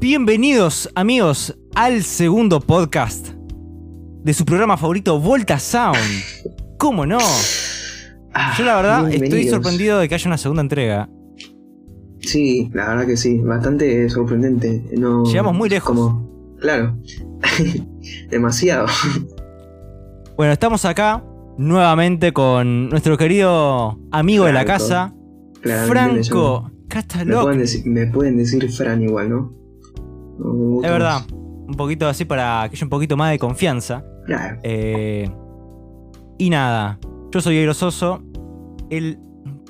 Bienvenidos amigos al segundo podcast de su programa favorito Volta Sound. ¿Cómo no? Ah, Yo la verdad estoy sorprendido de que haya una segunda entrega. Sí, la verdad que sí, bastante sorprendente. No, Llegamos muy lejos. Como, claro, demasiado. Bueno, estamos acá nuevamente con nuestro querido amigo de la Franco. casa, Franco Me Catalog. pueden, decir, me pueden decir Fran igual, ¿no? Es verdad, un poquito así para que haya un poquito más de confianza. Claro. Eh, y nada, yo soy Eiro Soso, el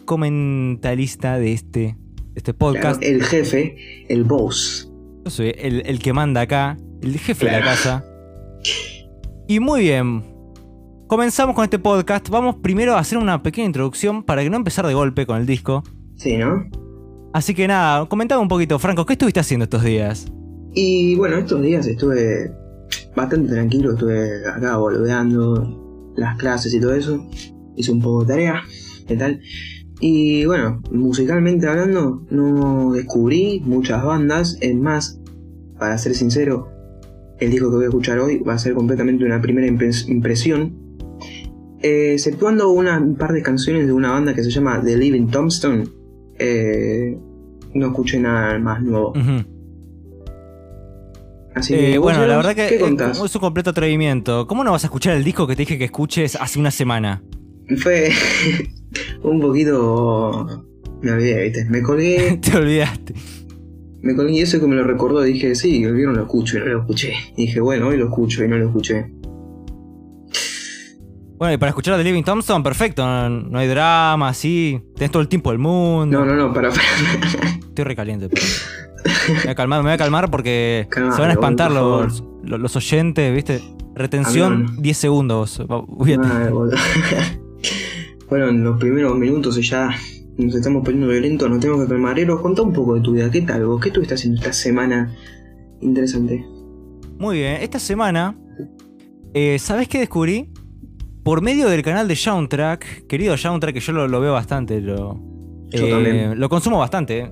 comentarista de este, de este podcast. claro, el jefe, el boss. Yo soy el, el que manda acá, el jefe de la casa. Y muy bien, comenzamos con este podcast. Vamos primero a hacer una pequeña introducción para que no empezar de golpe con el disco. Sí, ¿no? Así que nada, comentame un poquito, Franco, ¿qué estuviste haciendo estos días? Y bueno, estos días estuve bastante tranquilo, estuve acá boludeando las clases y todo eso. Hice un poco de tarea, ¿qué tal? Y bueno, musicalmente hablando, no descubrí muchas bandas. Es más, para ser sincero, el disco que voy a escuchar hoy va a ser completamente una primera impres- impresión. Eh, exceptuando una, un par de canciones de una banda que se llama The Living Tombstone, eh, no escuché nada más nuevo. Ujú. Así Eh, que, bueno, la verdad que ¿qué es, un completo atrevimiento. ¿Cómo no vas a escuchar el disco que te dije que escuches hace una semana? Fue un poquito. Me olvidé, ¿viste? Me colgué, te olvidaste. me colgué y eso que me lo recordó. Dije, sí, el viernes lo escucho y no lo escuché. Y dije, bueno, hoy lo escucho y no lo escuché. Bueno, y para escuchar a The Living Thompson, perfecto. No, no hay drama, así. Tenés todo el tiempo del mundo. No, no, no, para, para. Estoy recaliente, pero. Me voy a calmar, me voy a calmar porque Calmate, se van a espantar boludo, los, los, los oyentes, ¿viste? Retención, Amigo, no. 10 segundos. Ay, boludo. Fueron los primeros minutos y ya nos estamos poniendo violentos, nos tenemos que calmar. Eros, contá un poco de tu vida. ¿Qué tal vos? ¿Qué estuviste haciendo esta semana interesante? Muy bien, esta semana, eh, ¿sabés qué descubrí? Por medio del canal de Soundtrack, querido Soundtrack, que yo lo, lo veo bastante, lo, Yo eh, también. lo consumo bastante.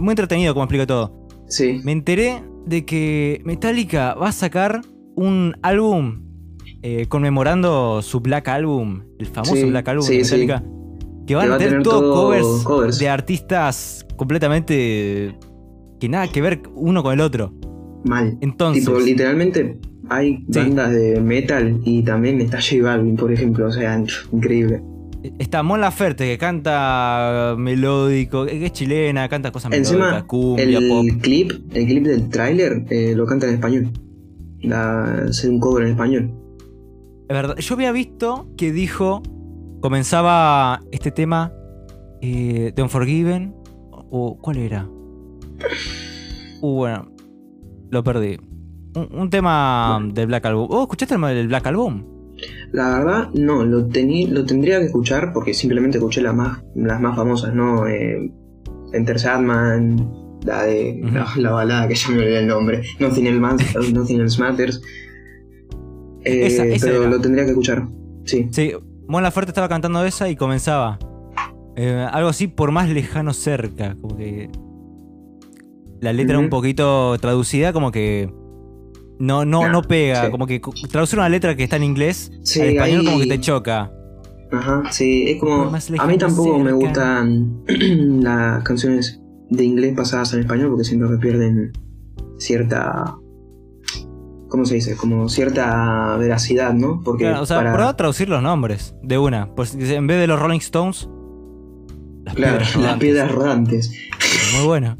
Muy entretenido como explico todo. Sí. Me enteré de que Metallica va a sacar un álbum eh, conmemorando su Black Album, el famoso Sí, Black Album sí, de sí. Metallica, que van Que va a tener tener todos todo covers, covers. de artistas completamente que nada que ver uno con el otro. Mal. Entonces, Tipo, literalmente hay Sí. bandas de metal y también está J Balvin, por ejemplo. O sea, increíble. Está Mon Laferte que canta melódico, que es chilena, canta cosas melódicas, cumbia, el pop. clip, el clip del tráiler eh, lo canta en español. La, hace un cover en español. Es verdad, yo había visto que dijo, comenzaba este tema eh, de Unforgiven, o ¿cuál era? Uh, bueno, lo perdí. Un, un tema Bueno. del Black Album. ¿Oh, escuchaste el, el Black Album? La verdad, no, lo, tení, lo tendría que escuchar porque simplemente escuché las más, las más famosas, ¿no? Eh, Enter Sandman, la de la, la balada que ya me olvidé el nombre, Nothing Else, Matters- Nothing Else Matters. Eh, Esa- esa pero era. lo tendría que escuchar, sí. Sí, Mon Laferte estaba cantando esa y comenzaba. eh, algo así por más lejano cerca. Como que. La letra un poquito traducida, como que. No, no, no pega. sí. Como que traducir una letra que está en inglés Sí, al español ahí- como que te choca. Ajá, sí, es como. A mí tampoco me gustan las canciones de inglés pasadas en español porque siento que pierden cierta. ¿Cómo se dice? Como cierta veracidad, ¿no? Porque Claro, o sea, para- a traducir los nombres de una. Pues en vez de los Rolling Stones, las Claro, piedras las rodantes. piedras rodantes. Muy bueno.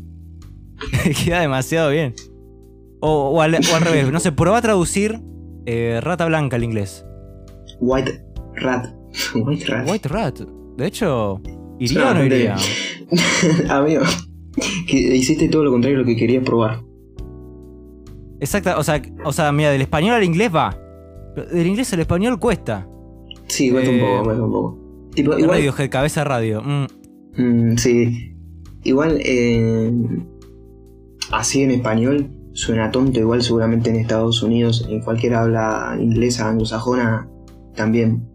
Queda demasiado bien. O, o al, o al revés, no sé, prueba a traducir eh, rata blanca al inglés. White Rat. White Rat. White Rat. De hecho, ¿iría o no iría? Amigo, que hiciste todo lo contrario a lo que querías probar. Exacta, o sea, o sea, mira, del español al inglés va. Pero Del inglés al español cuesta. Sí, cuesta Eh, un poco, cuesta un poco. Tipo, igual, Radiohead, cabeza radio. Mm. Mm, sí. Igual, eh, así en español, suena tonto. Igual, seguramente en Estados Unidos, en cualquier habla inglesa, anglosajona, también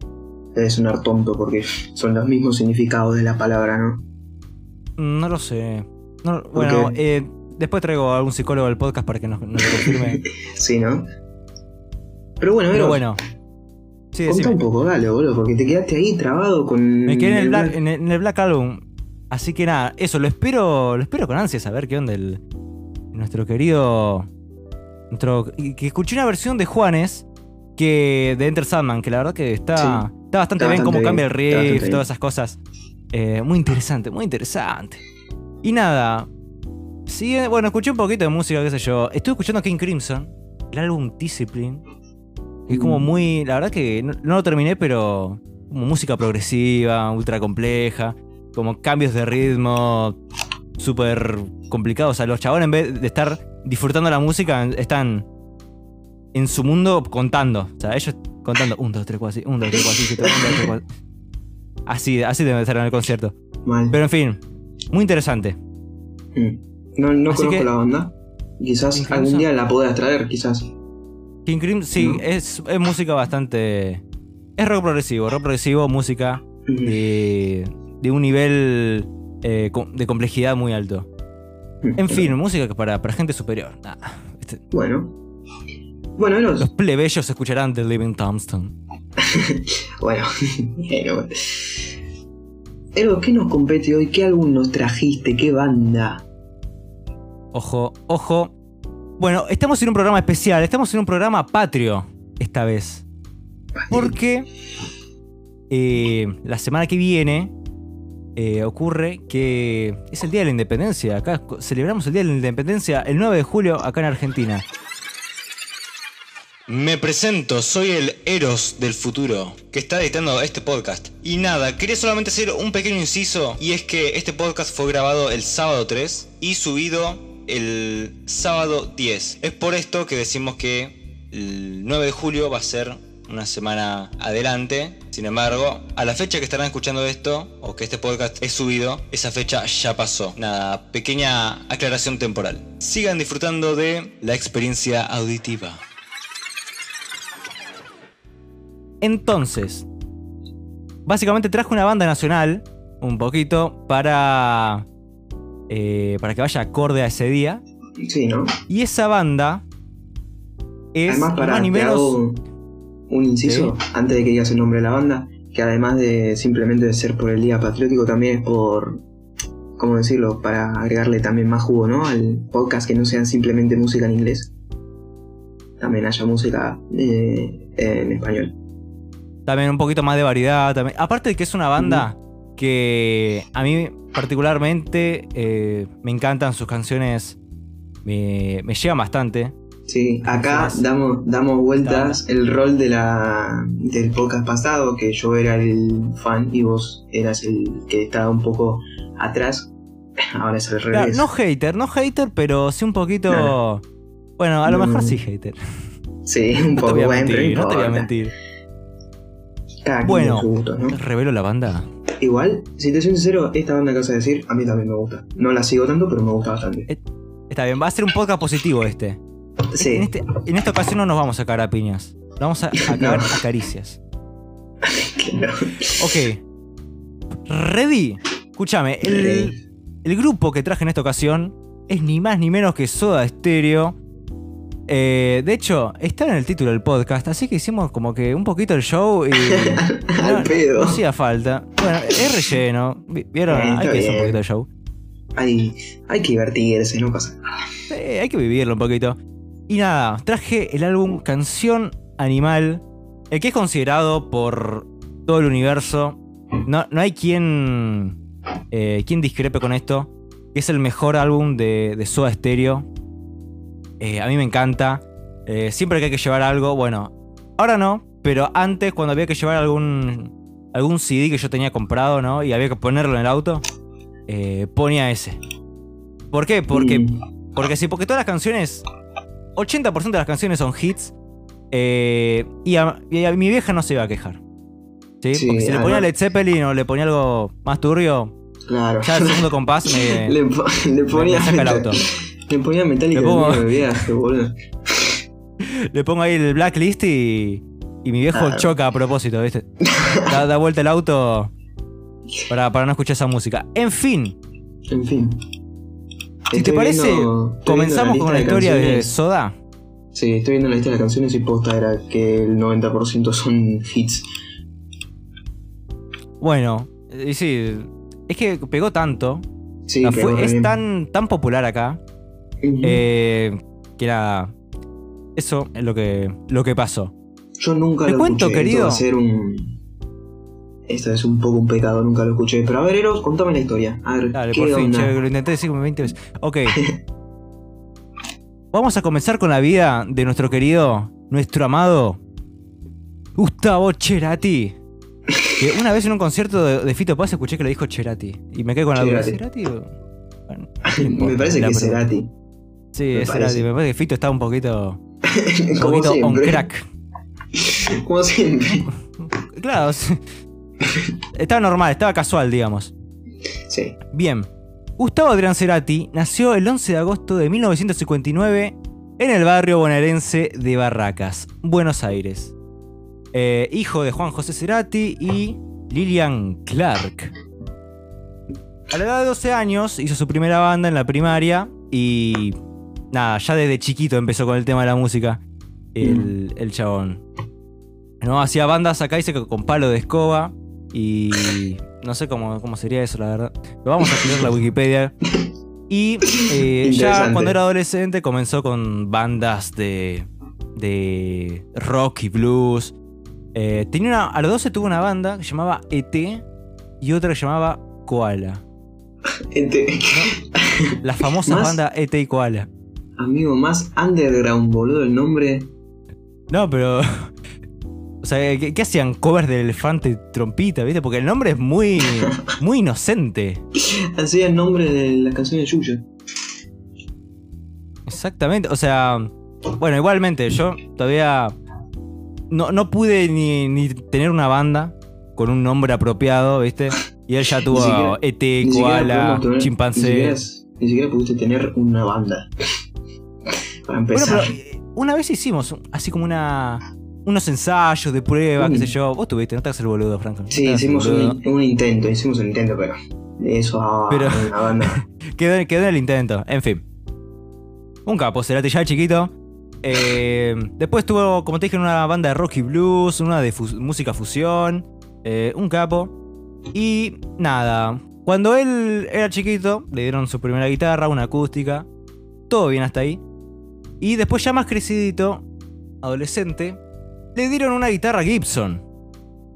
debe sonar tonto porque son los mismos significados de la palabra, ¿no? No lo sé. No- bueno, eh, después traigo a algún psicólogo al podcast para que nos, nos lo confirme. Sí, ¿no? Pero bueno, Pero bueno. Sí, contá decime. un poco, dale, boludo, porque te quedaste ahí trabado con. Me quedé en el, Black, Black- en, el, en el Black Album. Así que nada, eso, lo espero, lo espero con ansias a ver qué onda el, nuestro querido. Nuestro, que escuché una versión de Juanes que de Enter Sandman, que la verdad que está, Sí. está bastante Está bien, cómo cambia el riff, todas esas cosas. Eh, muy interesante, muy interesante. Y nada. Sí, eh, bueno, escuché un poquito de música, qué sé yo. Estuve escuchando King Crimson, el álbum Discipline. Que es como Mm. muy. La verdad que no, no lo terminé, pero. Como música progresiva, ultra compleja. Como cambios de ritmo súper complicados. O sea, los chabones en vez de estar disfrutando la música, están en su mundo contando. O sea, ellos contando 1, 2, 3, 4, 1, 2, 3, 4, 5, 6, 7, 1, 2, 3, 4. Así, así debe estar en el concierto. Mal. Pero en fin, muy interesante. Mm. No, no Así conozco que- la banda. Quizás algún día la podrás traer, quizás. King Crimson, sí, ¿No? es, es música bastante. Es rock progresivo, rock progresivo, música de, de un nivel eh, de complejidad muy alto. En fin, música para, para gente superior. Nah, este- Bueno. Bueno, Eros. los plebeyos escucharán The Living Tombstone. Bueno. bueno, ¿qué nos compete hoy? ¿Qué álbum nos trajiste? ¿Qué banda? Ojo, ojo. Bueno, estamos en un programa especial, estamos en un programa patrio esta vez. Porque eh, la semana que viene eh, ocurre que es el Día de la Independencia. Acá celebramos el Día de la Independencia el 9 de julio acá en Argentina. Me presento, soy el Eros del futuro que está editando este podcast. Y nada, quería solamente hacer un pequeño inciso y es que este podcast fue grabado el sábado 3 y subido el sábado 10. Es por esto que decimos que el 9 de julio va a ser una semana adelante. Sin embargo, a la fecha que estarán escuchando esto o que este podcast es subido, esa fecha ya pasó. Nada, pequeña aclaración temporal. Sigan disfrutando de la experiencia auditiva. Entonces, básicamente traje una banda nacional, un poquito, para, eh, para que vaya acorde a ese día. Sí, ¿no? Y esa banda es Además, para más ni te menos. hago un inciso antes de que digas el nombre de la banda, que además de simplemente de ser por el día patriótico, también es por, ¿cómo decirlo? Para agregarle también más jugo, ¿no? Al podcast que no sea simplemente música en inglés. También haya música eh, en español. También un poquito más de variedad. También. Aparte de que es una banda que a mí particularmente eh, me encantan sus canciones. Me, me llegan bastante. Sí, acá damos, damos vueltas el rol de la, del podcast pasado, que yo era el fan y vos eras el que estaba un poco atrás. Ahora es Claro, revés. no hater, no hater, pero sí un poquito. No, Bueno, a lo No. mejor sí hater. Sí, un te poco voy a bueno, pero mentir, no te voy a mentir. Cada Bueno. gusto, ¿no? ¿Revelo la banda? Igual, si te soy sincero, esta banda que vas a decir, a mí también me gusta. No la sigo tanto, pero me gusta bastante. Está bien, va a ser un podcast positivo este. Sí, En, este- en esta ocasión no nos vamos a cagar a piñas. Vamos a, a cagar a caricias. claro. Ok. ¿Ready? Escúchame, el, grupo que traje en esta ocasión es ni más ni menos que Soda Stereo. Eh, de hecho, está en el título del podcast, así que hicimos como que un poquito el show y. Al no, pedo. no hacía falta. Bueno, es relleno. Vi- ¿Vieron? Bien, Hay que hacer un poquito de show. Hay, hay que divertirse, no pasa nada. Sí, hay que vivirlo un poquito. Y nada, traje el álbum Canción Animal, el que es considerado por todo el universo. No, no hay quien, eh, quien discrepe con esto. Que es el mejor álbum de, de Soda Stereo. Eh, a mí me encanta. Eh, siempre que hay que llevar algo, bueno, ahora no, pero antes cuando había que llevar algún, algún CD que yo tenía comprado, ¿no? Y había que ponerlo en el auto, ponía ese. ¿Por qué? Porque Mm, porque sí, porque todas las canciones, 80% de las canciones son hits. eh, y, a, y a mi vieja no se iba a quejar. ¿Sí? Sí, porque si le ponía además- Led Zeppelin o le ponía algo más turbio, claro. ya el segundo compás me, le, po- le ponía me saca el metal- auto. Le ponía metálica Le pongo- viaje, boludo. Le pongo ahí el blacklist y, y mi viejo Ah. choca a propósito, ¿viste? Da, da vuelta el auto para, para no escuchar esa música. En fin, En fin. Si te parece, viendo- comenzamos con la historia de. Soda. Sí, estoy viendo la lista de las canciones y posta era que el 90% son hits. Bueno, y sí, es que pegó tanto. Sí, pegó fue- es bien. tan, tan popular acá eh, que era. Eso es lo que, lo que pasó. Yo nunca te lo cuento, escuché. Querido. ser un. Esto es un poco un pecado, nunca lo escuché. Pero a ver, Eros, contame la historia. A ver, Dale, ¿qué por fin, onda? che, lo intenté decir como 20 veces. Ok. Vamos a comenzar con la vida de nuestro querido, nuestro amado Gustavo Cerati. Que una vez en un concierto de, de Fito Paz escuché que lo dijo Cerati. Y me quedé con la duda. Cerati. ¿Cerati o.? Bueno, no Me parece que es. Cerati. Sí, me es parece. Cerati. Me parece que Fito está un poquito. Un Como poquito on crack. Como siempre. Claro. Estaba normal, estaba casual, digamos. Sí. Bien. Gustavo Adrián Cerati nació el 11 de agosto de 1959 en el barrio bonaerense de Barracas, Buenos Aires. Eh, hijo de Juan José Cerati y Lilian Clark. A la edad de 12 años hizo su primera banda en la primaria y nada, ya desde chiquito empezó con el tema de la música. El, el chabón. No, hacía bandas acá, dice que con palo de escoba. Y no sé cómo, cómo sería eso, la verdad. Lo vamos a escribir la Wikipedia. Y eh, ya cuando era adolescente comenzó con bandas de, de rock y blues. Eh, tenía una, a los 12 tuvo una banda que llamaba ET y otra que llamaba Koala. Este, La famosa Más- banda ET y Koala. amigo, más underground, boludo, el nombre. No, pero. O sea, ¿qué, qué hacían? Covers del elefante trompita, ¿viste? Porque el nombre es muy. muy inocente. Así el nombre de las canciones de Yuya. Exactamente. O sea. Bueno, igualmente, yo todavía. No, no pude ni, ni tener una banda con un nombre apropiado, ¿viste? Y él ya tuvo siquiera- ET, koala, tener- Ni chimpancé. siquiera, ni siquiera pudiste tener una banda. Para Bueno, empezar. pero eh, una vez hicimos así como una. Unos ensayos de prueba, qué Mm. sé yo. Vos tuviste, no te hagas el boludo, Franco. no sí, hicimos boludo. un, un intento, hicimos un intento, pero. Eso Pero- una banda. Quedó, quedó en el intento, en fin. Un capo, Cerati ya chiquito. Eh, después tuvo, como te dije, una banda de rock y blues, una de fu- música fusión. eh, un capo. Y nada, cuando él era chiquito, le dieron su primera guitarra, una acústica. Todo bien hasta ahí. Y después ya más crecidito, adolescente, le dieron una guitarra Gibson.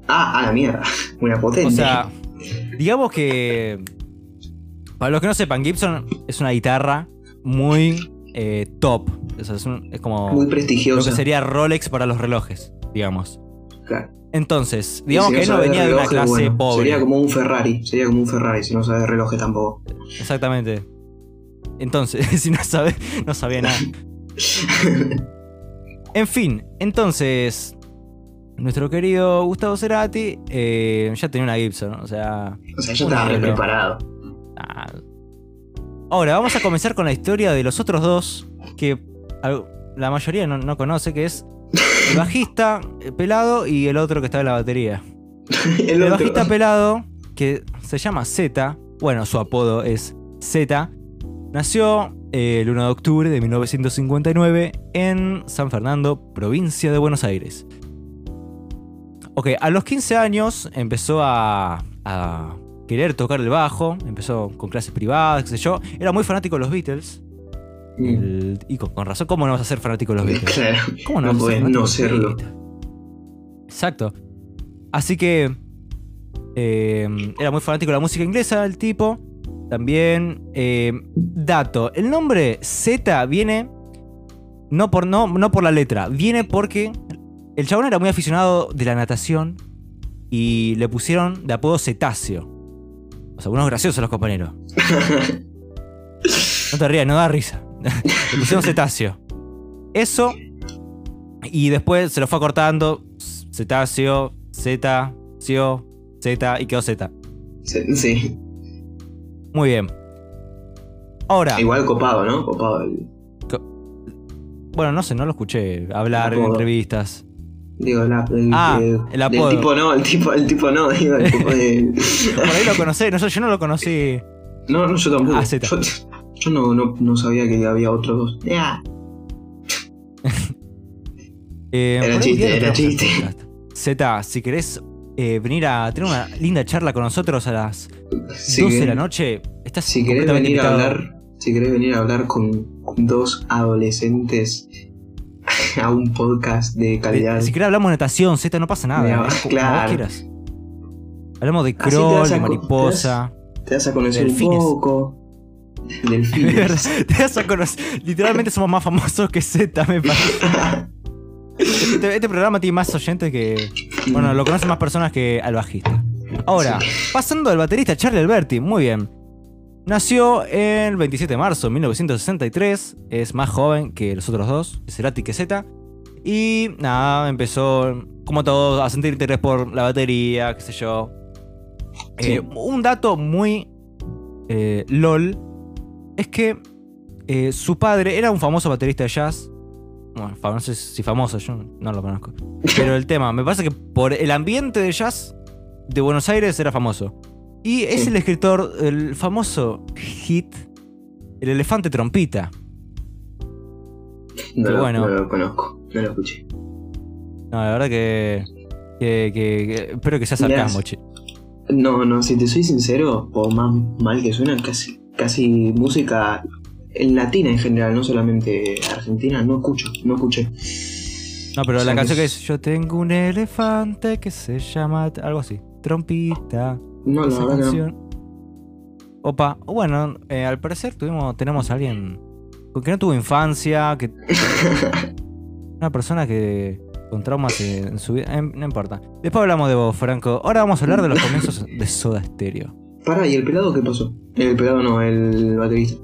Ah, a la mierda. Una potente. O sea, digamos que. Para los que no sepan, Gibson es una guitarra muy eh, top. O sea, es, un- es como muy lo prestigiosa. que sería Rolex para los relojes, digamos. Claro. Entonces, digamos si que él no venía de una relojes, clase bueno, pobre. Sería como un Ferrari. Sería como un Ferrari si no sabes relojes tampoco. Exactamente. Entonces, si no sabe, no sabía nada. En fin, entonces. Nuestro querido Gustavo Cerati eh, ya tenía una Gibson, o sea. O sea, yo estaba preparado. Ah. Ahora, vamos a comenzar con la historia de los otros dos que la mayoría no, no conoce, que es el bajista eh, pelado y el otro que está en la batería. El El, bajista pelado, que se llama Z, bueno, su apodo es Z, nació el 1 de octubre de 1959 en San Fernando, provincia de Buenos Aires. Ok, a los 15 años empezó a, a querer tocar el bajo, empezó con clases privadas, qué sé yo. Era muy fanático de los Beatles. Mm. el- y con, con razón, ¿cómo no vas a ser fanático de los Beatles? Claro. ¿Cómo no, No vas a ser no serlo. Exacto. Así que eh, era muy fanático de la música inglesa el tipo. También, eh, dato, el nombre Z viene no por, no, no por la letra, viene porque el chabón era muy aficionado de la natación y le pusieron de apodo cetáceo. O sea, unos graciosos los compañeros. No te rías, no da risa. Le pusieron cetáceo. Eso. Y después se lo fue acortando. Cetáceo, Z, Cio, Z y quedó Z. Sí, sí. Muy bien. Ahora, Igual copado, ¿no? Copado. el- bueno, no sé, no lo escuché hablar en entrevistas. Digo, la, el, Ah, el- tipo no, el tipo, el tipo no, digo, el tipo de. Por ahí lo conocí, no yo no lo conocí. No, no, yo tampoco. Ah. Yo, Yo no, no, no sabía que había otros dos. Ya. Eh, Era chiste, era chiste. Z, si querés eh, venir a tener una linda charla con nosotros a las Si 12 de la noche, estás Si querés venir a hablar, si querés venir a hablar con dos adolescentes a un podcast de calidad. si querés hablamos de natación, Z, no pasa nada. Como claro. quieras. Hablamos de te crawl, de mariposa. Te vas a conocer Delfines. un poco. De Delfines. verdad, te vas a conocer. Literalmente somos más famosos que Z, me parece. Este, este programa tiene más oyentes que. Bueno, lo conocen más personas que al bajista. Ahora, pasando al baterista Charlie Alberti, muy bien. Nació el 27 de marzo de 1963, es más joven que los otros dos, Cerati que Z. Y nada, empezó, como todos, a sentir interés por la batería, qué sé yo. Sí. Eh, un dato muy eh, LOL es que eh, su padre era un famoso baterista de jazz. Bueno, no sé si famoso, yo no lo conozco. Pero el tema, me parece que por el ambiente de jazz de Buenos Aires era famoso. Y es Sí. el escritor del famoso hit El elefante trompita. No, lo, bueno. no lo conozco, no lo escuché. No, la verdad que. que, que- que- espero que sea sarcasmo, che. No, no, si te soy sincero, por más mal que suena, casi, casi música en latina en general, no solamente argentina, no escucho, no escuché. No, pero O sea, la canción que es Yo tengo un elefante que se llama. algo así. Trompita. No, la verdad que no. canción. Opa, bueno, eh, al parecer tuvimos, tenemos a alguien que no tuvo infancia, que una persona que con traumas en su vida, eh, no importa. Después hablamos de vos, Franco. Ahora vamos a hablar de los comienzos de Soda Stereo. Pará, ¿y el pelado qué pasó? El pelado no, el baterista.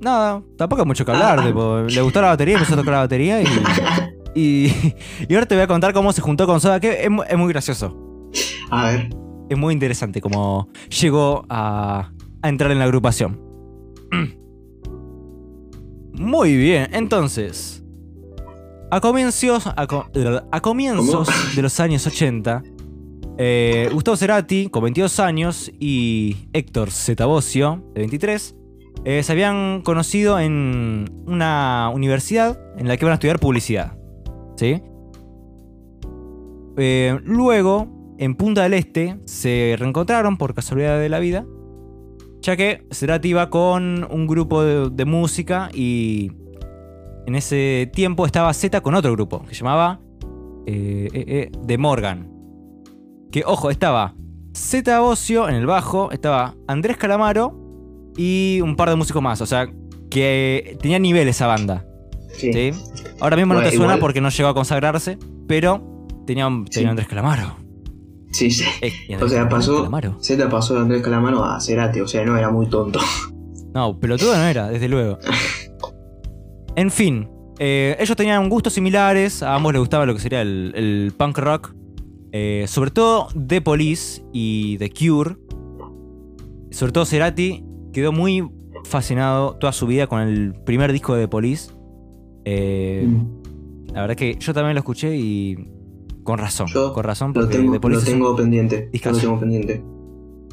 Nada, tampoco hay mucho que hablar. Ah. tipo, le gustó la batería, empezó a tocar la batería y, y, y ahora te voy a contar cómo se juntó con Soda, que es muy gracioso. A ver, es muy interesante cómo llegó a, a entrar en la agrupación. Muy bien, entonces. A comienzos, a, co- a comienzos de los años 80, eh, Gustavo Cerati, con 22 años, y Héctor Zetabocio, de 23, eh, se habían conocido en una universidad en la que iban a estudiar publicidad. ¿Sí? Eh, luego, en Punta del Este, se reencontraron por casualidad de la vida, ya que Cerati iba con un grupo de, de música y en ese tiempo estaba Z con otro grupo que se llamaba eh, eh, eh, The Morgan. Que, ojo, estaba Z Bocio en el bajo, estaba Andrés Calamaro y un par de músicos más, o sea, que tenía nivel esa banda. sí. ¿sí? Ahora mismo no te suena igual- porque no llegó a consagrarse, pero tenía, tenía Sí. Andrés Calamaro. Sí, sí. Eh, O sea, pasó. Z pasó de Andrés Calamaro a Cerati, o sea, no era muy tonto. No, pelotudo no era, desde luego. En fin, eh, ellos tenían gustos similares, a ambos les gustaba lo que sería el, el punk rock, eh, sobre todo The Police y The Cure. Sobre todo Cerati quedó muy fascinado toda su vida con el primer disco de The Police. Eh, Mm. La verdad que yo también lo escuché y con razón, Yo con razón Lo tengo, The Police lo es un- tengo pendiente. Lo tengo pendiente.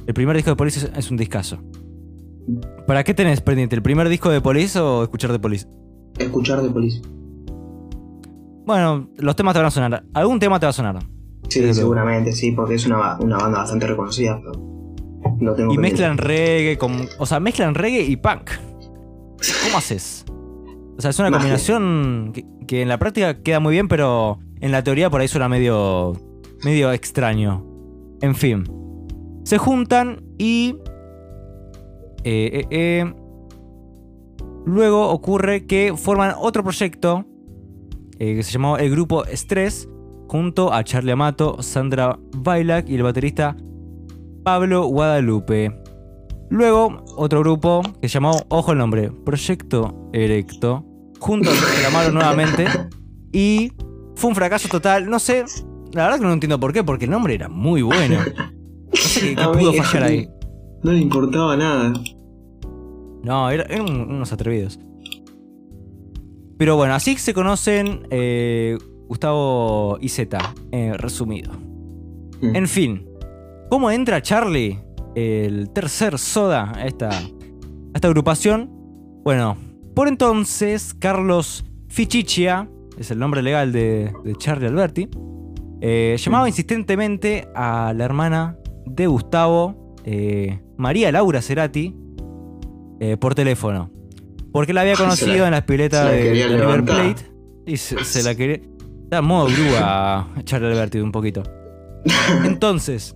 el primer disco de Police es, un discazo. ¿Para qué tenés pendiente? ¿El primer disco de Police o escuchar de Police? Escuchar de Police. Bueno, los temas te van a sonar. Algún tema te va a sonar. Sí, Desde seguramente, sí, porque es una, una banda bastante reconocida. Pero lo tengo Y pendiente. mezclan reggae con. O sea, mezclan reggae y punk. ¿Cómo haces? O sea, es una Magia. combinación que, que en la práctica queda muy bien, pero en la teoría por ahí suena medio. medio extraño. En fin. Se juntan y. eh, eh, eh, luego ocurre que forman otro proyecto que se llamó el grupo Stress junto a Charlie Amato, Sandra Bailac y el baterista Pablo Guadalupe. Luego, otro grupo que se llamó, ojo el nombre, Proyecto Erecto, junto a Calamaro nuevamente. Y fue un fracaso total. No sé, la verdad que no entiendo por qué, porque el nombre era muy bueno. No sé qué, qué A mí- pudo fallar ahí. No le importaba nada. No, era- eran unos atrevidos. Pero bueno, así se conocen eh, Gustavo y Z, eh, resumido. Mm. En fin, ¿cómo entra Charlie, el tercer soda, a esta, a esta agrupación? Bueno, por entonces, Carlos Fichichia, es el nombre legal de, de Charlie Alberti, eh, llamaba insistentemente a la hermana de Gustavo, eh, María Laura Cerati, eh, por teléfono. Porque la había la- conocido en las piletas la de, River levantar. Plate. Y se, se la quería. Está modo grúa Charlie Alberti un poquito. Entonces,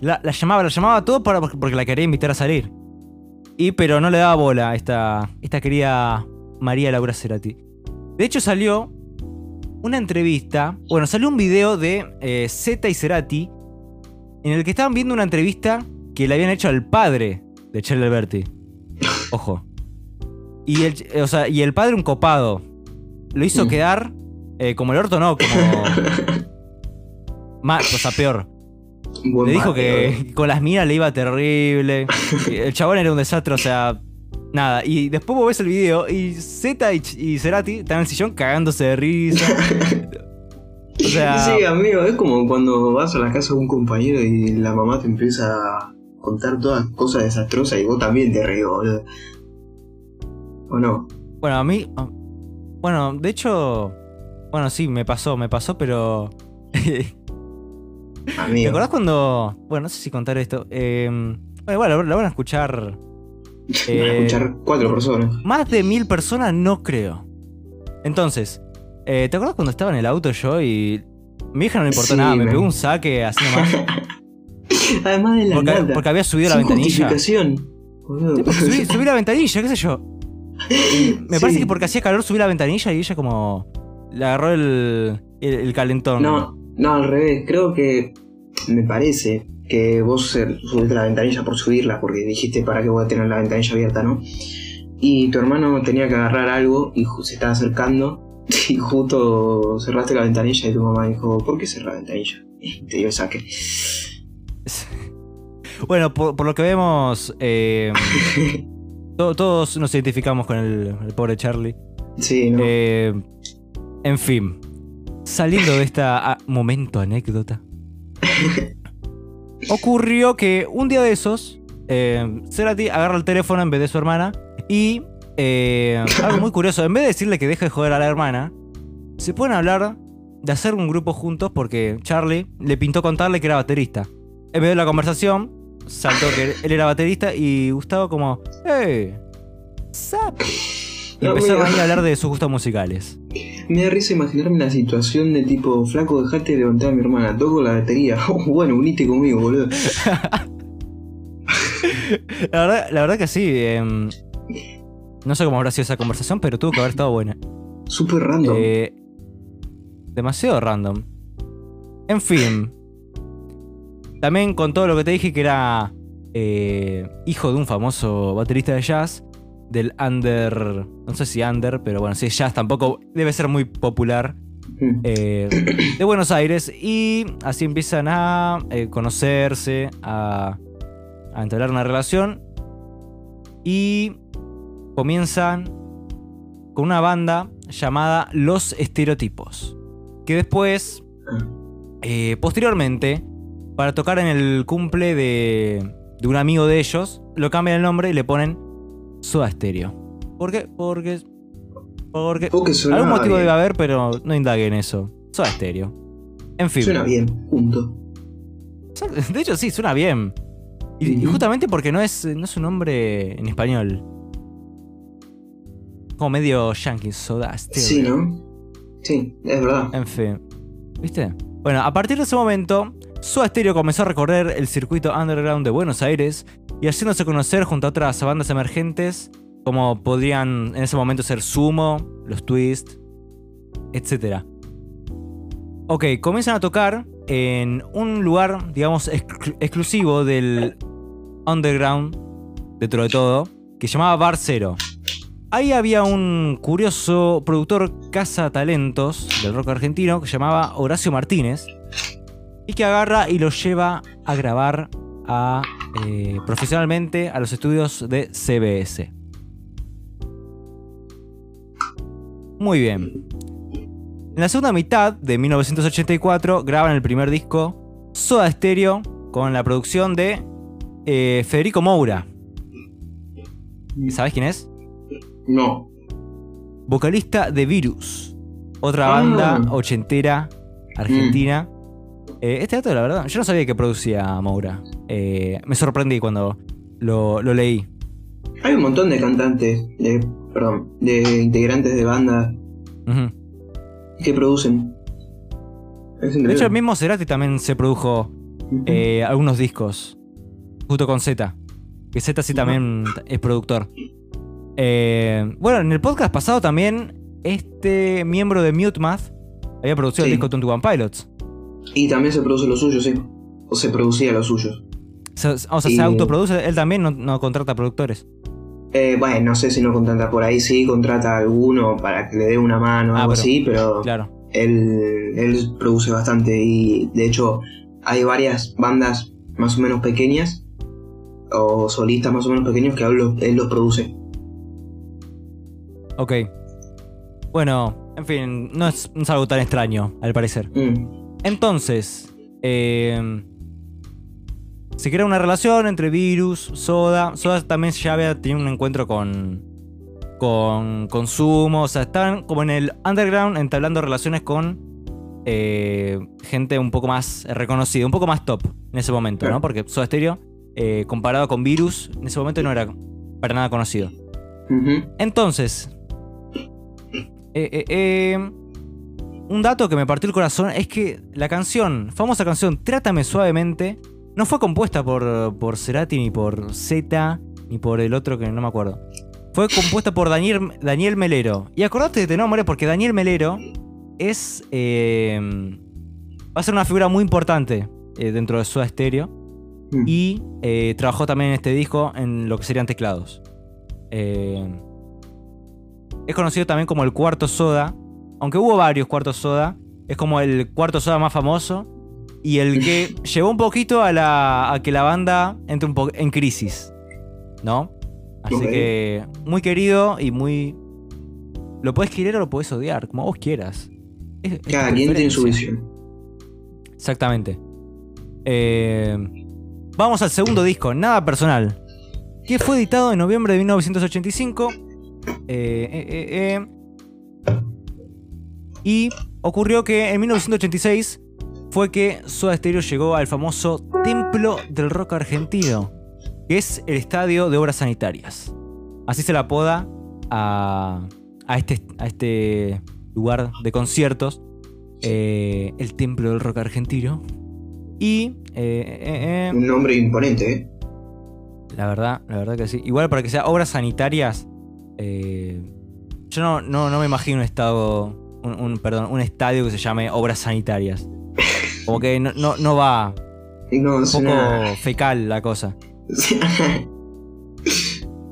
la, la llamaba, la llamaba todo para, porque la quería invitar a salir. Y pero no le daba bola a esta, esta querida María Laura Cerati. De hecho, salió una entrevista. Bueno, salió un video de eh, Z y Cerati. En el que estaban viendo una entrevista que le habían hecho al padre de Charlie Alberti. Ojo. Y el, o sea, y el padre un copado. Lo hizo Mm. quedar eh, como el orto, no, como. Más, o sea, peor. Buen Le dijo mate, que con las minas le iba terrible. El chabón era un desastre, o sea. Nada. Y después vos ves el video y Z y, y Cerati están en el sillón cagándose de risa. O sea. Sí, amigo, es como cuando vas a la casa de un compañero y la mamá te empieza a contar todas cosas desastrosas y vos también te ríes, boludo. ¿O no? Bueno, a mí. ah, Bueno, de hecho. Bueno, sí, me pasó, me pasó, pero. ¿Te Amigo. acordás cuando.? Bueno, no sé si contar esto. Eh, bueno, lo van a escuchar. Eh, escuchar cuatro personas. Más de mil personas no creo. Entonces, eh, ¿te acuerdas cuando estaba en el auto yo y mi hija no le importó Sí, nada? Me pegó un saque así nomás. Además de la Porque, nada. porque había subido la Sin ventanilla. justificación. Boludo. Sí, subí, subí la ventanilla, qué sé yo. Y me Sí. parece que porque hacía calor subí la ventanilla y ella como le agarró el, el, el calentón. No, no, al revés. Creo que me parece que vos eh, subiste la ventanilla por subirla porque dijiste para qué voy a tener la ventanilla abierta, ¿no? Y tu hermano tenía que agarrar algo y se estaba acercando y justo cerraste la ventanilla y tu mamá dijo, ¿por qué cerrar la ventanilla? Y te dio el saque. Bueno, por, por lo que vemos, eh, to- todos nos identificamos con el, el pobre Charlie. Sí, ¿no? Eh, en fin, saliendo de esta ah, momento anécdota, ocurrió que un día de esos, eh, Cerati agarra el teléfono en vez de su hermana y eh, algo muy curioso, en vez de decirle que deje de joder a la hermana, se pueden hablar de hacer un grupo juntos porque Charlie le pintó contarle que era baterista. En vez de la conversación, saltó que él era baterista y Gustavo como, ¡Hey! ¡Zap! Y No, empezaron amigo. ahí a hablar de sus gustos musicales. Me da risa imaginarme la situación de tipo, flaco, dejate de levantar a mi hermana, toco la batería. bueno, unite conmigo, boludo. La verdad, la verdad que sí. em, no sé cómo habrá sido esa conversación, pero tuvo que haber estado buena. Súper random. Eh, demasiado random. En fin. También con todo lo que te dije que era eh, hijo de un famoso baterista de jazz. Del under. No sé si under, pero bueno, si es jazz tampoco debe ser muy popular. Mm. eh, de Buenos Aires. Y así empiezan a eh, conocerse, a, a entablar una relación. Y comienzan con una banda llamada Los Estereotipos. Que después, eh, posteriormente, para tocar en el cumple de, de un amigo de ellos, lo cambian el nombre y le ponen Soda Stereo. ¿Por qué? Porque. Porque. Porque Algún motivo bien. debe haber, pero no indague en eso. Soda Stereo. En fin. Suena bien, punto. De hecho, sí, suena bien. Y, justamente porque no es, no es un nombre en español. Como medio yankee, Soda Stereo. Sí, ¿no? Sí, es verdad. En fin. ¿Viste? Bueno, a partir de ese momento, Soda Stereo comenzó a recorrer el circuito underground de Buenos Aires y haciéndose conocer junto a otras bandas emergentes, como podrían en ese momento ser Sumo, Los Twist, etc. Ok, comienzan a tocar en un lugar, digamos, exclu- exclusivo del underground, dentro de todo, que llamaba Bar Cero. Ahí había un curioso productor caza talentos del rock argentino que llamaba Horacio Martínez y que agarra y lo lleva a grabar a, eh, profesionalmente a los estudios de CBS. Muy bien. En la segunda mitad de 1984 graban el primer disco Soda Stereo con la producción de eh, Federico Moura. ¿Sabes quién es? No. Vocalista de Virus. Otra Ah. banda ochentera argentina. Eh, este dato, la verdad, yo no sabía que producía Moura. Eh, me sorprendí cuando lo, lo leí. Hay un montón de cantantes, de, perdón, de integrantes de bandas que producen. De hecho, el mismo Cerati también se produjo eh, algunos discos. Junto con Z. Que Z sí también es productor. Eh, bueno, en el podcast pasado también, este miembro de Mute Math había producido el disco 21 Pilots. Y también se produce lo suyo, sí. O se producía lo suyo. O sea, Y- se autoproduce, él también no, no contrata productores. Eh, bueno, no sé si no contrata por ahí, sí, contrata a alguno para que le dé una mano o Ah, algo pero- así, pero Claro. él, él produce bastante y de hecho hay varias bandas más o menos pequeñas o solistas más o menos pequeños que él los, él los produce. Ok. Bueno, en fin, no es, no es algo tan extraño, al parecer. Mm, Entonces, eh, se crea una relación entre Virus, Soda. Soda también ya había tenido un encuentro con, con, con Sumo. O sea, estaban como en el underground entablando relaciones con eh, gente un poco más reconocida, un poco más top en ese momento, ¿no? Porque Soda Stereo, eh, comparado con Virus, en ese momento no era para nada conocido. Entonces, eh, un dato que me partió el corazón es que la canción, famosa canción Trátame Suavemente, no fue compuesta por, por Cerati ni por Z ni por el otro que no me acuerdo. Fue compuesta por Daniel, Daniel Melero. Y acordate de este nombre porque Daniel Melero es. eh, va a ser una figura muy importante eh, dentro de Soda Stereo Mm. y eh, trabajó también en este disco en lo que serían teclados. Es conocido también como el cuarto soda, aunque hubo varios cuartos soda, es como el cuarto soda más famoso y el que llevó un poquito a, la, a que la banda entre un en crisis, ¿no? Así que muy querido y muy... Lo puedes querer o lo puedes odiar, como vos quieras. Es- es tu Cada quien tiene su visión. Exactamente. Eh, vamos al segundo disco, Nada Personal. Que fue editado en noviembre de 1985. Eh, eh, eh, eh. Y ocurrió que en 1986 fue que Soda Stereo llegó al famoso Templo del Rock Argentino, que es el estadio de obras sanitarias. Así se la apoda a, a este, a este lugar de conciertos, eh, el Templo del Rock Argentino. Y eh, eh, Un nombre imponente, ¿eh? la verdad, la verdad que sí. Igual para que sea obras sanitarias, yo no, no, no me imagino un estado, un, un- perdón, un estadio que se llame obras sanitarias. Como que no, no, no va, No, un poco fecal la cosa.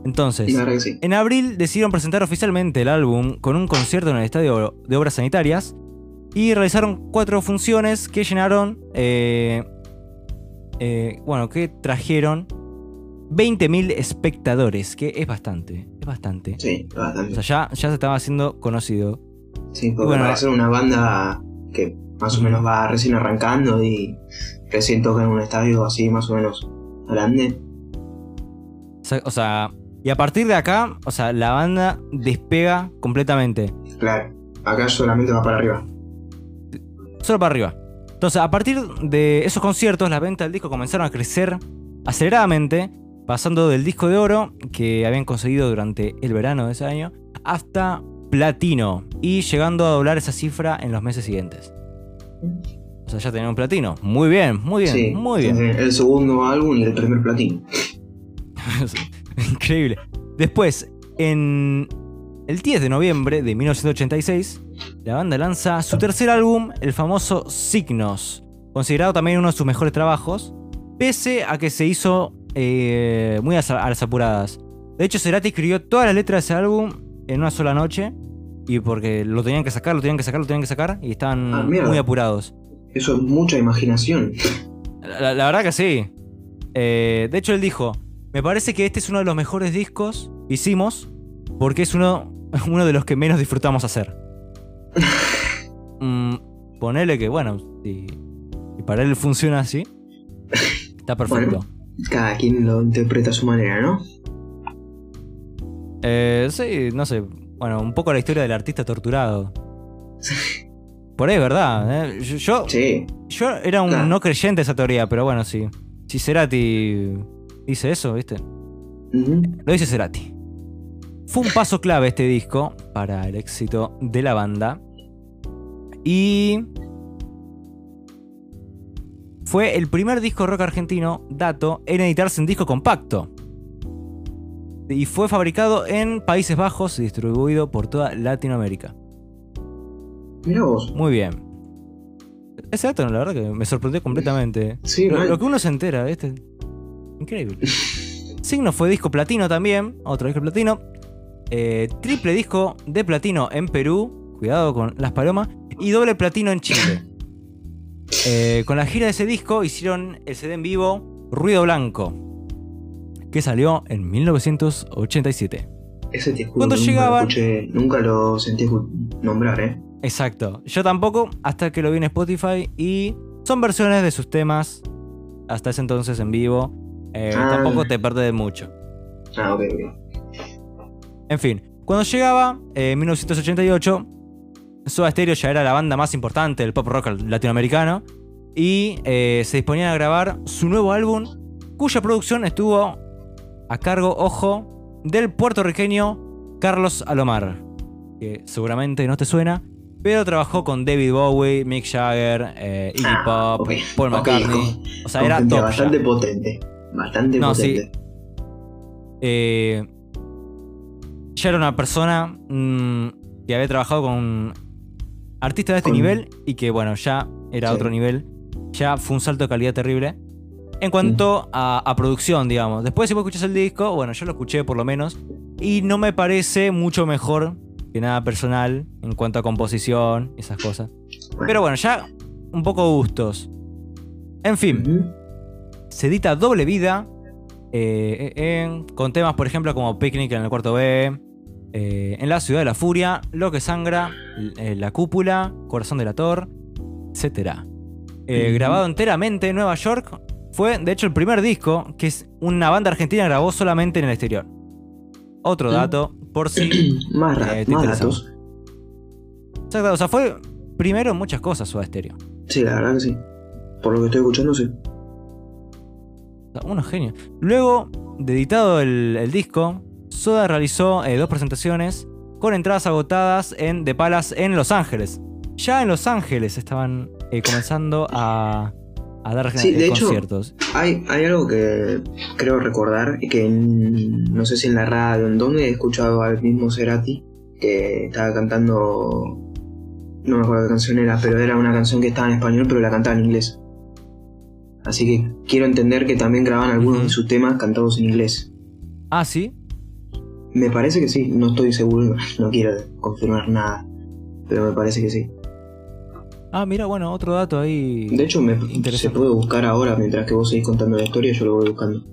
Entonces, sí. en abril decidieron presentar oficialmente el álbum con un concierto en el Estadio de Obras Sanitarias y realizaron cuatro funciones que llenaron, eh, eh, bueno, que trajeron 20.000 espectadores, que es bastante, es bastante. Sí, O bastante. sea, ya, ya se estaba haciendo conocido. Sí, porque bueno. para ser una banda que más o menos va recién arrancando y recién toca en un estadio así más o menos grande. O sea- O sea, y a partir de acá, o sea, la banda despega completamente. Claro, acá solamente va para arriba. Solo para arriba. Entonces, a partir de esos conciertos, las ventas del disco comenzaron a crecer aceleradamente, pasando del disco de oro que habían conseguido durante el verano de ese año hasta platino y llegando a doblar esa cifra en los meses siguientes. O sea, ya tenían un platino. Muy bien, muy bien, sí, muy bien. El segundo álbum y el primer platino. Increíble. Después, en el 10 de noviembre de 1986, la banda lanza su tercer álbum, el famoso Signos, considerado también uno de sus mejores trabajos, pese a que se hizo eh, muy a las apuradas. De hecho, Cerati escribió todas las letras de ese álbum en una sola noche, y porque lo tenían que sacar, lo tenían que sacar, lo tenían que sacar, y estaban Ah, muy apurados. Eso es mucha imaginación. La, la verdad que sí. Eh, de hecho, él dijo: Me parece que este es uno de los mejores discos que hicimos porque es uno, uno de los que menos disfrutamos hacer. Mm, ponele que, bueno, si, si para él funciona así, está perfecto. Cada quien lo interpreta a su manera, ¿no? Eh, sí, no sé. Bueno, un poco la historia del artista torturado. Por ahí, ¿verdad? ¿eh? Yo, yo, Sí. yo era un no creyente de esa teoría, pero bueno, sí. Si Cerati dice eso, ¿viste? Lo dice Cerati. Fue un paso clave este disco para el éxito de la banda. Y. Fue el primer disco rock argentino, dato, en editarse en disco compacto. Y fue fabricado en Países Bajos y distribuido por toda Latinoamérica. Mirá vos. Muy bien. Ese dato, la verdad que me sorprendió completamente. Sí, Lo, mal. lo que uno se entera, ¿viste? Increíble. Signo fue disco platino también, otro disco platino. Eh, triple disco de platino en Perú, cuidado con las palomas, y doble platino en Chile. Eh, con la gira de ese disco hicieron el CD en vivo Ruido Blanco, que salió en 1987. Ese te juro, Cuando nunca llegaban- lo escuché, nunca lo sentí nombrar, ¿eh? Exacto. Yo tampoco, hasta que lo vi en Spotify y son versiones de sus temas hasta ese entonces en vivo. Eh, Ah. Tampoco te perdés de mucho. Ah, ok, ok. En fin, cuando llegaba eh, en 1988, Soda Stereo ya era la banda más importante del pop rock latinoamericano y eh, se disponían a grabar su nuevo álbum, cuya producción estuvo a cargo, ojo, del puertorriqueño Carlos Alomar, que seguramente no te suena, pero trabajó con David Bowie, Mick Jagger, eh, Iggy Ah, Pop. Paul McCartney. o sea, era ya. bastante potente. Bastante No, sí. potente. Eh, ya era una persona mm, que había trabajado con artistas de este Con- nivel y que, bueno, ya era Sí. otro nivel. Ya fue un salto de calidad terrible. En cuanto a, a producción, digamos. Después, si vos escuchás el disco, bueno, yo lo escuché por lo menos. Y no me parece mucho mejor que nada personal en cuanto a composición, esas cosas. Pero bueno, ya un poco gustos. En fin se edita doble vida. eh, eh, con temas, por ejemplo, como Picnic en el cuarto B. eh, en la ciudad de la furia. Lo que sangra. la cúpula. Corazón de la Tor. Etc. Eh, Ujú. Grabado enteramente en Nueva York. Fue, de hecho, el primer disco que es una banda argentina grabó solamente en el exterior. Otro Mm. dato, por si. más ra- Eh, más datos. Exacto, o sea, fue primero en muchas cosas Soda Stereo. Sí, la verdad que sí. Por lo que estoy escuchando, sí. Unos genios. Luego, de editado el, el disco, Soda realizó eh, dos presentaciones con entradas agotadas en The Palace en Los Ángeles. Ya en Los Ángeles estaban eh, comenzando a, a dar Sí, de hecho-. Hay, hay algo que creo recordar y que en- no sé si en la radio, en donde he escuchado al mismo Cerati que estaba cantando, no me acuerdo qué canción era, pero era una canción que estaba en español pero la cantaba en inglés. Así que quiero entender que también graban algunos de sus temas cantados en inglés. Ah, sí. Me parece que sí, no estoy seguro, no quiero confirmar nada, pero me parece que sí. Ah, mira, bueno, otro dato ahí. De hecho, me, se puede buscar ahora mientras que vos seguís contando la historia, yo lo voy buscando.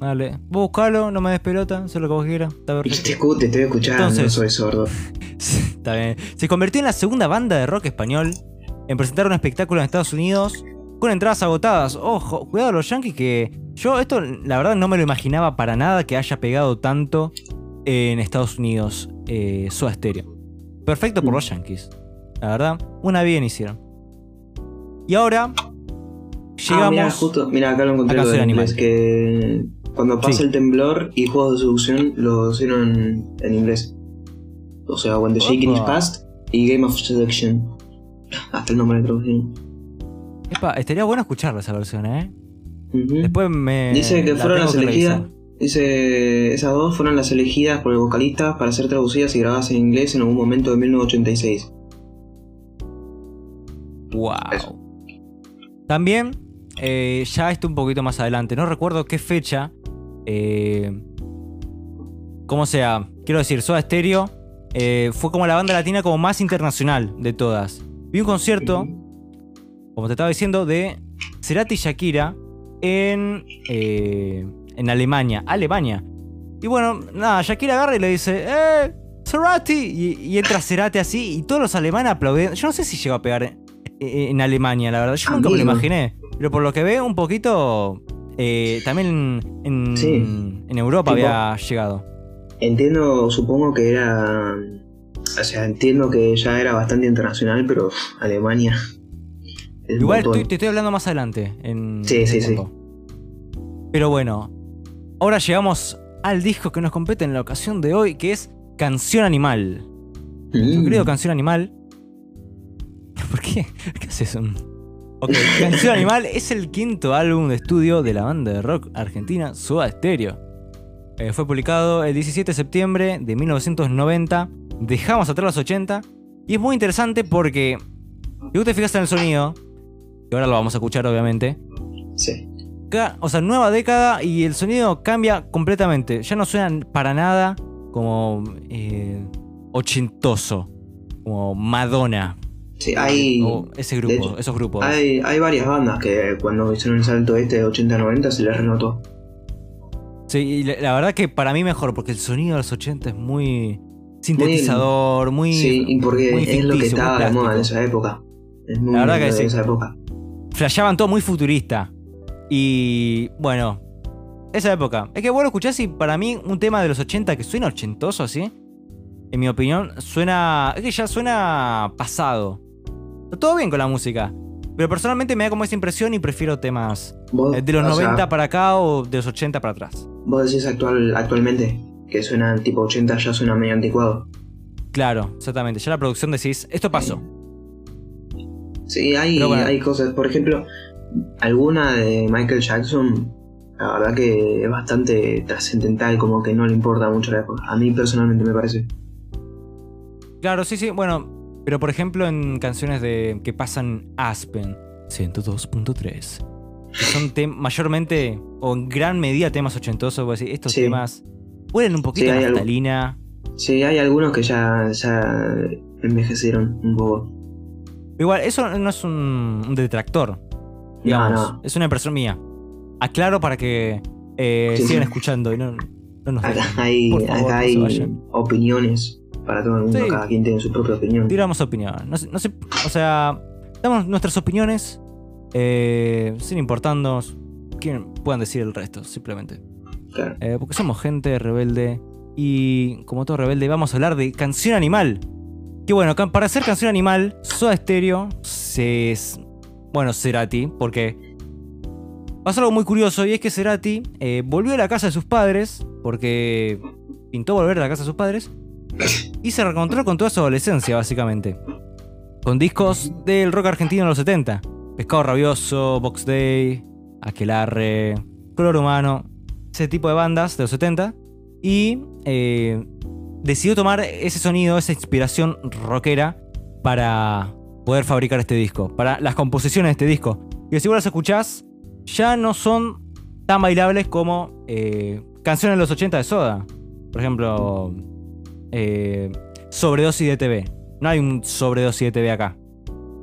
Dale. Vos buscalo, no me des pelota, sé lo que vos quieras. Está te, perfecto. escu- te estoy escuchando, Entonces- no soy sordo. Está bien. Se convirtió en la segunda banda de rock español en presentar un espectáculo en Estados Unidos con entradas agotadas. Ojo, cuidado los Yankees que yo esto la verdad no me lo imaginaba para nada que haya pegado tanto en Estados Unidos eh, Soda Stereo. Perfecto por los Yankees. La verdad, una bien hicieron. Y ahora Ah, llegamos justo, mira, acá lo encontré a lo inglés, que cuando pasa Sí. el temblor y juegos de seducción lo hicieron en inglés. O sea, When the Shaking is. Past y Game of Seduction. Hasta el nombre de traducción. Epa, estaría bueno escucharla esa versión, ¿eh? Después me Dice que la fueron las que elegidas. revisar. Dice, esas dos fueron las elegidas por el vocalista para ser traducidas y grabadas en inglés en algún momento de 1986. Wow. Eso. También, eh, ya esto un poquito más adelante, no recuerdo qué fecha. Eh, como sea, quiero decir, Soda Stereo eh, fue como la banda latina como más internacional de todas. Vi un concierto, como te estaba diciendo, de Cerati y Shakira en, en Alemania. Alemania. Y bueno, nada, Shakira agarra y le dice, ¡Eh! Cerati! Y, y entra Cerati así y todos los alemanes aplauden. Yo no sé si llegó a pegar en, en Alemania, la verdad. Yo nunca me lo imaginé. Pero por lo que veo, un poquito. eh, también en, Sí. en Europa Tipo- había llegado. entiendo, supongo que era. O sea, entiendo que ya era bastante internacional, pero Alemania. Igual estoy- te estoy hablando más adelante. En, Sí, en sí, sí. Pero bueno, ahora llegamos al disco que nos compete en la ocasión de hoy, que es Canción Animal. Mm. querido Canción Animal. ¿Por qué? ¿Qué haces un.? Ok, Canción Animal es el quinto álbum de estudio de la banda de rock argentina Soda Stereo. Eh, fue publicado el 17 de septiembre de 1990. Dejamos atrás los 80. Y es muy interesante porque. Si vos te fijas en el sonido, que ahora lo vamos a escuchar obviamente. Sí. O sea, nueva década y el sonido cambia completamente. Ya no suenan para nada como eh, ochentoso. Como Madonna. Sí, hay. O ese grupo, hecho, esos grupos. Hay, hay varias bandas que cuando hicieron el salto este de 80-90 se les renotó. Sí, y la, la verdad que para mí mejor, porque el sonido de los 80 es muy sintetizador, muy. sí, y porque muy es lo que estaba de moda en esa época. Es muy La verdad que de sí. esa época. flasheaban todo muy futurista. Y bueno, esa época. Es que vos lo escuchás y para mí un tema de los 80 que suena ochentoso así, en mi opinión, suena. Es que ya suena pasado. Todo bien con la música. Pero personalmente me da como esa impresión y prefiero temas eh, de los o 90 sea, para acá o de los 80 para atrás. vos decís actual, actualmente que suena tipo 80 ya suena medio anticuado. Claro, exactamente. Ya la producción decís, esto pasó. Sí, hay, bueno. hay cosas. Por ejemplo, alguna de Michael Jackson, la verdad que es bastante trascendental, como que no le importa mucho la época. A mí personalmente me parece. Claro, sí, sí. Bueno, pero por ejemplo en canciones de que pasan Aspen 102.3. que Son mayormente o en gran medida temas ochentosos. decís, estos Sí. temas huelen un poquito Sí, a. Sí, hay algunos que ya, ya envejecieron un poco. Igual, eso no es un, un detractor. Digamos, no. es una impresión mía. Aclaro para que eh, Sí. sigan escuchando y no, no nos Acá dejen. hay, favor, acá no hay opiniones para todo el mundo. Sí. Cada quien tiene su propia opinión. Tiramos opinión. No, sé- no sé, o sea, damos nuestras opiniones eh, sin importarnos quién puedan decir el resto, simplemente. Claro. Eh, porque somos gente rebelde y como todo rebelde vamos a hablar de Canción Animal. Que bueno, para hacer Canción Animal, Soda Stereo se es, bueno, Cerati, porque pasó algo muy curioso y es que Cerati eh, volvió a la casa de sus padres porque pintó volver a la casa de sus padres y se reencontró con toda su adolescencia, básicamente. Con discos del rock argentino de los 70. Pescado Rabioso, Box Day, Aquelarre, Color Humano, ese tipo de bandas de los 70. Y eh, decidió tomar ese sonido, esa inspiración rockera para poder fabricar este disco, para las composiciones de este disco. Y si vos las escuchás, ya no son tan bailables como eh, canciones de los 80 de Soda. Por ejemplo, eh, Sobredosis de TV. No hay un Sobredosis de TV acá.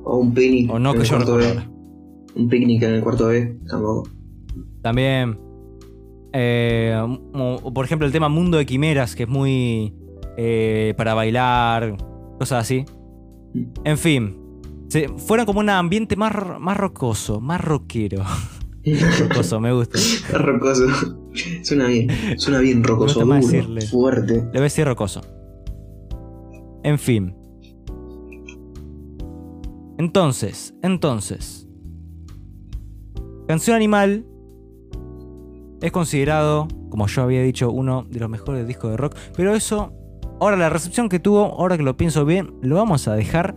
O un picnic O no en que el yo recuerdo. Un picnic en el cuarto B, tampoco. También. eh, o por ejemplo, el tema Mundo de Quimeras, que es muy eh, para bailar, cosas así. En fin. se- fueron como un ambiente más, más rocoso, más rockero. rocoso, me gusta. rocoso. Suena bien. Suena bien rocoso. duro, decirle. fuerte. Le voy a decir rocoso. En fin. Entonces, entonces. Canción Animal es considerado, como yo había dicho, uno de los mejores discos de rock. Pero eso, ahora la recepción que tuvo, ahora que lo pienso bien, lo vamos a dejar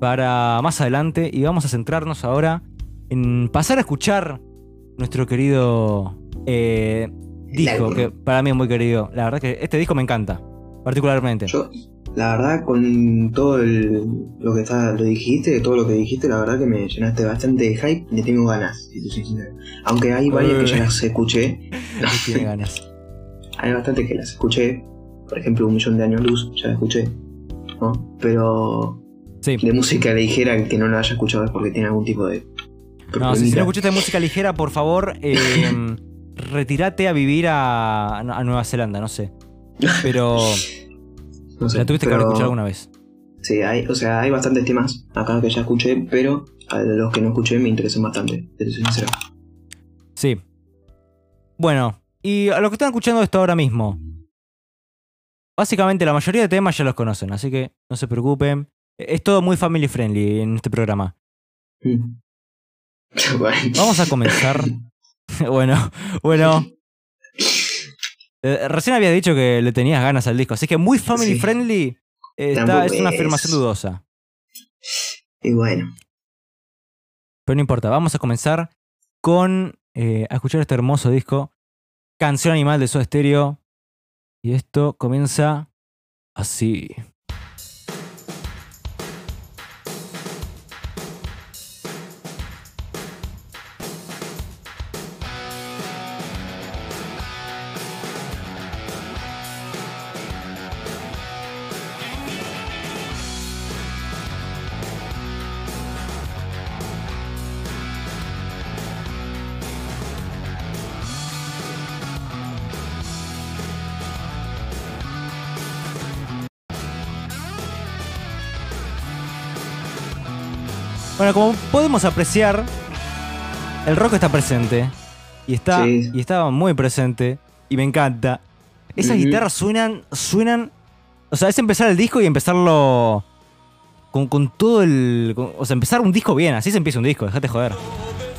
para más adelante y vamos a centrarnos ahora en pasar a escuchar nuestro querido eh, disco, que para mí es muy querido. La verdad que este disco me encanta, particularmente. Yo, la verdad, con todo el- lo que está, lo dijiste, todo lo que dijiste, la verdad que me llenaste bastante de hype y tengo ganas, si te. Aunque hay varias que ya las escuché, Tiene ganas. hay bastantes que las escuché. Por ejemplo, Un Millón de Años Luz, ya la escuché. ¿no? Pero Sí. de música ligera, el que no la haya escuchado es porque tiene algún tipo de. No, si, no escuchaste música ligera, por favor, eh, retírate a vivir a, a Nueva Zelanda, no sé. Pero No sé, la tuviste que haber escuchado alguna vez. Sí, hay, o sea, hay bastantes temas acá que ya escuché, pero a los que no escuché me interesan bastante, te soy sincero. Sí. Bueno, y a lo que están escuchando esto ahora mismo. Básicamente la mayoría de temas ya los conocen, así que no se preocupen. Es todo muy family friendly en este programa. Mm. Vamos a comenzar. bueno, bueno. Eh, recién había dicho que le tenías ganas al disco, así que muy family Sí. friendly eh, está, es una es. afirmación dudosa. Y bueno, Pero no importa, vamos a comenzar con eh, a escuchar este hermoso disco, Canción Animal de Soda Stereo. Y esto comienza así. Bueno, como podemos apreciar, el rock está presente. Y está, Sí. y estaba muy presente. Y me encanta. Esas guitarras suenan, suenan. O sea, es empezar el disco y empezarlo con, con todo el. con- o sea, empezar un disco bien. Así se empieza un disco, dejate joder.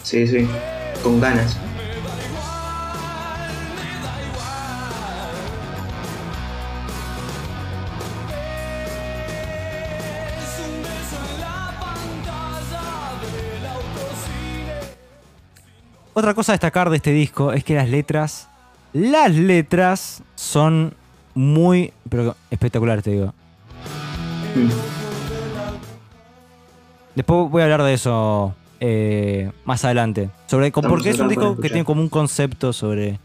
sí, sí. Con ganas. Otra cosa a destacar de este disco es que las letras. Las letras son muy. Pero espectaculares, te digo. Después voy a hablar de eso eh, más adelante. Sobre, Estamos porque es un disco que tiene como un concepto sobre,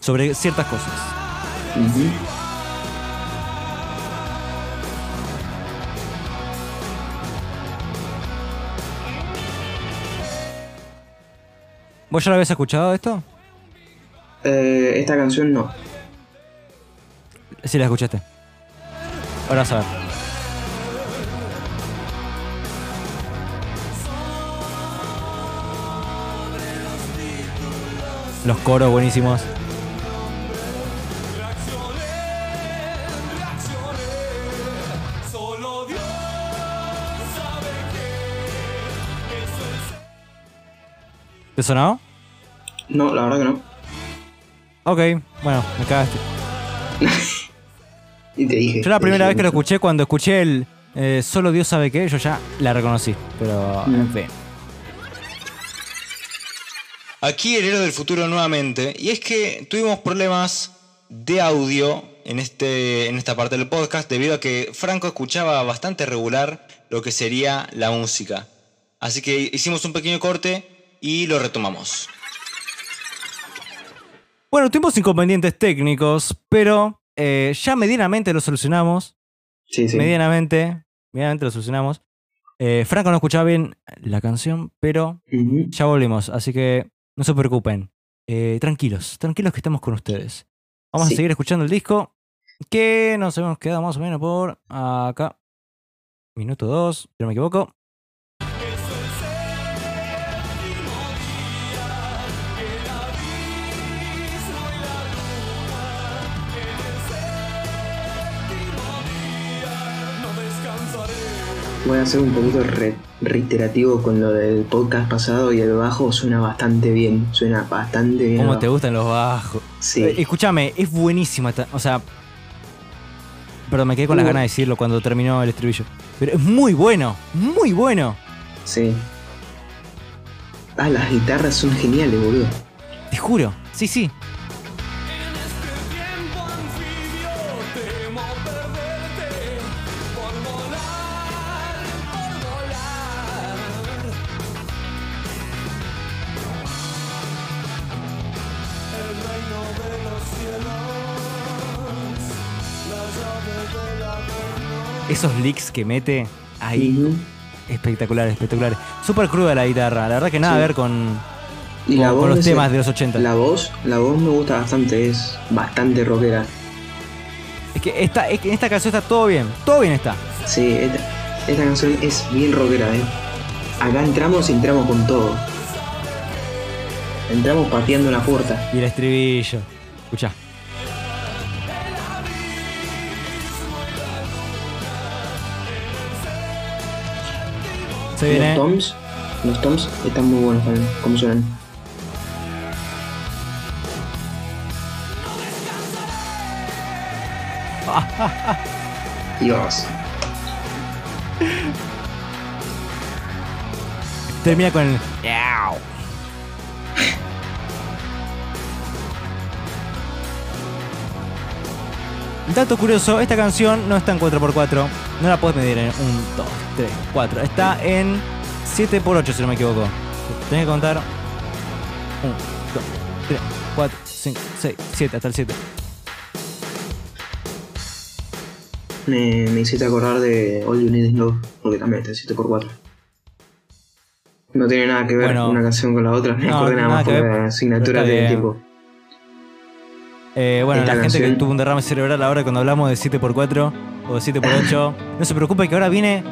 sobre ciertas cosas. Ujú. ¿Vos ya lo habías escuchado esto? Eh, esta canción no. Sí, la escuchaste. Ahora a ver. Los coros buenísimos. ¿Te sonó? No, la verdad que no. Ok, bueno, me cagaste. Y te dije. Yo la primera vez que lo escuché, cuando escuché el eh, Solo Dios sabe qué, yo ya la reconocí. Pero, Mm. en fin. Aquí el héroe del futuro nuevamente. Y es que tuvimos problemas de audio en, este, en esta parte del podcast debido a que Franco escuchaba bastante regular lo que sería la música. Así que hicimos un pequeño corte y lo retomamos. Bueno, tuvimos inconvenientes técnicos, pero eh, ya medianamente lo solucionamos. Sí, sí. Medianamente, medianamente lo solucionamos. Eh, Franco no escuchaba bien la canción, pero ya volvimos, así que no se preocupen. Eh, tranquilos, tranquilos que estamos con ustedes. Vamos Sí. a seguir escuchando el disco, que nos hemos quedado más o menos por acá. Minuto 2, si no me equivoco. Voy a ser un poquito re- reiterativo con lo del podcast pasado y el bajo suena bastante bien. Suena bastante bien. ¿Cómo te gustan los bajos? Sí. Eh, escúchame, es buenísima. esta- o sea. Perdón, me quedé con las Uh. ganas de decirlo cuando terminó el estribillo. Pero es muy bueno, muy bueno. Sí. Ah, las guitarras son geniales, boludo. Te juro. Sí, sí. Esos licks que mete ahí, Ujú. espectacular, espectacular. Súper cruda la guitarra, la verdad que nada Sí. a ver con, Y con- la con voz los de ese- temas de los 80. La voz, la voz me gusta bastante, es bastante rockera. Es que esta, es que en esta canción está todo bien, todo bien está. Sí, esta, esta canción es bien rockera, eh. Acá entramos y entramos con todo. Entramos pateando la puerta. Y el estribillo. Escucha. Se viene. Los toms, los toms están muy buenos también, como suenan. Dios. Termina con el. Dato curioso, esta canción no está en 4x4, no la puedes medir en 1, 2, 3, 4, está en 7x8 si no me equivoco. Tenés que contar 1, 2, 3, 4, 5, 6, 7, hasta el 7. Me, me hiciste acordar de All You Need Is Love, porque también está en 7x4. No tiene nada que ver Bueno. una canción con la otra, me No, acordé nada más por la asignatura pero está de bien. tiempo. Eh, bueno, la gente que tuvo un derrame cerebral ahora cuando hablamos de 7x4 o de 7x8, no se preocupe que ahora viene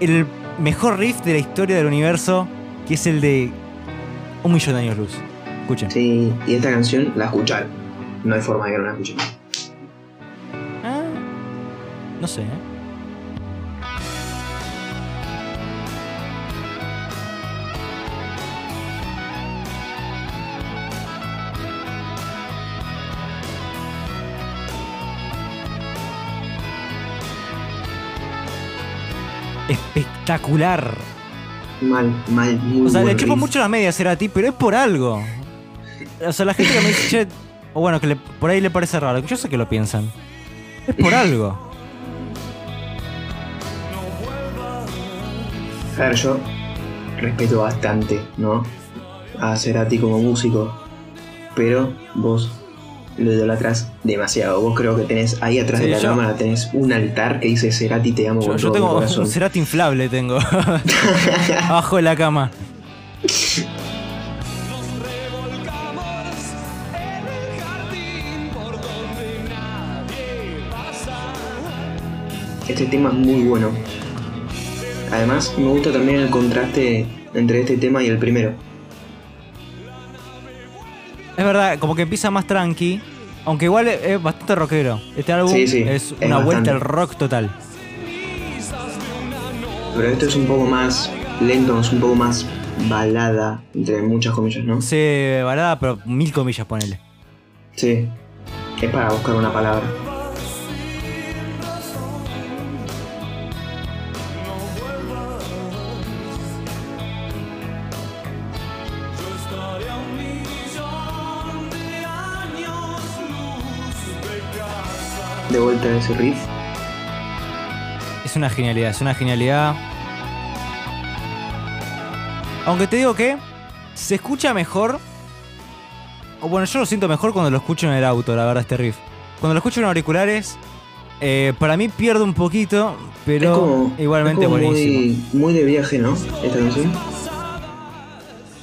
el mejor riff de la historia del universo, que es el de un millón de años luz. Escuchen. Sí, y esta canción la escucharon. No hay forma de que no la escuchen. Ah, no sé, ¿eh? Espectacular. Mal, mal, muy O sea, le chupo mucho las medias a ti, pero es por algo. O sea, la gente que me dice, che, o bueno, que le- por ahí le parece raro, yo sé que lo piensan. Es por algo. A ver, yo respeto bastante, ¿no? A Cerati como músico. Pero vos lo idolatras demasiado. Vos creo que tenés ahí atrás Sí, de la yo- cámara tenés un altar que dice Cerati te amo Yo, con yo todo mi tengo corazón. un Cerati inflable, tengo. Abajo de la cama. Este tema es muy bueno. Además, me gusta también el contraste entre este tema y el primero. Es verdad, como que empieza más tranqui. Aunque igual es, bastante rockero. Este álbum Sí, sí, es es una vuelta al rock total. Pero esto es un poco más lento, es un poco más balada, entre muchas comillas, ¿no? Sí, balada, pero mil comillas, ponele. Sí. Es para buscar una palabra. Vuelta a ese riff. Es una genialidad, es una genialidad. Aunque te digo que se escucha mejor. O bueno, yo lo siento mejor cuando lo escucho en el auto, la verdad, este riff. Cuando lo escucho en auriculares, eh, para mí pierde un poquito, pero como, igualmente es buenísimo. Muy, muy de viaje, ¿no? Esta canción.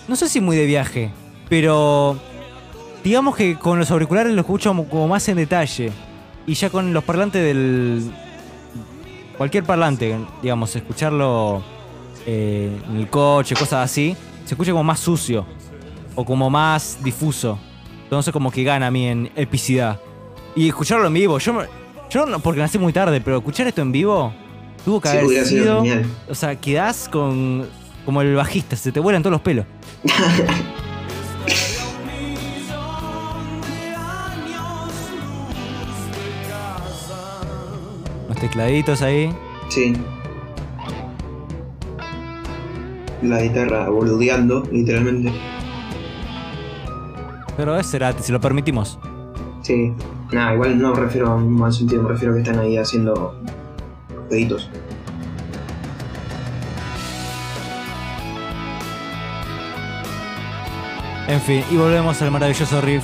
No sé si muy de viaje, pero digamos que con los auriculares lo escucho como más en detalle. Y ya con los parlantes del. Cualquier parlante, digamos, escucharlo eh, en el coche, cosas así, se escucha como más sucio o como más difuso. Entonces, como que gana a mí en epicidad. Y escucharlo en vivo, yo, yo no, porque nací muy tarde, pero escuchar esto en vivo tuvo que Sí, haber sido. O sea, quedás con. como el bajista, se te vuelan todos los pelos. tecladitos ahí. Sí. La guitarra boludeando, literalmente. Pero es Cerati, si lo permitimos. Sí. Nada, igual no me refiero a un mal sentido, me refiero a que están ahí haciendo deditos. En fin, y volvemos al maravilloso riff.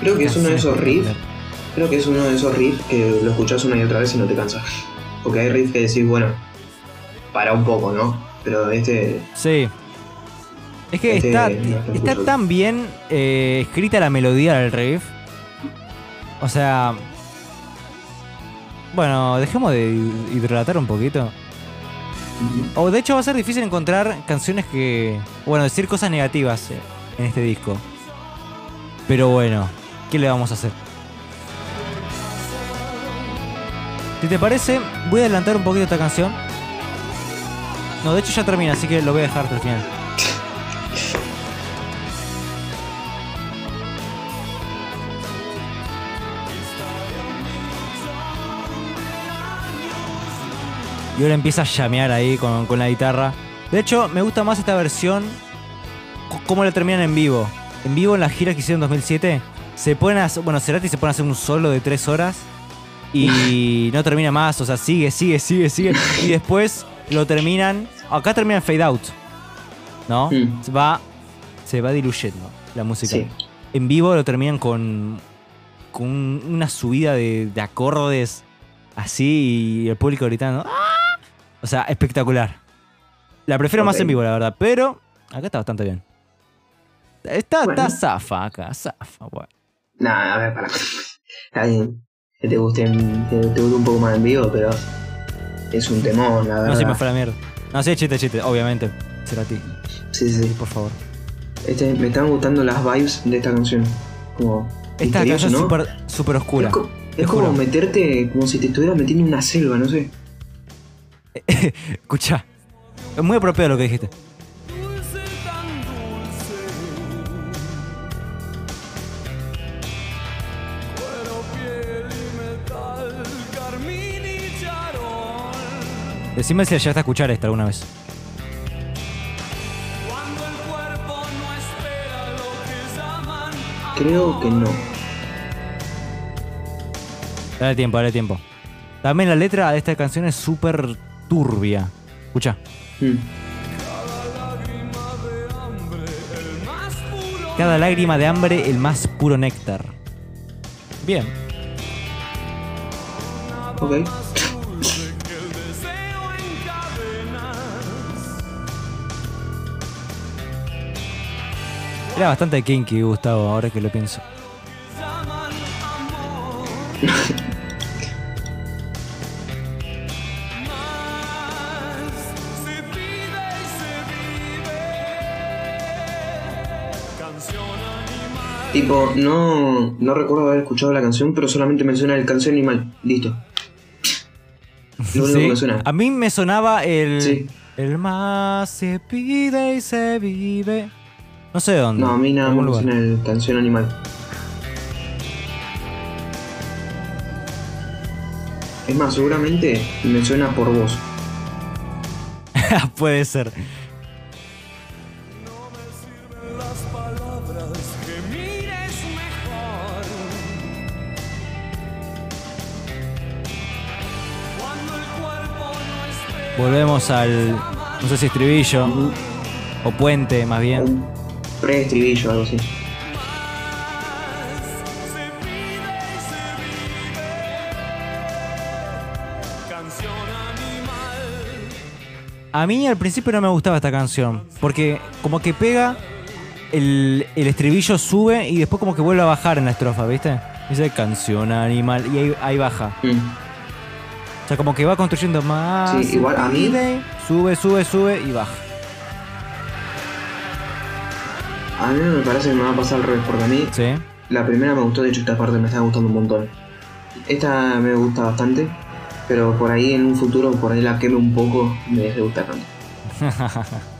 Creo que es uno de esos riffs. Creo que es uno de esos riffs que lo escuchás una y otra vez y no te cansas. Porque hay riffs que decís, bueno, para un poco, ¿no? Pero este, Sí. Es que Este está, no está tan bien eh, escrita la melodía del riff. O sea. Bueno, dejemos de hidratar un poquito. O de hecho va a ser difícil encontrar canciones que. Bueno, decir cosas negativas en este disco. Pero bueno, ¿qué le vamos a hacer? Si te parece, voy a adelantar un poquito esta canción. No, de hecho ya termina, así que lo voy a dejar hasta el final. Y ahora empieza a llamear ahí con, la guitarra. De hecho, me gusta más esta versión. Cómo la terminan en vivo. En vivo en la gira que hicieron en 2007. Se ponen a, bueno, Cerati se pone a hacer un solo de tres horas. Y no termina más. O sea, sigue, sigue, sigue, sigue. Y después lo terminan. Acá termina en fade out. ¿No? Mm. Se va. Se va diluyendo la música. Sí. En vivo lo terminan con. Con una subida de, de acordes. Así. Y el público gritando. ¡Ah! O sea, espectacular. La prefiero más en vivo, la verdad. Pero acá está bastante bien. Está, Bueno. está zafa acá, zafa. Bueno. Nah, a ver, para. Está bien. Que te guste, que te guste un poco más en vivo, pero es un temón, la verdad. No se me fue la mierda. No, sí, chiste, chiste, obviamente. Será a ti, Sí, sí, sí. por favor. Este, me están gustando las vibes de esta canción. Como. Esta canción es súper súper oscura. Es, co- te es como juro. meterte como si te estuvieras metiendo en una selva, no sé. Escucha. Es muy apropiado lo que dijiste. Decime si llegaste a escuchar esta alguna vez. Creo que no. Dale tiempo, dale tiempo. También la letra de esta canción es súper turbia. Escucha. Mm. Cada lágrima de hambre, el más puro néctar. Bien. Ok. Era bastante kinky, Gustavo, ahora que lo pienso. Tipo, no, no recuerdo haber escuchado la canción, pero solamente menciona el canción animal. Listo. Lo único Sí, que me suena. A mí me sonaba el. Sí. El más se pide y se vive. No sé de dónde. No, a mí nada en más suena el canción animal. Es más, seguramente me suena por vos. Puede ser. Volvemos al. No sé si estribillo. O puente, más bien. Pre-estribillo, algo así. A mí al principio no me gustaba esta canción. Porque como que pega. El, el estribillo sube y después como que vuelve a bajar en la estrofa, ¿viste? Dice canción animal y ahí, ahí baja. Mm. O sea, como que va construyendo más. Sí, igual a mí- Sube, sube, sube y baja. A mí me parece que me va a pasar al revés, porque a mí ¿Sí? la primera me gustó, de hecho esta parte me está gustando un montón. Esta me gusta bastante, pero por ahí en un futuro, por ahí la queme un poco, me deje de gustar tanto.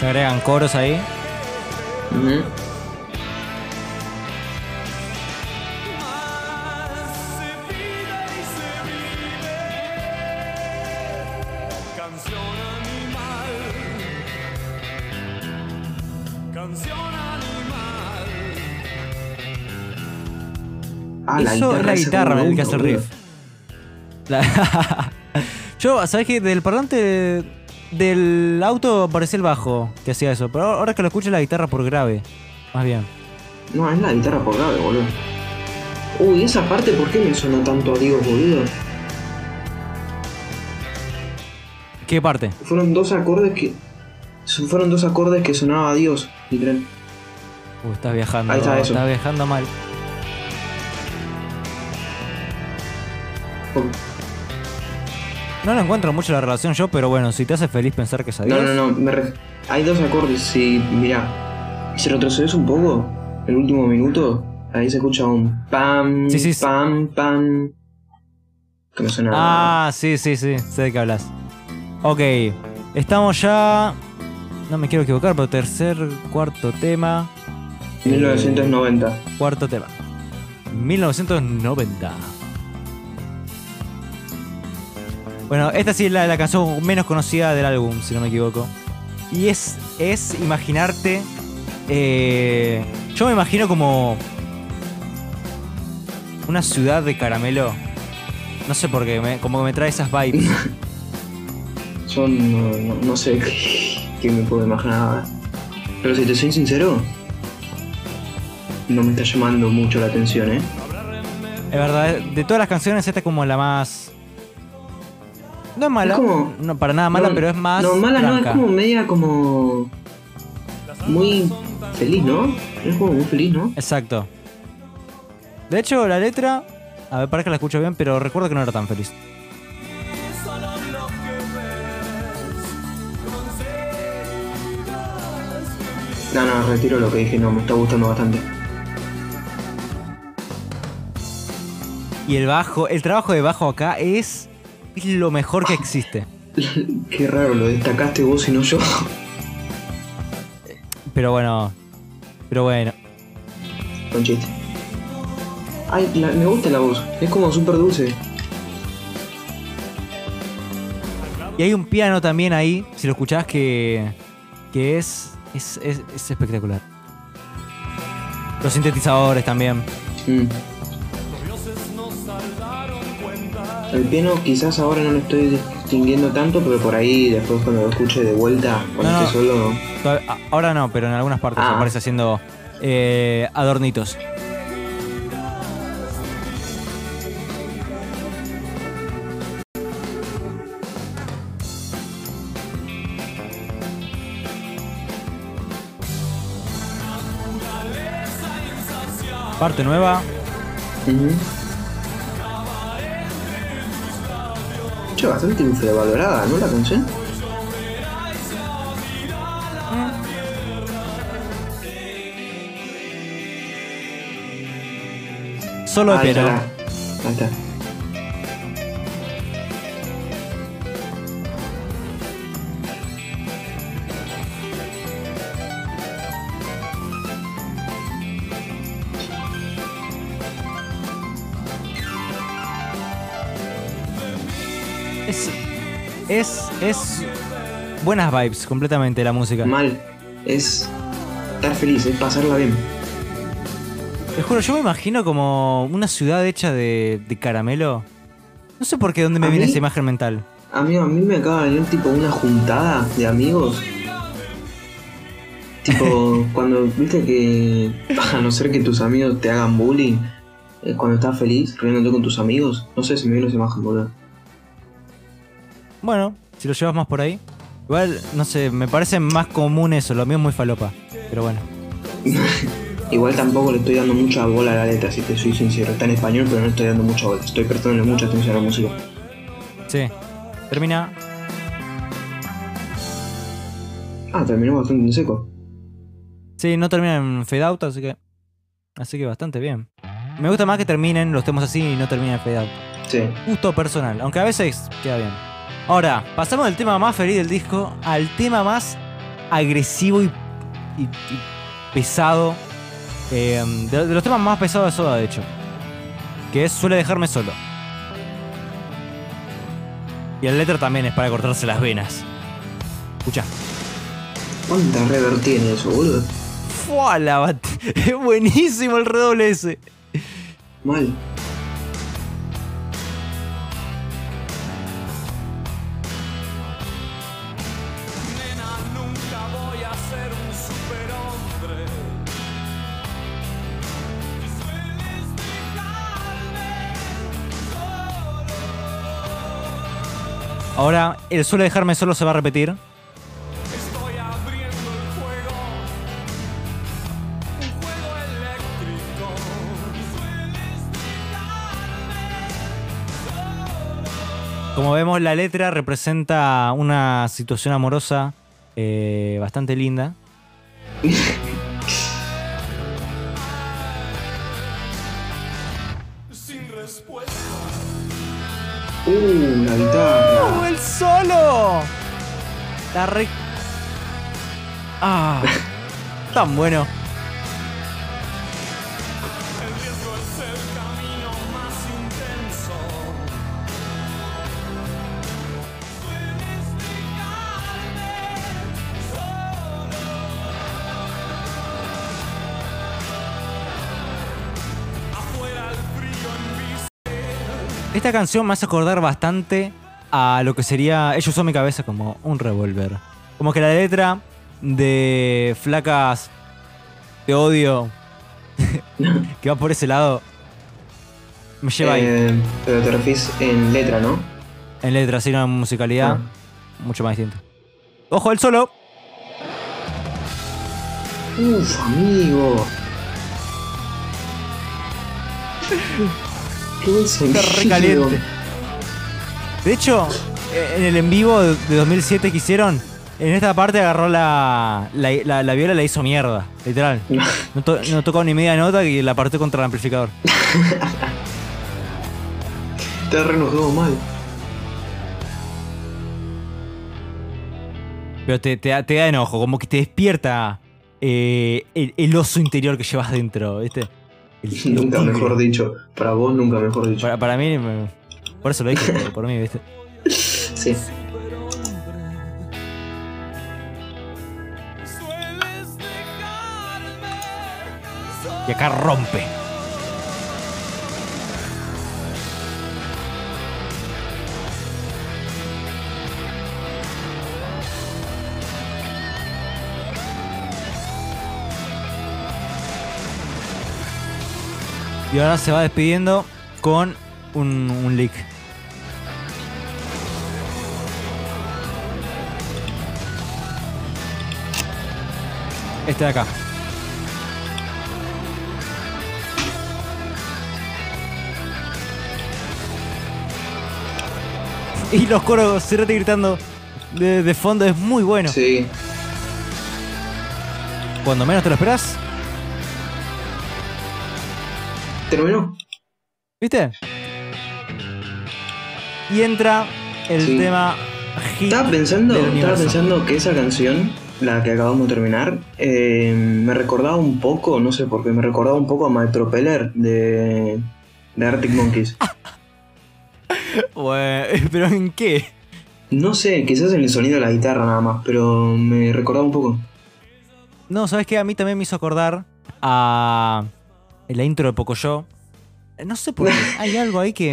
Se agregan coros ahí. Canción animal. Ah, la Eso guitarra es la guitarra me que hace el riff. La- Yo, ¿sabes qué? Del parlante del auto parecía el bajo que hacía eso. Pero ahora que lo escucho la guitarra por grave. Más bien. No, es la guitarra por grave, boludo. Uy, esa parte, ¿por qué me sonó tanto a Dios, boludo? ¿Qué parte? Fueron dos acordes que. Fueron dos acordes que sonaba a Dios, literal. Uh, estás viajando. Ahí está eso. Estás viajando mal. No lo encuentro mucho la relación yo, pero bueno, si te hace feliz pensar que Dios. No, no, no, me hay dos acordes, si, mirá, si retrocedes un poco, el último minuto, Ahí se escucha un pam, Sí, sí, sí. pam, pam. Que me suena. Ah, sí, sí, sí. Sé de qué hablas. Ok. Estamos ya. No me quiero equivocar, pero tercer, cuarto tema. 1990. Cuarto tema. 1990. Bueno, esta sí es la, la canción menos conocida del álbum, si no me equivoco. Y es, es imaginarte... eh, yo me imagino como... Una ciudad de caramelo. No sé por qué, me- como que me trae esas vibes. Son. No, no- no sé qué me puedo imaginar. Pero si te soy sincero, no me está llamando mucho la atención, ¿eh? Es verdad, de todas las canciones esta es como la más... No es mala, Es como- no, para nada mala, No, pero es más... No, mala no, es como media como. Muy feliz, ¿no? Es como muy feliz, ¿no? Exacto. De hecho, la letra, a ver, para que la escucho bien, pero recuerdo que no era tan feliz. No, no, retiro lo que dije, no, me está gustando bastante. Y el bajo, el trabajo de bajo acá es, es lo mejor que existe. Qué raro, lo destacaste vos y no yo. Pero bueno, pero bueno. Con chiste. Ay, la- me gusta la voz, es como súper dulce. Y hay un piano también ahí, si lo escuchás, que, que es, es, es, es espectacular. Los sintetizadores también. Mm. El piano quizás ahora no lo estoy distinguiendo tanto, pero por ahí después cuando lo escuche de vuelta, cuando No, no. esté solo, Ahora no, pero en algunas partes Ah. aparece haciendo eh, adornitos. Parte nueva. Ujú. Che, bastante infravalorada, ¿no? La canción. Solo de Ahí está. Es, buenas vibes completamente la música. Mal. Es estar feliz, es pasarla bien. Te juro, yo me imagino como una ciudad hecha de, de caramelo. No sé por qué dónde me ¿A viene mí? esa imagen mental. Amigo, a mí me acaba de venir tipo una juntada de amigos. Tipo, cuando viste que a no ser que tus amigos te hagan bullying, es cuando estás feliz riéndote con tus amigos. No sé si me viene esa imagen, boludo. Bueno, si lo llevas más por ahí. Igual, no sé, me parece más común eso, lo mío es muy falopa. Pero bueno. Igual tampoco le estoy dando mucha bola a la letra, si te soy sincero. Está en español, pero no estoy dando mucha bola. Estoy prestándole mucha atención a la música. Sí. Termina. Ah, terminó bastante en seco. Sí, no termina en fade out, así que. Así que bastante bien. Me gusta más que terminen los temas así y no terminen en fade out. Sí. Gusto personal, aunque a veces queda bien. Ahora, pasamos del tema más feliz del disco al tema más agresivo y, y- y pesado. eh, de, de los temas más pesados de Soda, de hecho. Que es Suele dejarme solo. Y el letra también es para cortarse las venas. Escucha. ¿Cuánta rever tiene eso, boludo? ¡Fua! La bat- Es buenísimo el redoble ese. Mal. Ahora, el suele dejarme solo se va a repetir. Estoy abriendo el juego. Un juego eléctrico. Y sueles Como vemos, la letra representa una situación amorosa eh, bastante linda. Uh, la ¡Oh, guitarra. el solo! La re... Ah, tan bueno. Esta canción me hace acordar bastante a lo que sería. Ellos usó mi cabeza como un revólver. Como que la letra de Flacas Te odio, que va por ese lado, me lleva ahí. Eh, pero te refieres en letra, ¿no? En letra, sí, en musicalidad, Ah. mucho más distinto. ¡Ojo, el solo! Uf, amigo. Qué Está re sonido. caliente. De hecho, eh, en el en vivo de de 2007 que hicieron, en esta parte agarró la, la, la- la viola y la hizo mierda, literal. No, to- no tocó ni media nota y la partió contra el amplificador. Te re enojado mal. Pero te, te da- te da enojo, como que te despierta eh, el, el oso interior que llevas dentro, ¿viste? El- Nunca tigre. mejor dicho. Para vos, nunca mejor dicho. Para, para mí, me- por eso lo dije, por, mí, ¿viste? Sí. Y acá rompe. Y ahora se va despidiendo con un, un lick. Este de acá. Y los coros Cerati gritando de, de fondo es muy bueno. Sí. Cuando menos te lo esperas, ¿Terminó? ¿viste? Y entra el Sí. tema hit Estaba pensando, del estaba pensando que esa canción, la que acabamos de terminar, eh, me recordaba un poco, no sé por qué, me recordaba un poco a My Propeller de, de Arctic Monkeys. Bueno, ¿Pero en qué? No sé, quizás en el sonido de la guitarra nada más, pero me recordaba un poco. No, ¿sabes qué? A mí también me hizo acordar a la intro de Pocoyo. No sé por qué. Hay algo ahí que,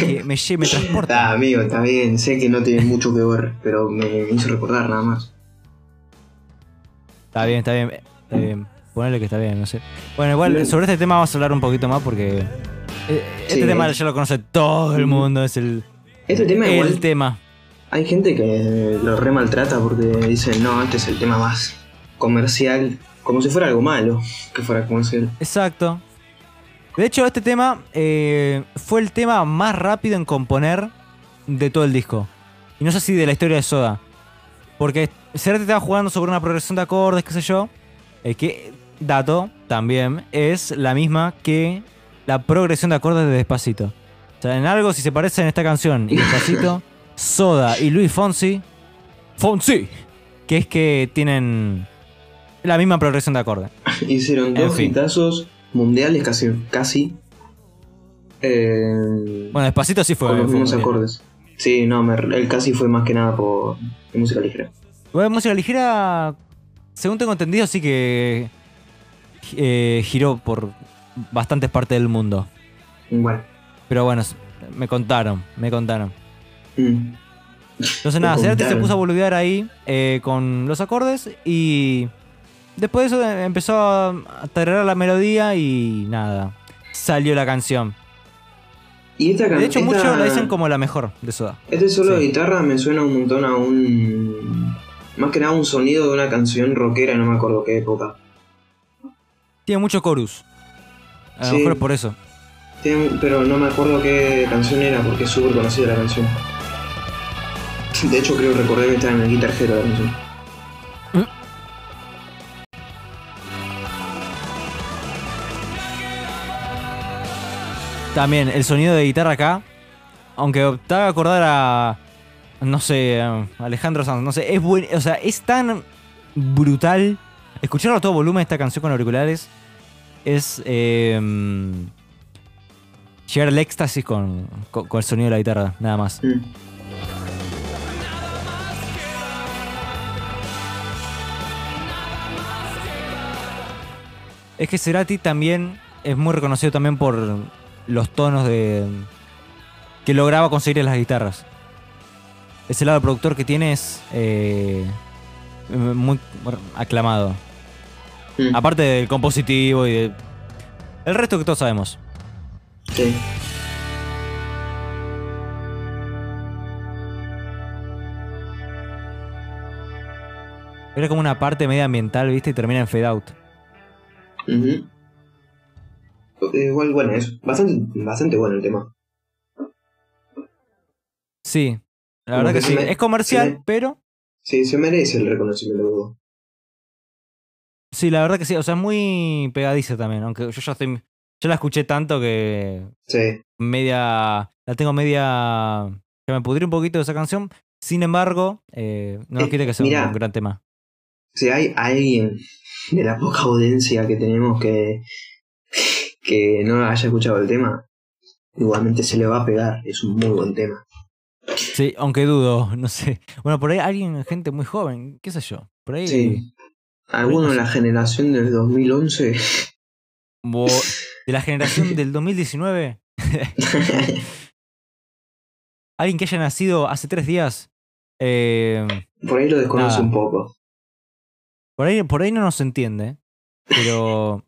que me, me transporta. amigo, está bien, sé que no tiene mucho que ver, pero me, me hizo recordar nada más. Está bien, está bien. Está bien. Ponele que está bien, no sé. Bueno, igual sobre este tema vamos a hablar un poquito más porque eh, este Sí. tema ya lo conoce todo el mundo. Es el, Este tema el igual, tema. hay gente que lo re maltrata porque dicen, no, este es el tema más comercial, como si fuera algo malo que fuera comercial. Exacto. De hecho, este tema eh, fue el tema más rápido en componer de todo el disco. Y no sé si de la historia de Soda. Porque Cerati estaba jugando sobre una progresión de acordes, qué sé yo. eh, que, dato, también, es la misma que la progresión de acordes de Despacito. O sea, en algo, si se parece en esta canción y Despacito, Soda y Luis Fonsi. Fonsi. Que es que tienen la misma progresión de acordes. Hicieron En dos fin. hitazos mundiales casi. casi eh, Bueno, Despacito sí fue. con los mismos acordes. Sí, no, me- el casi fue más que nada por música ligera. Bueno, música ligera, según tengo entendido, sí que eh, giró por bastantes partes del mundo. Bueno. Pero bueno, me contaron, me contaron. Mm. Entonces nada, Cerati se puso a boludear ahí eh, con los acordes y después de eso eh, empezó a a tararear la melodía y nada, salió la canción. Y esta De hecho, muchos la dicen como la mejor de Soda. Este solo de guitarra me suena un montón a un. Más que nada un sonido de una canción rockera, no me acuerdo qué época. Tiene mucho chorus. A lo Sí. mejor es por eso. Tiene- pero no me acuerdo qué canción era porque es súper conocida la canción. De hecho, creo recordar que estaba en el Guitar Hero la canción. También el sonido de guitarra acá, aunque te haga acordar a, no sé, a Alejandro Sanz, no sé, es buen, o sea, es tan brutal. Escucharlo a todo volumen esta canción con auriculares es eh, llegar al éxtasis con, con- con el sonido de la guitarra, nada más. Mm. Es que Cerati también es muy reconocido también por los tonos de que lograba conseguir en las guitarras. Ese lado productor que tiene es eh, muy aclamado. Mm. Aparte del compositivo y de... El resto que todos sabemos. Sí. Era como una parte medioambiental, ¿viste? Y termina en fade out. Igual, bueno, es bastante, bastante bueno el tema. Sí, la Como verdad que que sí. me- Es comercial, me- pero... Sí, se merece el reconocimiento. Sí, la verdad que sí. O sea, es muy pegadiza también. Aunque yo ya estoy... Yo la escuché tanto que Sí. media. La tengo media. Que me pudrí un poquito de esa canción. Sin embargo, eh, no nos Eh, quita que sea mirá. un gran tema. Si hay alguien de la poca audiencia que tenemos que, que no haya escuchado el tema, igualmente se le va a pegar. Es un muy buen tema. Sí, aunque dudo, no sé. Bueno, por ahí alguien, gente muy joven, qué sé yo. Por ahí. Sí. Alguno de la generación del 2011. bo- de la generación del 2019. alguien que haya nacido hace tres días. eh, Por ahí lo desconoce Nada. un poco. por, ahí, por ahí no nos entiende. Pero.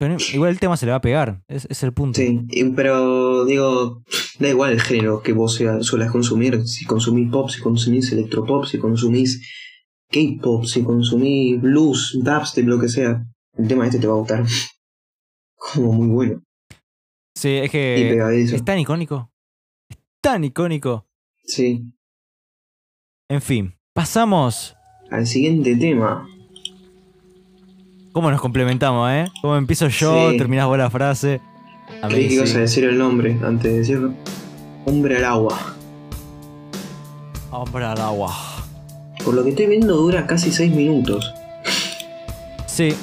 Pero igual el tema se le va a pegar. Es, es el punto. Sí, pero digo, da igual el género que vos suelas consumir. Si consumís pop, si consumís electropop, si consumís K-pop, si consumís blues, dubstep, lo que sea, el tema este te va a gustar. Como muy bueno Sí, es que. Es tan icónico. Es tan icónico. Sí. En fin, pasamos. Al siguiente tema. ¿Cómo nos complementamos, eh? ¿Cómo empiezo yo? Sí. Terminás vos la frase. A mí Creí que ibas a decir el nombre antes de decirlo. Hombre al agua. Hombre al agua. Por lo que estoy viendo dura casi 6 minutos. Sí,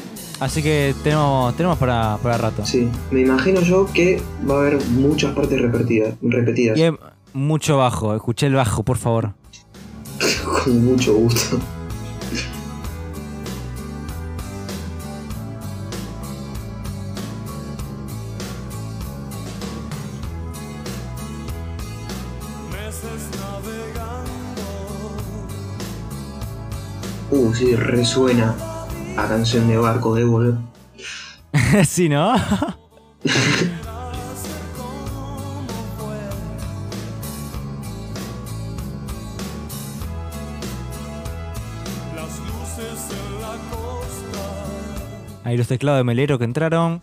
así que tenemos, tenemos para, para rato. Sí. Me imagino yo que va a haber muchas partes repetidas. repetidas. Y mucho bajo. Escuché el bajo, por favor. Con mucho gusto. Sí, resuena a canción de barco de boludo. sí, ¿no? Las luces en la costa. Ahí los teclados de Melero que entraron.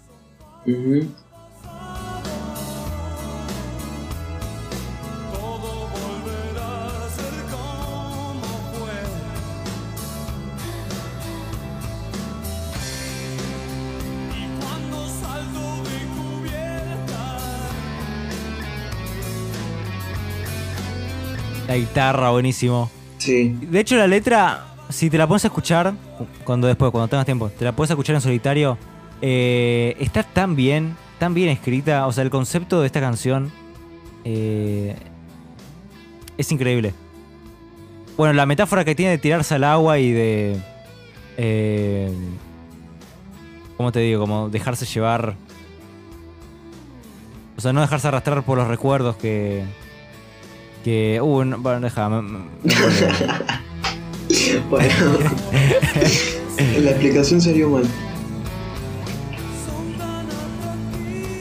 La guitarra, buenísimo. Sí, De hecho, la letra, si te la pones a escuchar, cuando después, cuando tengas tiempo, te la puedes escuchar en solitario, eh, está tan bien, tan bien escrita. O sea, el concepto de esta canción eh, es increíble. Bueno, la metáfora que tiene de tirarse al agua y de. Eh, ¿Cómo te digo? Como dejarse llevar. O sea, no dejarse arrastrar por los recuerdos que. Que. Uh, no, bueno, deja. me- me- me envolé. bueno. la explicación salió mal.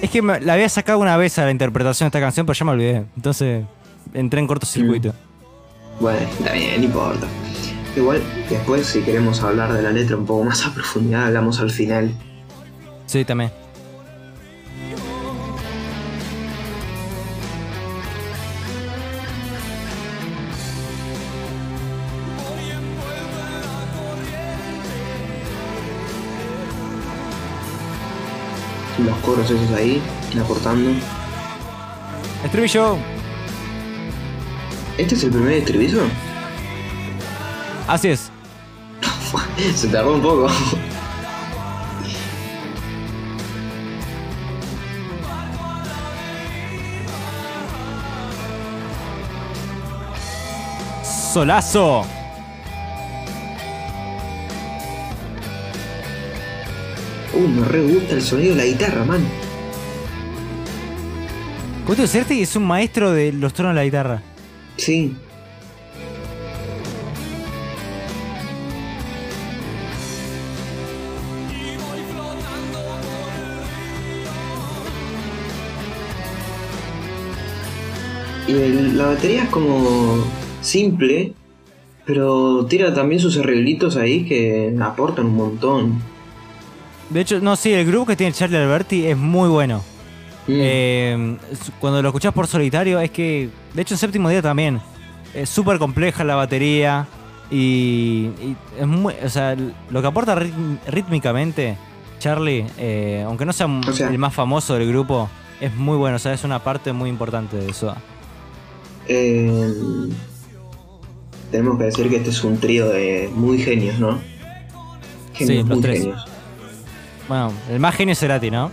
Es que me- la había sacado una vez a la interpretación de esta canción, pero ya me olvidé. Entonces entré en cortocircuito. Bueno, está bien, no importa. Igual, después, si queremos hablar de la letra un poco más a profundidad, hablamos al final. Sí, también. Los coros esos ahí, aportando. Estribillo. ¿Este es el primer estribillo? Así es. Se tardó un poco. Solazo. Uh, me re gusta el sonido de la guitarra, man. Cuento Certi es un maestro de los tonos de la guitarra. Sí. Y el- la batería es como simple, pero tira también sus arreglitos ahí que aportan un montón. De hecho, no, sí, el grupo que tiene Charlie Alberti es muy bueno. Mm. Eh, cuando lo escuchás por solitario, es que. De hecho, en séptimo día también. Es súper compleja la batería. Y, y es muy. O sea, lo que aporta rítmicamente, Charlie, eh, aunque no sea, O sea- el más famoso del grupo, es muy bueno. O sea, es una parte muy importante de eso. Eh, tenemos que decir que este es un trío de muy genios, ¿no? Genios, Sí, los muy tres. genios. Bueno, el más genio es Cerati, ¿no?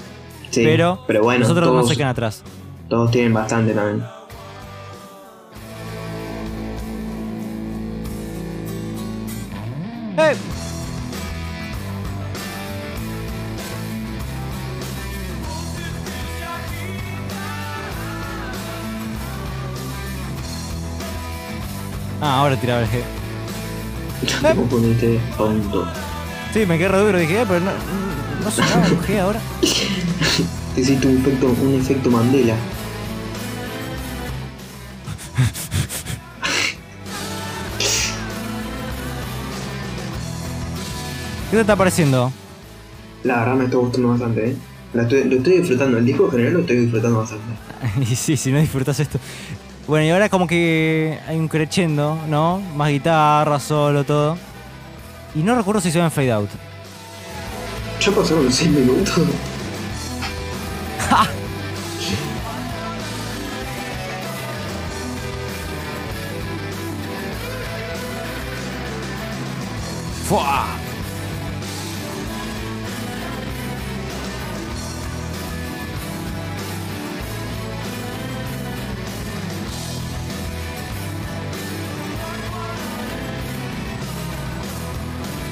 Sí, pero, pero bueno, los otros no todos, se quedan atrás. todos tienen bastante también. ¡Eh! Ah, ahora tiraba el G. Tonto. Sí, me quedé duro. Dije, eh, pero no, no sonaba G ahora. Hiciste un efecto, un efecto Mandela. ¿Qué te está pareciendo? La verdad me está gustando bastante, ¿eh? La estoy- lo estoy disfrutando, el disco en general lo estoy disfrutando bastante. y sí, si no disfrutas esto. Bueno, y ahora como que hay un crescendo, ¿no? Más guitarra, solo, todo. Y no recuerdo si se llama Fade Out. Ya pasaron 6 minutos. ¡Fua!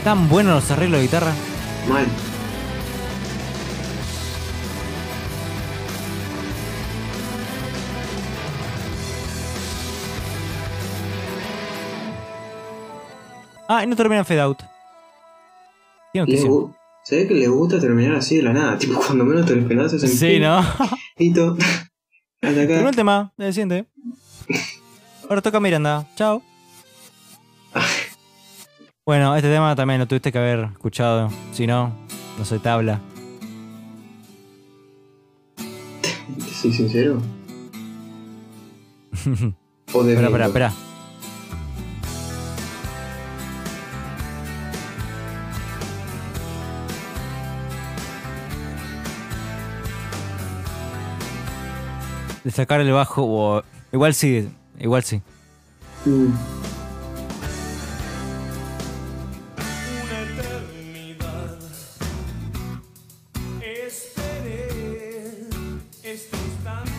Tan buenos los arreglos de guitarra. Mal. Ah, y no termina en Fade Out. ¿Qué Le gu- Se ve que les gusta terminar así de la nada. Tipo, cuando menos te lo esperás, hacen Sí, pim, ¿no? Listo. Hasta acá. el tema, del siguiente. Ahora toca Miranda. Chao. Bueno, este tema también lo tuviste que haber escuchado. Si no, no se tabla. ¿Sí, sincero? O de Espera, espera, espera. De sacar el bajo o... Igual sí, igual sí. Una eternidad. Esperé este instante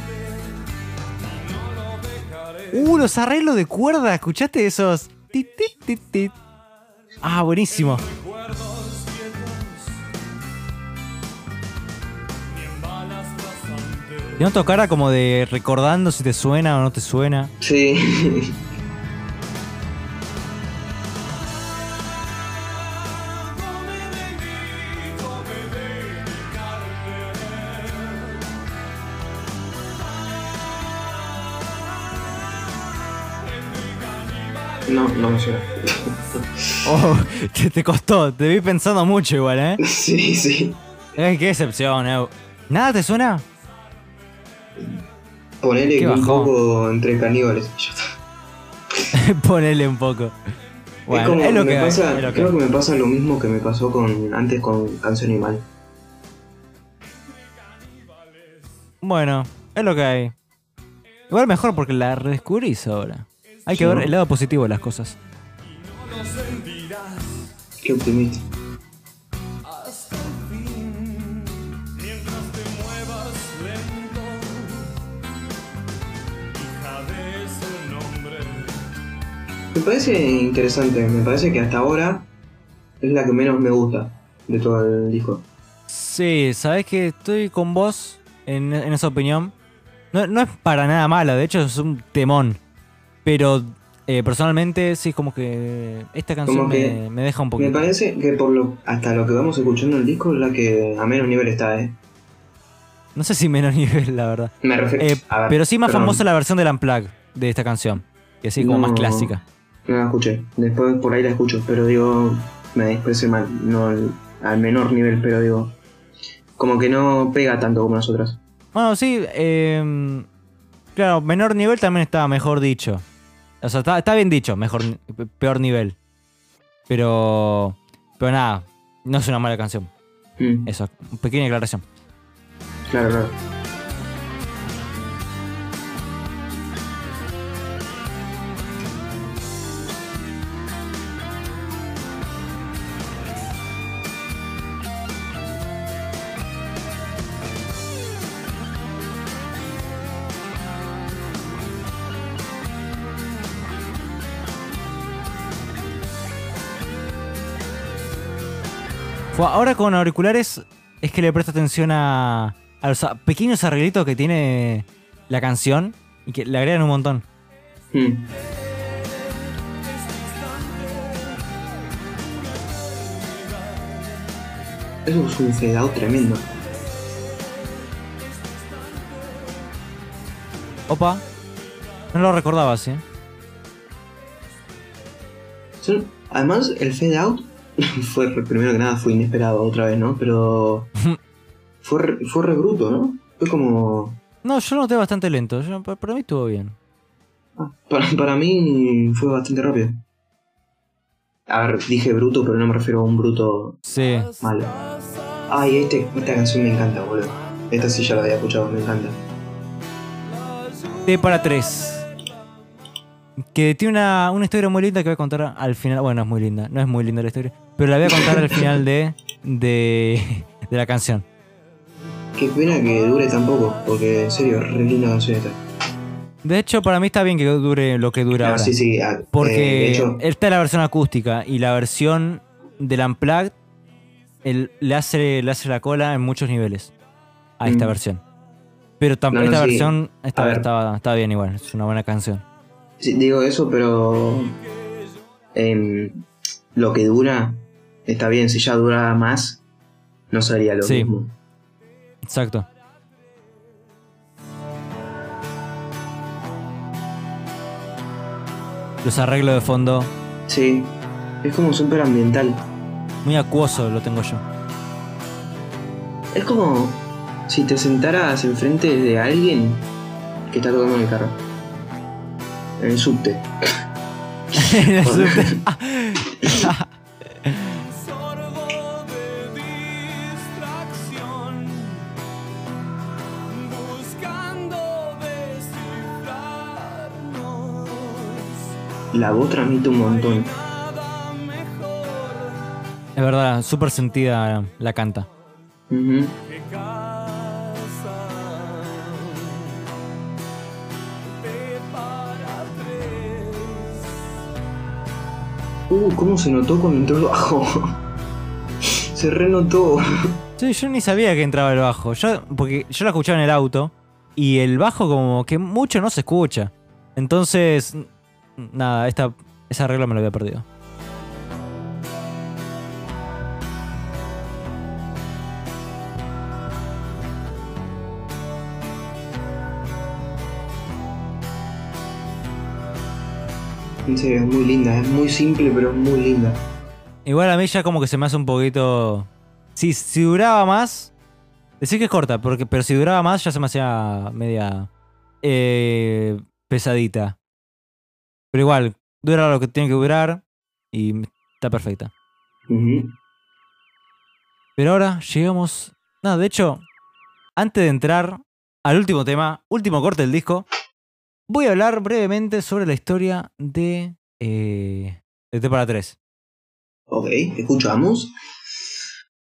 y no lo dejaré. Uh, los arreglos de cuerda, ¿escuchaste esos? Tit, tit, tit, tit. Ah, buenísimo. ¿Y no tocara como de recordando si te suena o no te suena? Sí. No, no me suena. Oh, te, te costó, te vi pensando mucho igual, ¿eh? Sí, sí. Eh, qué excepción, eh. ¿Nada te suena? Ponele un poco entre caníbales. Ponele un poco. Bueno, es como es lo me que pasa, es lo que creo que me pasa lo mismo que me pasó con antes con Canción Animal. Bueno, es lo que hay. Igual mejor porque la redescubrís ahora. Hay que ver el lado positivo de las cosas. Qué optimista. Me parece interesante, me parece que hasta ahora es la que menos me gusta de todo el disco. Sí, sabes que estoy con vos en, en esa opinión. No, no es para nada mala, de hecho es un temón. Pero eh, personalmente sí, como que esta canción me, me deja un Me poquito. parece que por lo hasta lo que vamos escuchando en el disco es la que a menos nivel está, ¿eh? No sé si menos nivel, la verdad. Me refiero. Eh, a ver, pero sí más perdón, famosa la versión del Unplugged de esta canción. Que sí, como No. más clásica. No la escuché. Después por ahí la escucho, pero digo, me expresé mal. No al, al menor nivel, pero digo, como que no pega tanto como las otras. Bueno, sí, eh, claro, menor nivel también está mejor dicho. O sea, está, está bien dicho, mejor, peor nivel. Pero, pero nada, no es una mala canción. Mm, Eso, pequeña aclaración. claro, claro. Ahora con auriculares es que le presto atención a, a los a- pequeños arreglitos que tiene la canción y que le agregan un montón. Mm. Eso es un fade out tremendo. Opa, no lo recordaba así. Además, el fade out fue, primero que nada, fue inesperado otra vez, ¿no? Pero fue, re- fue re bruto, ¿no? Fue como... No, yo lo noté bastante lento. yo- para mí estuvo bien. ah, Para, para mí fue bastante rápido. A ver, dije bruto, pero no me refiero a un bruto Sí. malo. Ay, este, esta canción me encanta, boludo. Esta sí ya la había escuchado, me encanta. T para 3. Que tiene una, una historia muy linda que voy a contar al final. Bueno, no es muy linda, no es muy linda la historia. Pero la voy a contar al final de, de, de la canción. Qué pena que dure tan poco, porque en serio, re linda canción esta. De hecho, para mí está bien que dure lo que dura Ah, ahora. sí, sí, ah, eh, Porque hecho, esta es la versión acústica y la versión del Unplugged el- le, hace, le hace la cola en muchos niveles a esta Mm. versión. Pero tam- No, no, esta sí. versión ver. estaba, estaba bien igual, es una buena canción. Sí, digo eso, pero em, lo que dura está bien. Si ya dura más, no sería lo Sí. mismo. Exacto. Los arreglos de fondo, Sí, es como súper ambiental. muy acuoso lo tengo yo. Es como si te sentaras enfrente de alguien que está tocando carro. En el subte. En el subte. La voz transmite un montón. Es verdad, súper sentida la canta. Uh, cómo se notó cuando entró el bajo. se renotó. Sí, yo ni sabía que entraba el bajo. Yo, porque yo la escuchaba en el auto y el bajo como que mucho no se escucha. Entonces, nada, esta, ese arreglo me lo había perdido. En serio, es muy linda. Es muy simple, pero es muy linda. Igual a mí ya como que se me hace un poquito... Si, si duraba más... Decir que es corta, porque, pero si duraba más ya se me hacía media... eh, pesadita. Pero igual, dura lo que tiene que durar y está perfecta. Pero ahora llegamos. No, de hecho, antes de entrar al último tema, último corte del disco, voy a hablar brevemente sobre la historia de, eh, de T para 3. Ok, escuchamos.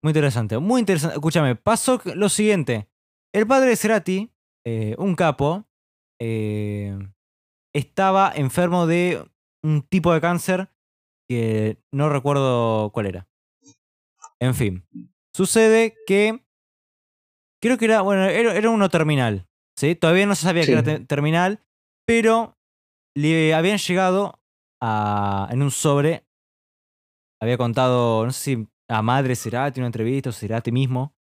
Muy interesante, muy interesante. Escúchame, pasó lo siguiente. El padre de Cerati, eh, un capo, eh, estaba enfermo de un tipo de cáncer que no recuerdo cuál era. En fin, sucede que creo que era, bueno, era, era uno terminal. ¿sí? Todavía no se sabía Sí. que era te- terminal, pero le habían llegado en un sobre. Había contado, no sé si a Madre Cerati en una entrevista o Cerati mismo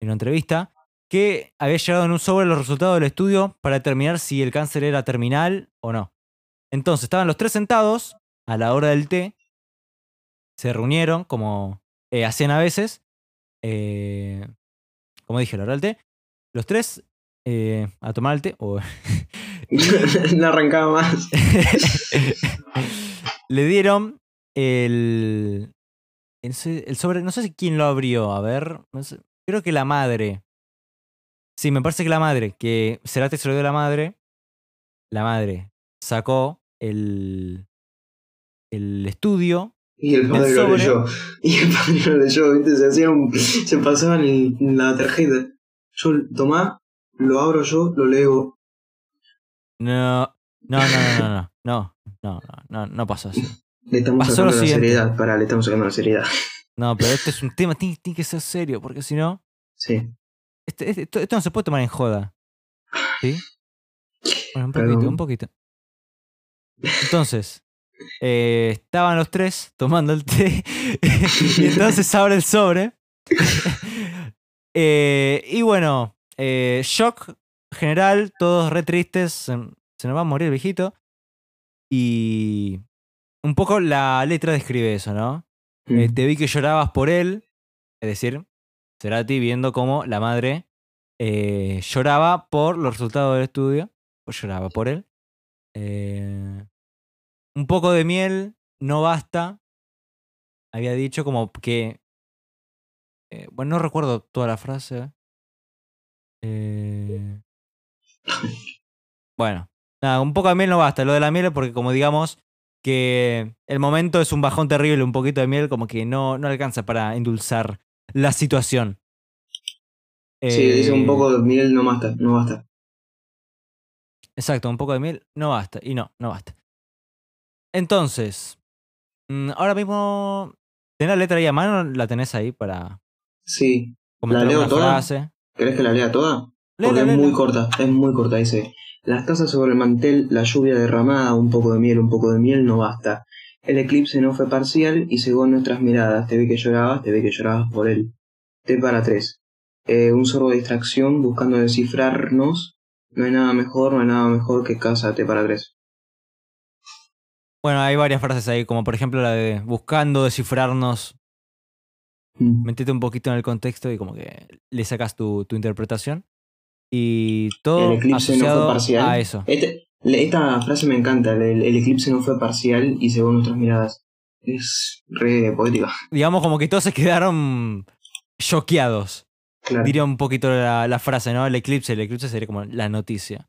en una entrevista, que había llegado en un sobre los resultados del estudio para determinar si el cáncer era terminal o no. Entonces estaban los tres sentados a la hora del té, se reunieron como eh, hacían a veces, eh, como dije, la hora del té, los tres eh, a tomar el té, no arrancaba más. le dieron el, el, sobre, no sé si quién lo abrió, a ver, no sé, creo que la madre. Sí, me parece que la madre, que Cerati se lo dio a la madre, la madre sacó el, el estudio, Y el padre El lo leyó. Y el padre lo leyó, ¿viste? Se hacían se pasaban en la tarjeta. Yo, tomá, lo abro yo, lo leo. No, no, no, no, no, no, no, no, no, no pasó así. Le estamos Pasó sacando la seriedad. Pará, le estamos sacando la seriedad. No, pero este es un tema, tiene, tiene que ser serio, porque si no, Sí. este- este- esto, esto no se puede tomar en joda. ¿Sí? Bueno, un Perdón. poquito, un poquito. Entonces, eh, estaban los tres tomando el té y entonces abre el sobre. Eh, y bueno, eh, shock general, todos re tristes, se, se nos va a morir el viejito. Y un poco la letra describe eso, ¿no? Eh, te vi que llorabas por él, es decir, Cerati viendo cómo la madre eh, lloraba por los resultados del estudio, o lloraba por él. Eh, un poco de miel no basta, había dicho como que... bueno, no recuerdo toda la frase. Eh, bueno, nada, un poco de miel no basta. Lo de la miel es porque como digamos que el momento es un bajón terrible, un poquito de miel como que no, no alcanza para endulzar la situación. Sí, dice un poco de miel, no basta, no basta. Exacto, un poco de miel no basta. Y no, no basta. Entonces, mm, ahora mismo, ¿tenés la letra ahí a mano? ¿La tenés ahí para Sí. comentar leo toda? ¿Querés que la lea toda? Porque es muy corta, es muy corta, dice. Las casas sobre el mantel, la lluvia derramada, un poco de miel, un poco de miel, no basta. El eclipse no fue parcial y cegó nuestras miradas. Te vi que llorabas, te vi que llorabas por él. T para tres. Eh, un sorbo de distracción buscando descifrarnos. No hay nada mejor, no hay nada mejor que casa T para tres. Bueno, hay varias frases ahí, como por ejemplo la de buscando descifrarnos. Mm. Metete un poquito en el contexto y como que le sacas tu, tu interpretación. Y todo El eclipse no fue parcial. a eso. Este- esta frase me encanta. El, el eclipse no fue parcial y cegó nuestras miradas. Es re poética. Digamos como que todos se quedaron choqueados. Claro. Diría un poquito la, la frase, ¿no? El eclipse, el eclipse sería como la noticia.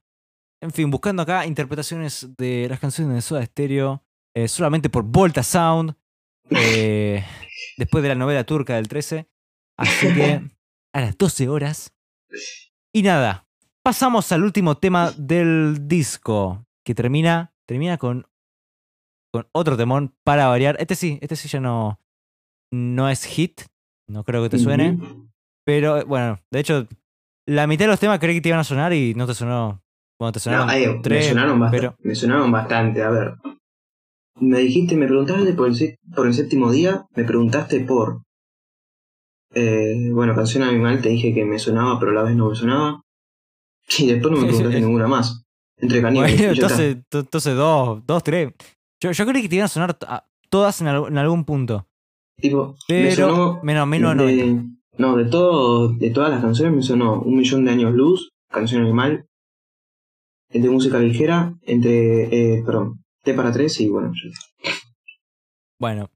En fin, buscando acá interpretaciones de las canciones de Soda Stereo eh, solamente por Volta Sound, eh, después de la novela turca del 13. Así que a las 12 horas. Y nada, pasamos al último tema del disco, que termina, termina con, con otro temón para variar. Este sí, este sí ya no, no es hit, no creo que te suene. Pero eh, bueno, de hecho, la mitad de los temas creí que te iban a sonar y no te sonó. Bueno, te sonaron No, eh, tres, me, sonaron bastante, pero me sonaron bastante, a ver. Me dijiste, me preguntaste por el, sé- por el séptimo día, me preguntaste por... Eh, bueno, canción animal, te dije que me sonaba, pero a la vez no me sonaba. Y después no me preguntaste ninguna más. Entre caníbales. bueno, entonces, to- entonces dos, dos, tres. Yo, yo creí que te iban a sonar todas en, al- en algún punto. Tipo, me Pero sonó menos 1990. de, no, de todo, de todas las canciones me sonó Un Millón de Años Luz, Canción Animal, entre música ligera, entre, eh, perdón, T para tres y bueno. Bueno.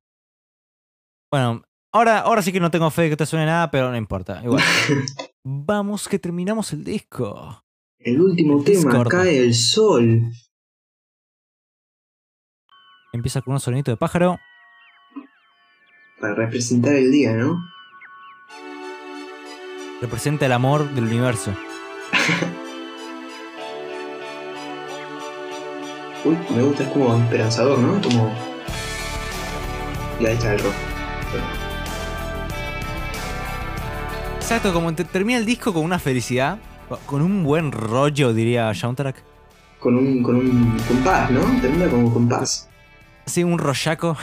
Bueno, ahora, ahora sí que no tengo fe de que te suene nada, pero no importa. Igual. Vamos que terminamos el disco. El último tema, cae el sol. Empieza con un sonidito de pájaro. Para representar el día, ¿no? Representa el amor del universo. Uy, me gusta, es como esperanzador, ¿no? Como. Y ahí está el rock. Exacto, como te- termina el disco con una felicidad. Con un buen rollo, diría Soundtrack. Con un, con un compás, ¿no? Termina como compás. Sí, un rollaco.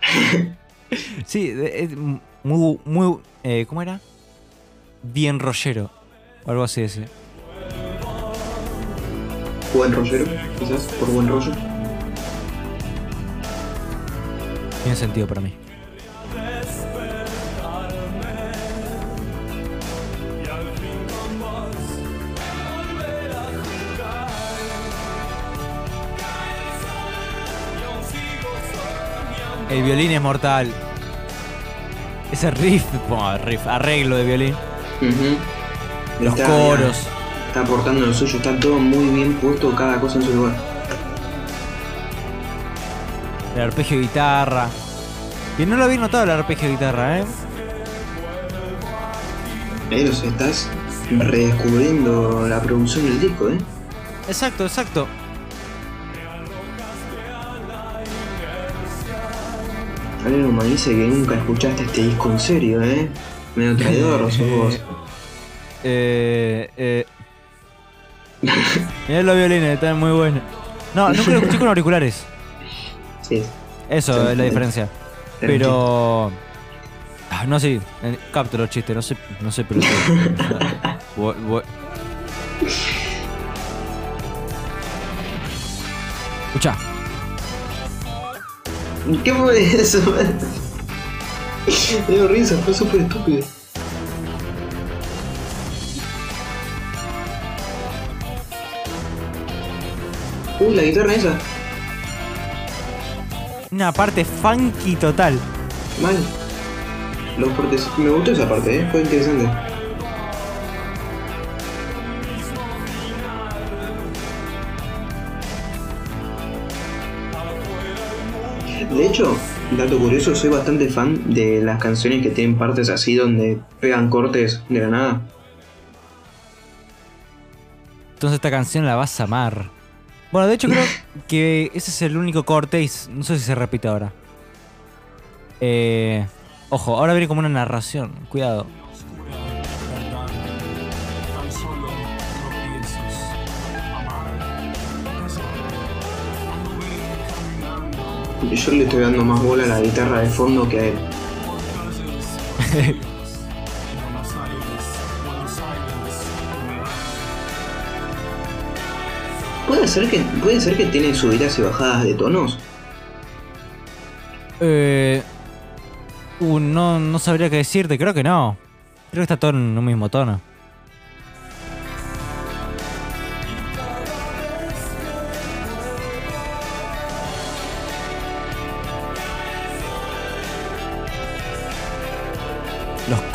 sí, es muy, muy. eh, ¿Cómo era? Bien rollero. O algo así ese. Buen rollero, quizás, por buen rollo. Tiene sentido para mí. El violín es mortal. Ese riff, bueno, riff, arreglo de violín. Ujú. Los Está- coros. Está aportando lo suyo, está todo muy bien puesto, cada cosa en su lugar. El arpegio de guitarra. Que no lo había notado el arpegio de guitarra, ¿eh? Los estás redescubriendo la producción del disco, ¿eh? Exacto, exacto. Aleroma dice que nunca escuchaste este disco en serio, ¿eh? Medio traidor, sos vos. Eh, eh. Mirá los violines, están muy buenos. No, nunca lo escuché con auriculares. Sí. Eso Sí, es la sí. diferencia. Pero. Ah, no sé, eh, capto los chistes, no sé, no sé, pero. Escucha. ¿Qué fue eso? Me dio risa, fue súper estúpido. Uy, la guitarra esa. una parte funky total. Mal. Los cortes. Me gustó esa parte, ¿eh? Fue interesante. De hecho, dato curioso, soy bastante fan de las canciones que tienen partes así donde pegan cortes de la nada. Entonces esta canción la vas a amar. Bueno, de hecho creo que ese es el único corte y no sé si se repite ahora. Eh, ojo, ahora viene como una narración. Cuidado. Yo le estoy dando más bola a la guitarra de fondo que a él. ¿Puede ser que, puede ser que tiene subidas y bajadas de tonos? Eh, uh, no, no sabría qué decirte, creo que no. Creo que está todo en un mismo tono.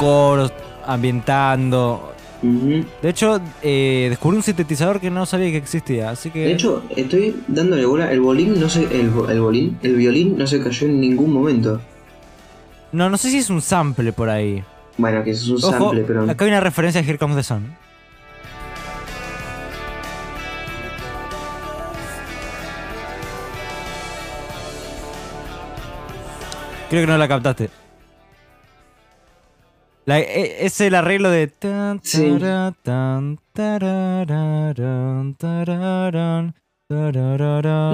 Coros, ambientando. De hecho, eh, descubrí un sintetizador que no sabía que existía, así que... De hecho, estoy dándole bola. El bolín no se. El, bo- el bolín. El violín no se cayó en ningún momento. No, no sé si es un sample por ahí. Bueno, que es un Ojo, sample, pero. acá hay una referencia a Here Comes the Sun. Creo que no la captaste. La- e- es el arreglo de... tan, tararán.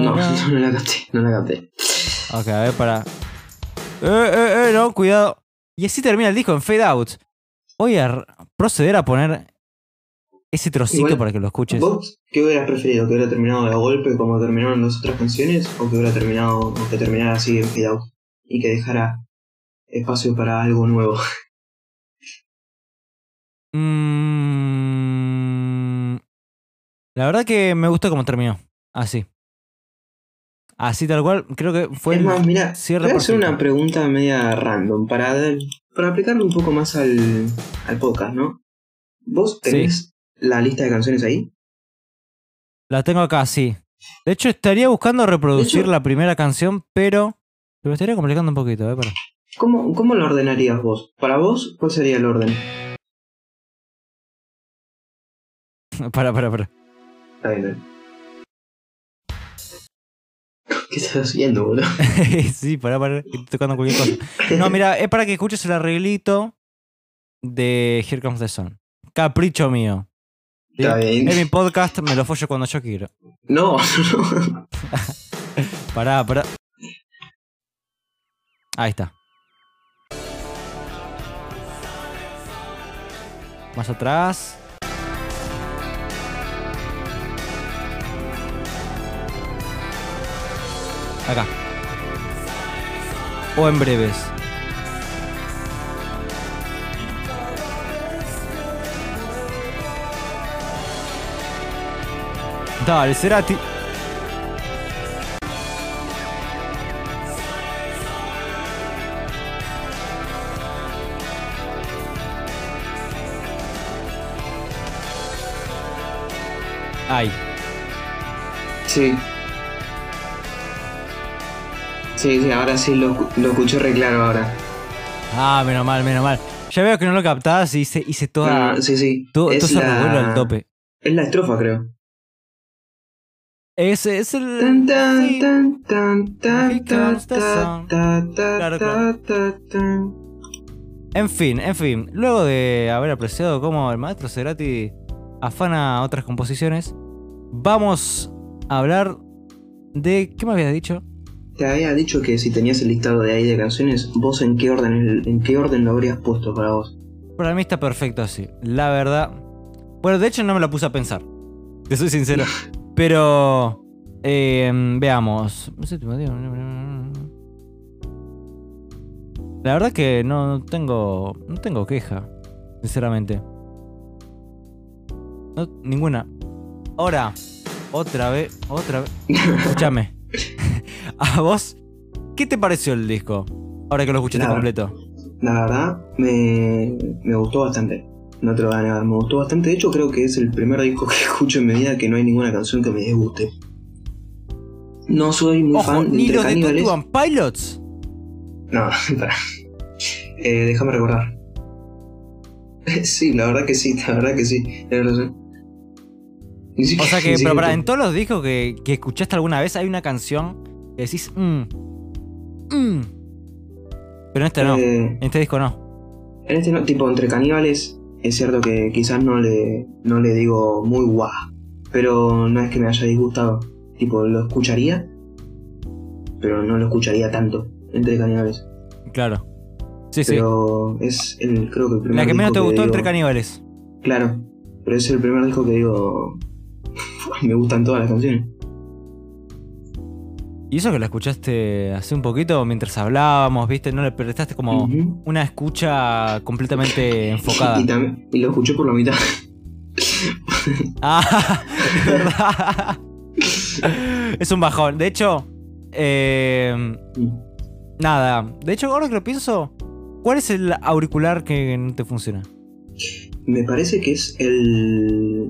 No, no la capté, no la capté. Ok, a ver, para. Eh, eh, eh, no, cuidado. Y así termina el disco en Fade Out. Voy a proceder a poner ese trocito Igual, para que lo escuches. ¿Vos qué hubieras preferido? ¿Que hubiera terminado de golpe como terminaron las otras canciones? ¿O que hubiera terminado, o que terminara así en fade out? Y que dejara espacio para algo nuevo. Mm, la verdad que me gustó cómo terminó. Así. Así tal cual. Creo que fue es más, mira, voy a hacer una pregunta media random para, para aplicarle un poco más al, al podcast, ¿no? ¿Vos tenés la lista de canciones ahí? La tengo acá, sí. De hecho, estaría buscando reproducir hecho- la primera canción, pero. Me estaría complicando un poquito, ¿eh? Para. ¿Cómo, ¿Cómo lo ordenarías vos? Para vos, ¿cuál sería el orden? para, para, para. Está bien, está bien. ¿Qué estás haciendo, boludo? sí, para, para. Estoy tocando cualquier cosa. No, mira, es para que escuches el arreglito de Here Comes the Sun. Capricho mío. ¿sí? Está bien. Es mi podcast, me lo follo cuando yo quiero. No, no. Pará, pará. Ahí está. Más atrás. Acá. O en breves. Dale, Cerati. Ay. Sí. Sí, sí, ahora sí lo, lo escuché re claro ahora. Ah, menos mal, menos mal. Ya veo que no lo captabas y hice, hice toda. No, sí, sí. todo, todo es, ese revuelo al la, tope. es la estrofa, creo. Es, es el. Tan, tan, sí. tan, tan. En fin, en fin. Luego de haber apreciado cómo el maestro Cerati afana otras composiciones, vamos a hablar de. ¿Qué me habías dicho? Te había dicho que si tenías el listado de ahí de canciones, vos en qué orden, en qué orden lo habrías puesto para vos. Para mí está perfecto así. La verdad. Bueno, de hecho no me la puse a pensar. Te soy sincero. Pero. eh, veamos. La verdad que no, no tengo. No tengo queja. Sinceramente. No, ninguna. Ahora. Otra vez. Otra vez. Escúchame. ¿A vos? ¿Qué te pareció el disco? Ahora que lo escuchaste Nada. completo. La verdad, me, me gustó bastante. No te lo voy a negar, me gustó bastante. De hecho, creo que es el primer disco que escucho en mi vida que no hay ninguna canción que me disguste. No soy muy Ojo, fan de ni los de Caníbales. 21 Pilots. No, pará. Eh, déjame recordar. sí, la verdad que sí, la verdad que sí. Tienes razón. O sea que, pero para, en todos los discos que, que escuchaste alguna vez hay una canción que decís, mmm, mmm. Pero en este no, Eh, en este disco no. En este no, tipo entre caníbales, es cierto que quizás no le, no le digo muy guau, pero no es que me haya disgustado. Tipo, lo escucharía, pero no lo escucharía tanto entre caníbales. Claro. Sí, sí. Pero es el, creo que el primer La que menos te gustó digo- entre caníbales. Claro, pero es el primer disco que digo, me gustan todas las canciones. Y eso que la escuchaste hace un poquito mientras hablábamos, ¿viste? No le prestaste como una escucha completamente enfocada. Y, también, y lo escuché por la mitad. Ah, es verdad. es un bajón. De hecho, eh, nada. De hecho, ahora que lo pienso, ¿cuál es el auricular que no te funciona? Me parece que es el.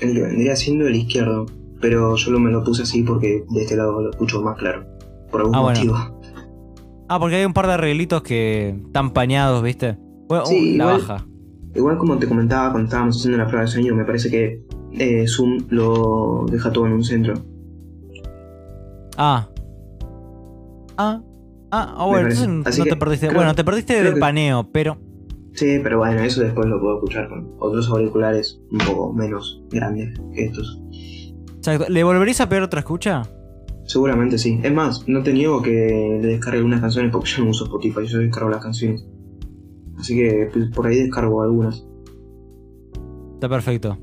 El que vendría siendo el izquierdo. Pero yo lo, me lo puse así porque de este lado lo escucho más claro. Por algún Ah, bueno. motivo. Ah, porque hay un par de arreglitos que están pañados, ¿viste? Bueno, Sí, uh, la igual- baja. Igual como te comentaba cuando estábamos haciendo la prueba de sonido, me parece que eh, Zoom lo deja todo en un centro. Ah. Ah. Ah, ah, bueno, entonces no que te perdiste. bueno, te perdiste del que- paneo, pero. Sí, pero bueno, eso después lo puedo escuchar con otros auriculares un poco menos grandes que estos. Exacto. ¿Le volveréis a pegar otra escucha? Seguramente sí. Es más, no te niego que le descargue algunas canciones porque yo no uso Spotify, yo descargo las canciones. Así que por ahí descargo algunas. Está perfecto.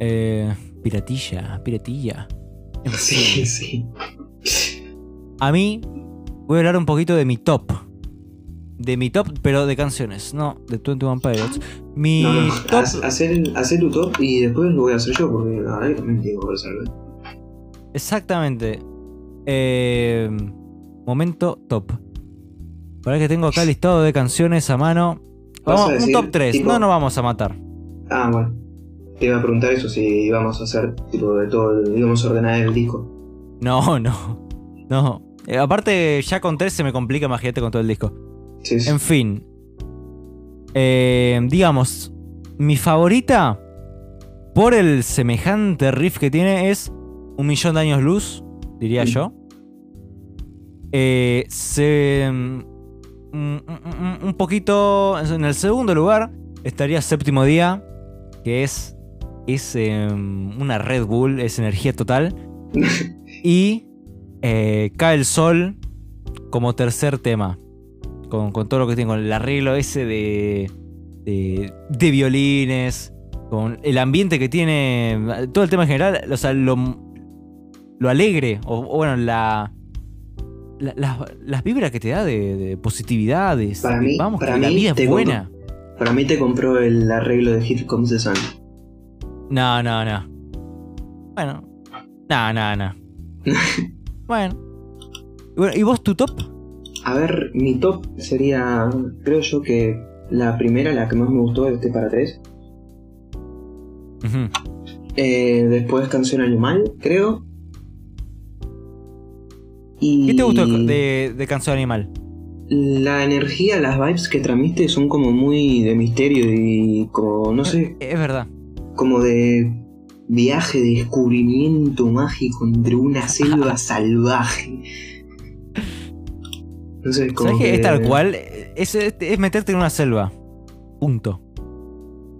Eh, piratilla, piratilla. Sí, sí. A mí, voy a hablar un poquito de mi top. De mi top, pero de canciones, no de 21 Pilots. Mi No, no, top. hacer, hacer tu top y después lo voy a hacer yo porque la verdad que también tengo que resolver. Exactamente. Eh, momento top. Para que tengo acá listado de canciones a mano. Vas a Vamos, un top 3. tipo- No nos vamos a matar. Ah, bueno. te iba a preguntar eso, si íbamos a hacer tipo de todo, íbamos a ordenar el disco. No, no. No. Eh, aparte, ya con tres se me complica, imagínate con todo el disco. Sí, sí. En fin. Eh, digamos, mi favorita, por el semejante riff que tiene, es Un Millón de Años Luz, diría yo. Eh, se, mm, mm, mm, un poquito. En el segundo lugar estaría Séptimo Día, que es, es eh, una Red Bull, es energía total. y eh, Cae el Sol como tercer tema. Con, con todo lo que tiene, con el arreglo ese de, de, de violines, con el ambiente que tiene, todo el tema en general, o sea, lo, lo alegre, o, o bueno, la, la- las, las vibras que te da de, de positividad, de, Para mí- vamos, para que la mí vida es buena. Para mí te compró el arreglo de Hit Comes the Sun. No, no, no. Bueno, no, no, no. bueno. Bueno, ¿Y vos tu top? A ver, mi top sería, creo yo que la primera, la que más me gustó, este para tres. Eh, después Canción Animal, creo. Y ¿Qué te gustó de, de Canción Animal? La energía, las vibes que transmite son como muy de misterio y como, no sé, Es verdad. como de viaje, de descubrimiento mágico entre una selva salvaje. Como ¿Sabes que que es tal cual? Es, es- es meterte en una selva. Punto.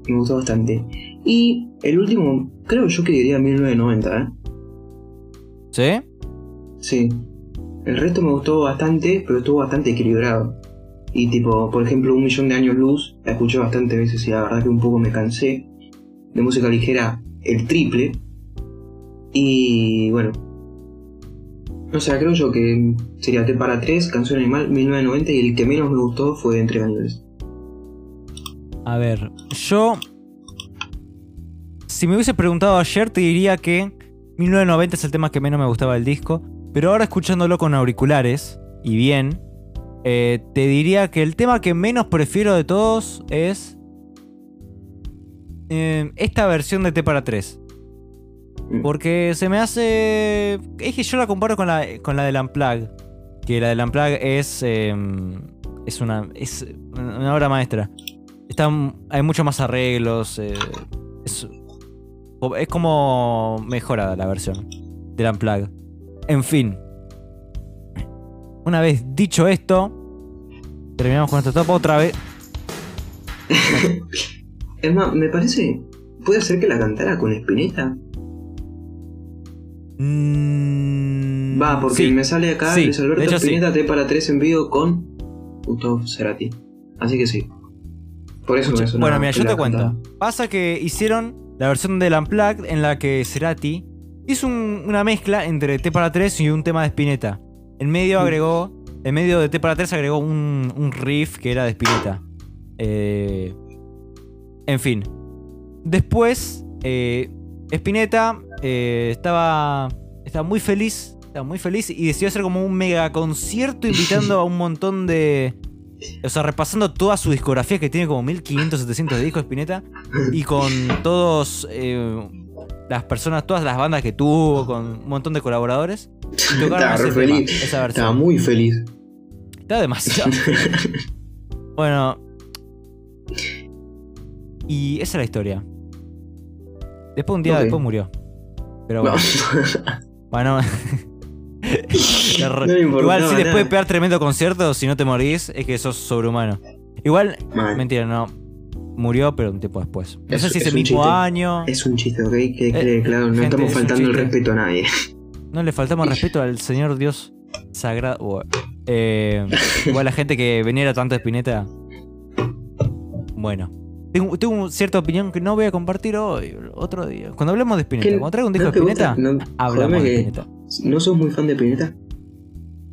Me gustó bastante. Y el último, creo yo que diría 1990, ¿eh? ¿Sí? Sí. El resto me gustó bastante, pero estuvo bastante equilibrado. Y tipo, por ejemplo, Un Millón de Años Luz, la escuché bastante veces y la verdad que un poco me cansé. De música ligera, el triple. Y bueno. O sea, creo yo que sería T para 3, Canción Animal, 1990 y el que menos me gustó fue Entre Caníbales. A ver, yo. Si me hubiese preguntado ayer, te diría que 1990 es el tema que menos me gustaba del disco. Pero ahora escuchándolo con auriculares y bien, eh, te diría que el tema que menos prefiero de todos es. eh, esta versión de T para 3. Mm. Porque se me hace. Es que yo la comparo con la, con la del Unplug. Que la del Unplug es. eh, es una. Es una obra maestra. Está, hay muchos más arreglos. eh, es, es como mejorada la versión del Unplug. En fin. Una vez dicho esto, terminamos con este top otra vez. Es más, me parece. ¿Puede ser que la cantara con Spinetta? Mm, Va, porque sí. me sale acá Sí, Luis Alberto hecho, sí. Spinetta T para 3 en vivo con Gustavo Cerati. Así que sí. Por eso me sonaba Bueno, mira, yo te cuento. Pasa que hicieron la versión del Unplugged en la que Cerati hizo un- una mezcla entre T para 3 y un tema de Spinetta. En medio Mm. agregó, en medio de T para 3 agregó un, un riff que era de Spinetta. Eh, en fin. Después, eh, Spinetta eh, estaba, estaba muy feliz. Estaba muy feliz y decidió hacer como un mega concierto invitando a un montón de. O sea, repasando toda su discografía que tiene como 1500, 700 de discos Spinetta. Y con todos. eh, las personas, todas las bandas que tuvo, con un montón de colaboradores. Y tocaron Estaba ese tema, esa versión. Estaba muy feliz. Está demasiado. bueno. Y esa es la historia. Después un día después murió. Pero bueno. No. Bueno. No Igual si después de pegar tremendo concierto, si no te morís, es que sos sobrehumano. Igual, mentira, no. Murió, pero un tiempo después. No Es- sé si es ese mismo chiste. año. Es un chiste, ¿ok? Que quede Eh, claro, no gente, estamos es faltando el respeto a nadie. No le faltamos respeto al Señor Dios sagrado. Eh, igual la gente que veniera tanto de Spinetta. Bueno. Tengo, tengo cierta opinión que no voy a compartir hoy, otro día. Cuando hablemos de Spinetta, ¿Qué- cuando traiga un disco de? Spinetta, No, hablamos de Spinetta. ¿No sos muy fan de Pineta?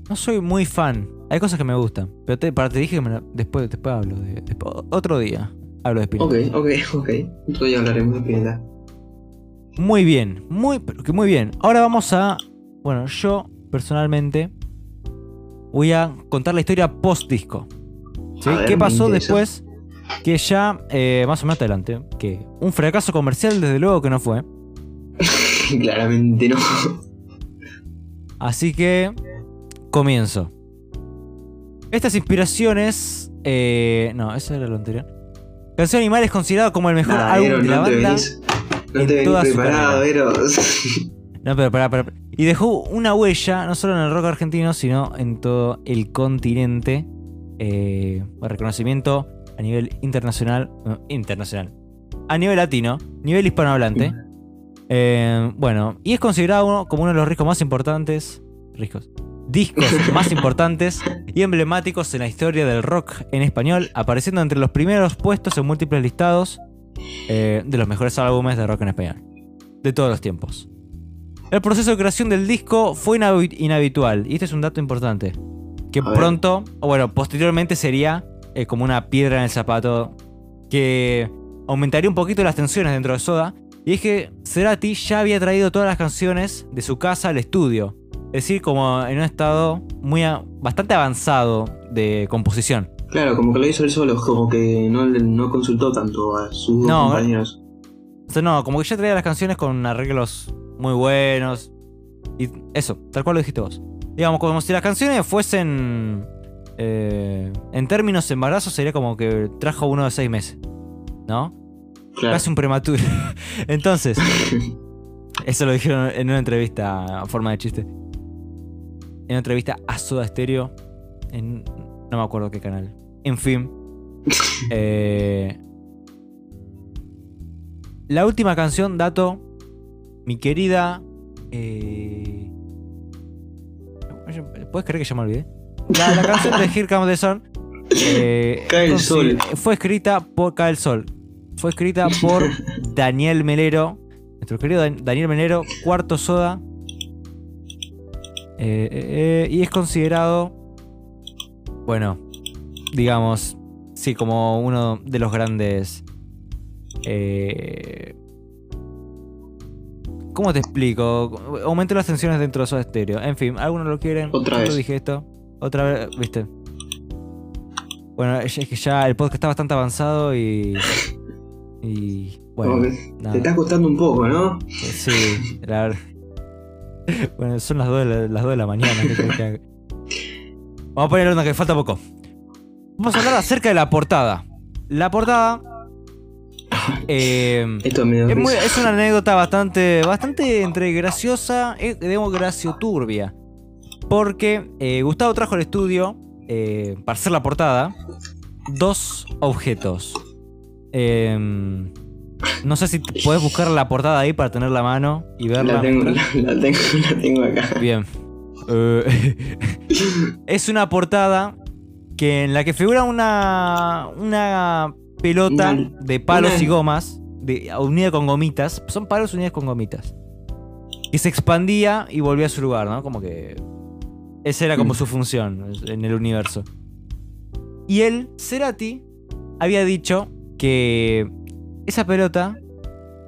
No soy muy fan. Hay cosas que me gustan. Pero te, para, te dije que me la- después, después hablo de. después- otro día hablo de Spinetta. Ok, ok, ok. Otro día hablaremos de Pineta. Muy bien, muy, pero que muy bien. Ahora vamos a. Bueno, yo personalmente voy a contar la historia post disco. ¿Sí? ¿Qué pasó después que ya, eh, más o menos adelante, que un fracaso comercial desde luego que no fue. Claramente no. Así que comienzo. Estas inspiraciones... eh, no, eso era lo anterior. Canción Animal es considerado como el mejor Nah, álbum de la no banda. no en te venís toda su preparado. No, pero pará, pará. Y dejó una huella, no solo en el rock argentino, sino en todo el continente. Eh, reconocimiento a nivel internacional. no, internacional. A nivel latino, nivel hispanohablante. Eh, bueno, y es considerado uno- como uno de los discos más importantes. Discos. Discos más importantes y emblemáticos en la historia del rock en español, apareciendo entre los primeros puestos en múltiples listados eh, de los mejores álbumes de rock en español. De todos los tiempos. El proceso de creación del disco fue inhabitual, y este es un dato importante. Que pronto, o bueno, posteriormente sería eh, como una piedra en el zapato que aumentaría un poquito las tensiones dentro de Soda. Y es que Cerati ya había traído todas las canciones de su casa al estudio. Es decir, como en un estado muy a- bastante avanzado de composición. Claro, como que lo hizo él solo, como que no, no consultó tanto a sus No, compañeros. O sea, no, como que ya traía las canciones con arreglos muy buenos. Y eso, tal cual lo dijiste vos. Digamos, como si las canciones fuesen. Eh, en términos de embarazo, sería como que trajo uno de seis meses. ¿No? Claro. Casi un prematuro. Entonces, eso lo dijeron en una entrevista a forma de chiste. En una entrevista a Soda Stereo. En. No me acuerdo qué canal. En fin. Eh, la última canción, dato. Mi querida. Eh, ¿Puedes creer que ya me olvidé? La, la canción de Here Comes the Sun. eh, Cae el sol. Fue escrita por Cae el Sol. Fue escrita por Daniel Melero. Nuestro querido Dan- Daniel Melero, cuarto soda. Eh, eh, y es considerado. Bueno, digamos. Sí, como uno de los grandes. ¿Cómo te explico? Aumentó las tensiones dentro de Soda Stereo. En fin, algunos lo quieren. Otra yo vez. dije esto. Otra vez, ¿viste? Bueno, es es que ya el podcast está bastante avanzado y. Y. Bueno, te está costando un poco, ¿no? Sí, la verdad. Bueno, son las 2 de la, las dos de la mañana. ¿qué querés que? Vamos a poner onda que falta poco. Vamos a hablar acerca de la portada. La portada. eh, Esto me es, muy- es una anécdota bastante, bastante entre graciosa y digamos gracio turbia. Porque eh, Gustavo trajo al estudio, eh, para hacer la portada, dos objetos. Em, no sé si puedes buscar la portada ahí para tener la mano y verla. La tengo, la, la tengo, la tengo acá. Bien. Eh, es una portada que en la que figura una, una pelota Una- de palos una- y gomas de, unida con gomitas. Son palos unidos con gomitas. Que se expandía y volvía a su lugar, ¿no? Como que. Esa era como Mm. su función en el universo. Y él, Cerati, había dicho que esa pelota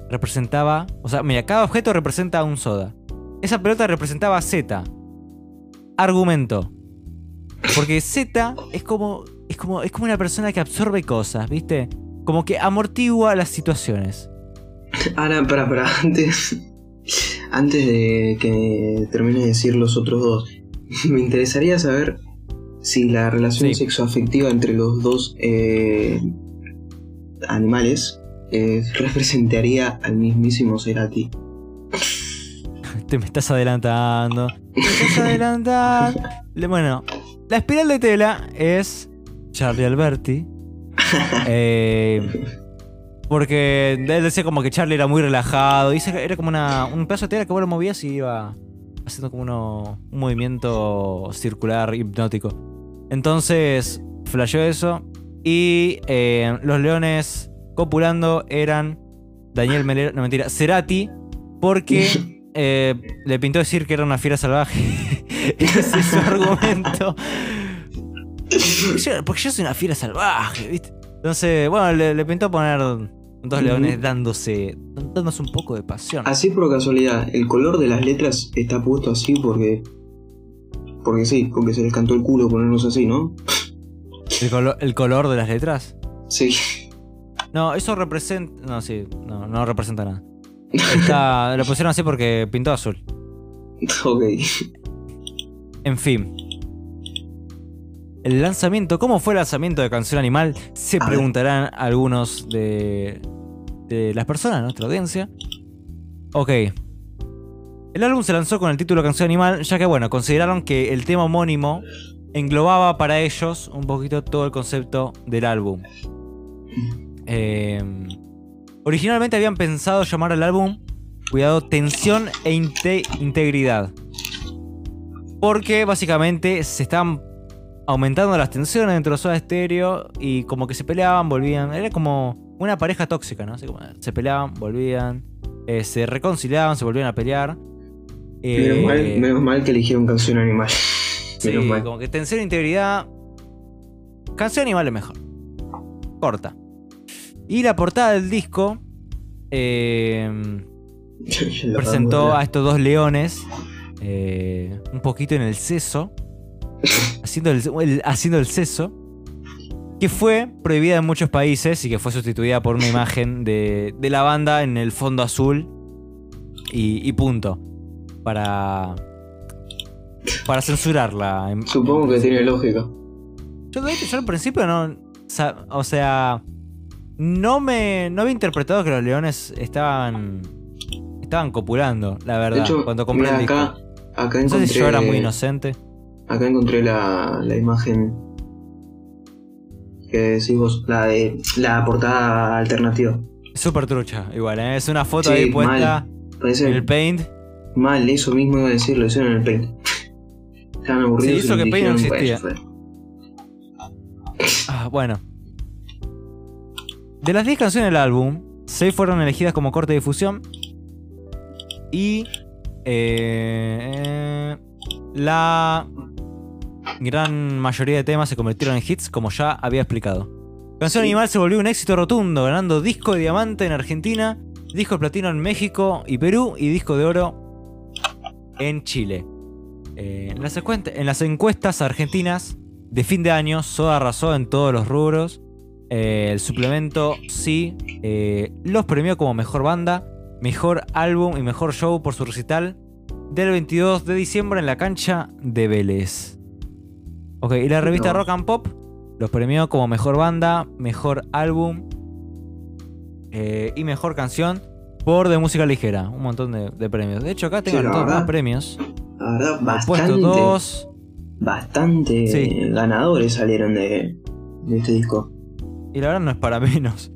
representaba. O sea, mira, cada objeto representa a un soda. Esa pelota representaba a Z. Argumento. Porque Z es como, es como. Es como una persona que absorbe cosas, ¿viste? Como que amortigua las situaciones. Ahora, para, para, antes. Antes de que termine de decir los otros dos, me interesaría saber si la relación Sí. sexoafectiva entre los dos eh, animales eh, representaría al mismísimo Cerati. Te me estás adelantando. Te estás adelantando. Bueno, la espiral de tela es Charlie Alberti. Eh, porque él decía como que Charlie era muy relajado. Que era como una, un pedazo de tela que vos lo movías y iba haciendo como uno, un movimiento circular hipnótico. Entonces, flasheó eso. Y eh, los leones copulando eran Daniel Melero, no mentira, Cerati, porque eh, le pintó decir que era una fiera salvaje. Ese es su argumento. Yo- porque yo soy una fiera salvaje, ¿viste? Entonces, bueno, le, le pintó poner dos leones dándose, dándose un poco de pasión. Así por casualidad, el color de las letras está puesto así porque. Porque sí, porque se les cantó el culo ponernos así, ¿no? El, colo- el color de las letras. Sí. No, eso representa. No, sí, no, no representa nada. Está, lo pusieron así porque pintó azul. ok. En fin. El lanzamiento, ¿cómo fue el lanzamiento de Canción Animal? Se A ver. preguntarán algunos de, de las personas de nuestra audiencia. Ok. El álbum se lanzó con el título Canción Animal, ya que, bueno, consideraron que el tema homónimo englobaba para ellos un poquito todo el concepto del álbum. Eh, originalmente habían pensado llamar al álbum, cuidado, Tensión e Inte- Integridad. Porque básicamente se estaban aumentando las tensiones dentro de Soda Stereo y como que se peleaban, volvían. Era como una pareja tóxica, ¿no? Como se peleaban, volvían, eh, se reconciliaban, se volvían a pelear. Eh, Menos, mal, menos mal que eligieron canción animal. sí, menos mal. como que tensión e integridad. Canción animal es mejor. Corta. Y la portada del disco. eh, presentó a estos dos leones eh, un poquito en el seso, haciendo el, el- haciendo el seso, que fue prohibida en muchos países y que fue sustituida por una imagen de, de la banda en el fondo azul y, y punto. Para, para censurarla. Supongo que tiene lógica. yo, yo al principio no. O sea. No me. No había interpretado que los leones estaban. Estaban copulando, la verdad. Hecho, cuando compré el disco. acá, acá No sé si yo era muy inocente. Acá encontré la, la imagen que decís vos, la de la portada alternativa. Súper trucha, igual, ¿eh? Es una foto Sí, ahí puesta Parece en el paint. mal, eso mismo iba a decir, lo hicieron en el paint. Estaban aburridos eso y que Paint no existía. "Bueno, Ah, bueno. De las 10 canciones del álbum, 6 fueron elegidas como corte de difusión. Y. eh, la gran mayoría de temas se convirtieron en hits, como ya había explicado. Canción. Animal se volvió un éxito rotundo, ganando disco de diamante en Argentina, disco de platino en México y Perú y disco de oro en Chile. Eh, en, las encuest- en las encuestas argentinas de fin de año, Soda arrasó en todos los rubros. Eh, el suplemento sí eh, los premió como mejor banda, mejor álbum y mejor show por su recital del 22 de diciembre en la cancha de Vélez. Ok, y la revista No. Rock and Pop los premió como mejor banda, mejor álbum eh, y mejor canción por de música ligera. Un montón de, de premios. De hecho, acá tengo Sí, todos más premios. La verdad, bastante, 2. bastante Sí. ganadores salieron de, de este disco. Y la verdad no es para menos.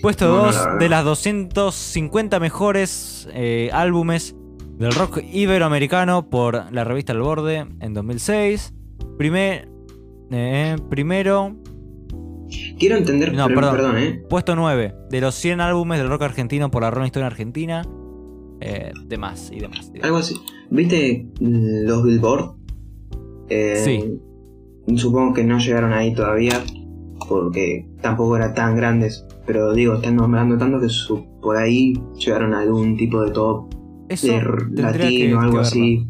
Puesto No, no, 2 la verdad. de las 250 mejores eh, álbumes del rock iberoamericano por la revista El Borde en 2006. Primer, eh, primero, Quiero entender, No, pero- perdón. perdón, ¿eh? puesto 9 de los 100 álbumes del rock argentino por la Rolling Stone Argentina. Eh, demás y demás. y demás. Algo así. ¿Viste mm, los Billboard? Eh, Sí. Supongo que no llegaron ahí todavía porque tampoco eran tan grandes. Pero digo, están nombrando tanto que su- por ahí llegaron a algún tipo de top Eso de latino, que algo así.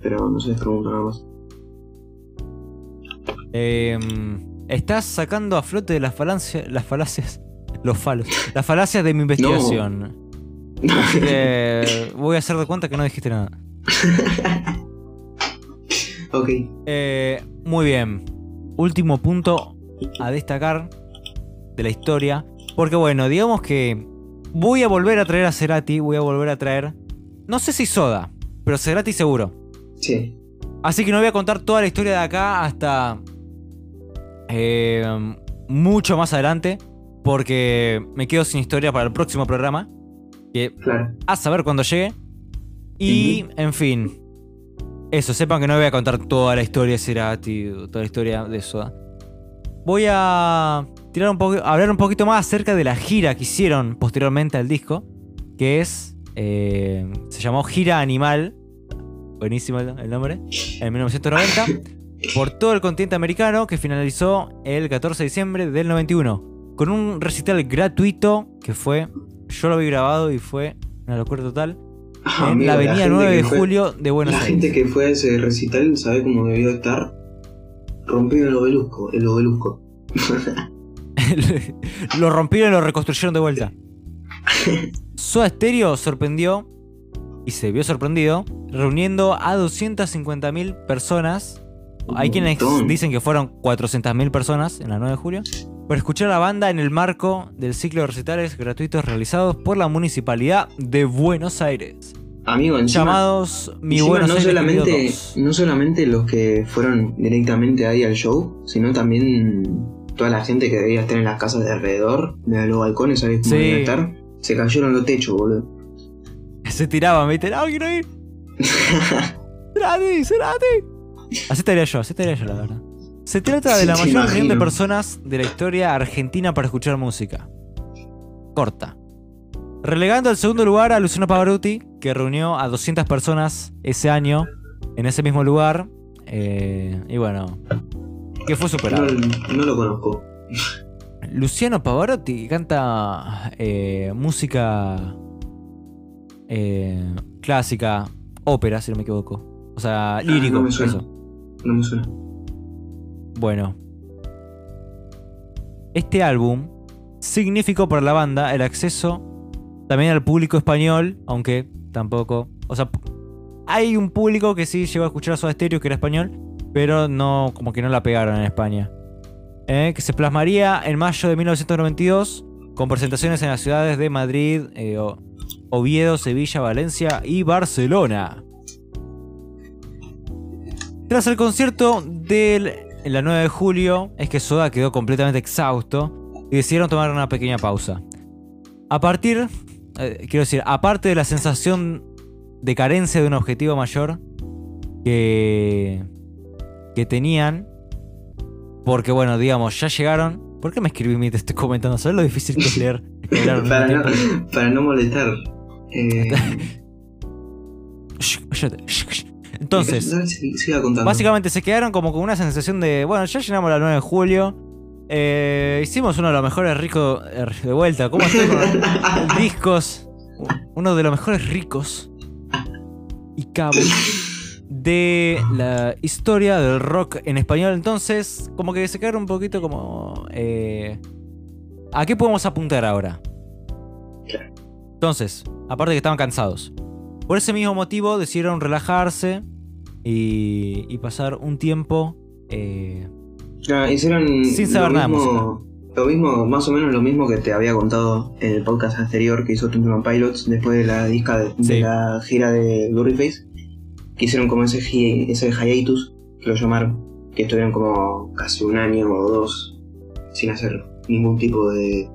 Pero no sé, pregunto nada más. Eh, estás sacando a flote de las falacias, los falos, las falacias de mi investigación. Así que voy a hacer de cuenta que no dijiste nada. ok. Eh, muy bien. Último punto a destacar de la historia. Porque bueno, digamos que voy a volver a traer a Cerati, voy a volver a traer... No sé si Soda, pero Cerati seguro. Sí. Así que no voy a contar toda la historia de acá hasta eh, mucho más adelante. Porque me quedo sin historia para el próximo programa. Que Claro. a saber cuándo llegue. Y, en fin. Eso, sepan que no voy a contar toda la historia de Cerati, toda la historia de Soda. Voy a tirar un poco, hablar un poquito más acerca de la gira que hicieron posteriormente al disco. Que es. eh, se llamó Gira Animal. Buenísimo el el nombre. En 1990. por todo el continente americano. Que finalizó el 14 de diciembre del 91. Con un recital gratuito que fue yo lo vi grabado y fue una locura total. Ah, en amigo, la avenida gente 9 de fue- julio de Buenos La Aires. gente que fue a ese recital sabe cómo debió estar. Rompió el obelisco. El obelisco. lo rompieron y lo reconstruyeron de vuelta. Soda Stereo sorprendió y se vio sorprendido reuniendo a 250.000 personas. Hay quienes dicen que fueron 400.000 personas en la 9 de julio. Para escuchar a la banda en el marco del ciclo de recitales gratuitos realizados por la Municipalidad de Buenos Aires. Amigo, encima, Llamados Mi encima Buenos no Aires solamente, 2. no solamente los que fueron directamente ahí al show, sino también toda la gente que debía estar en las casas de alrededor, de los balcones, ¿sabes cómo Sí. debía estar? Se cayeron los techos, boludo. Se tiraban, ¿viste? No, quiero ir. Cerati, Cerati. Así estaría yo, así estaría yo, la verdad. Se trata de la mayor reunión de personas de la historia argentina para escuchar música. Corta. Relegando al segundo lugar a Luciano Pavarotti, que reunió a 200 personas ese año en ese mismo lugar. eh, y bueno, que fue no, superado. no lo conozco. Luciano Pavarotti canta eh, música eh, clásica, ópera, si no me equivoco. O sea, lírico. Ah, no suena. eso. No me suena. Bueno. Este álbum significó para la banda el acceso también al público español, aunque tampoco. O sea, hay un público que sí llegó a escuchar a Soda Stereo que era español, pero no, como que no la pegaron en España. Eh, que se plasmaría en mayo de 1992 con presentaciones en las ciudades de Madrid, eh, Oviedo, Sevilla, Valencia y Barcelona. Tras el concierto del la 9 de julio, es que Soda quedó completamente exhausto y decidieron tomar una pequeña pausa. A partir, eh, quiero decir, aparte de la sensación de carencia de un objetivo mayor que, que tenían, porque bueno, digamos, ya llegaron. ¿Por qué me escribí mientras estoy comentando? ¿Sabes lo difícil que es leer? para, no, para no molestar. Eh, Entonces, siga contando. Básicamente se quedaron como con una sensación de, bueno, ya llenamos la 9 de julio. eh, hicimos uno de los mejores ricos eh, de vuelta. ¿Cómo estoy con discos? Uno de los mejores ricos y cabos de la historia del rock en español. Entonces, como que se quedaron un poquito como... eh, ¿A qué podemos apuntar ahora? Entonces, aparte que estaban cansados. Por ese mismo motivo decidieron relajarse y, y pasar un tiempo. eh, Ah, hicieron Sin saber lo nada de mismo, lo mismo, más o menos lo mismo que te había contado en el podcast anterior que hizo Twenty Pilots después de la disca de, de Sí. la gira de Glory Face. Que hicieron como ese hiatus, que lo llamaron, que estuvieron como casi un año o dos sin hacer ningún tipo de,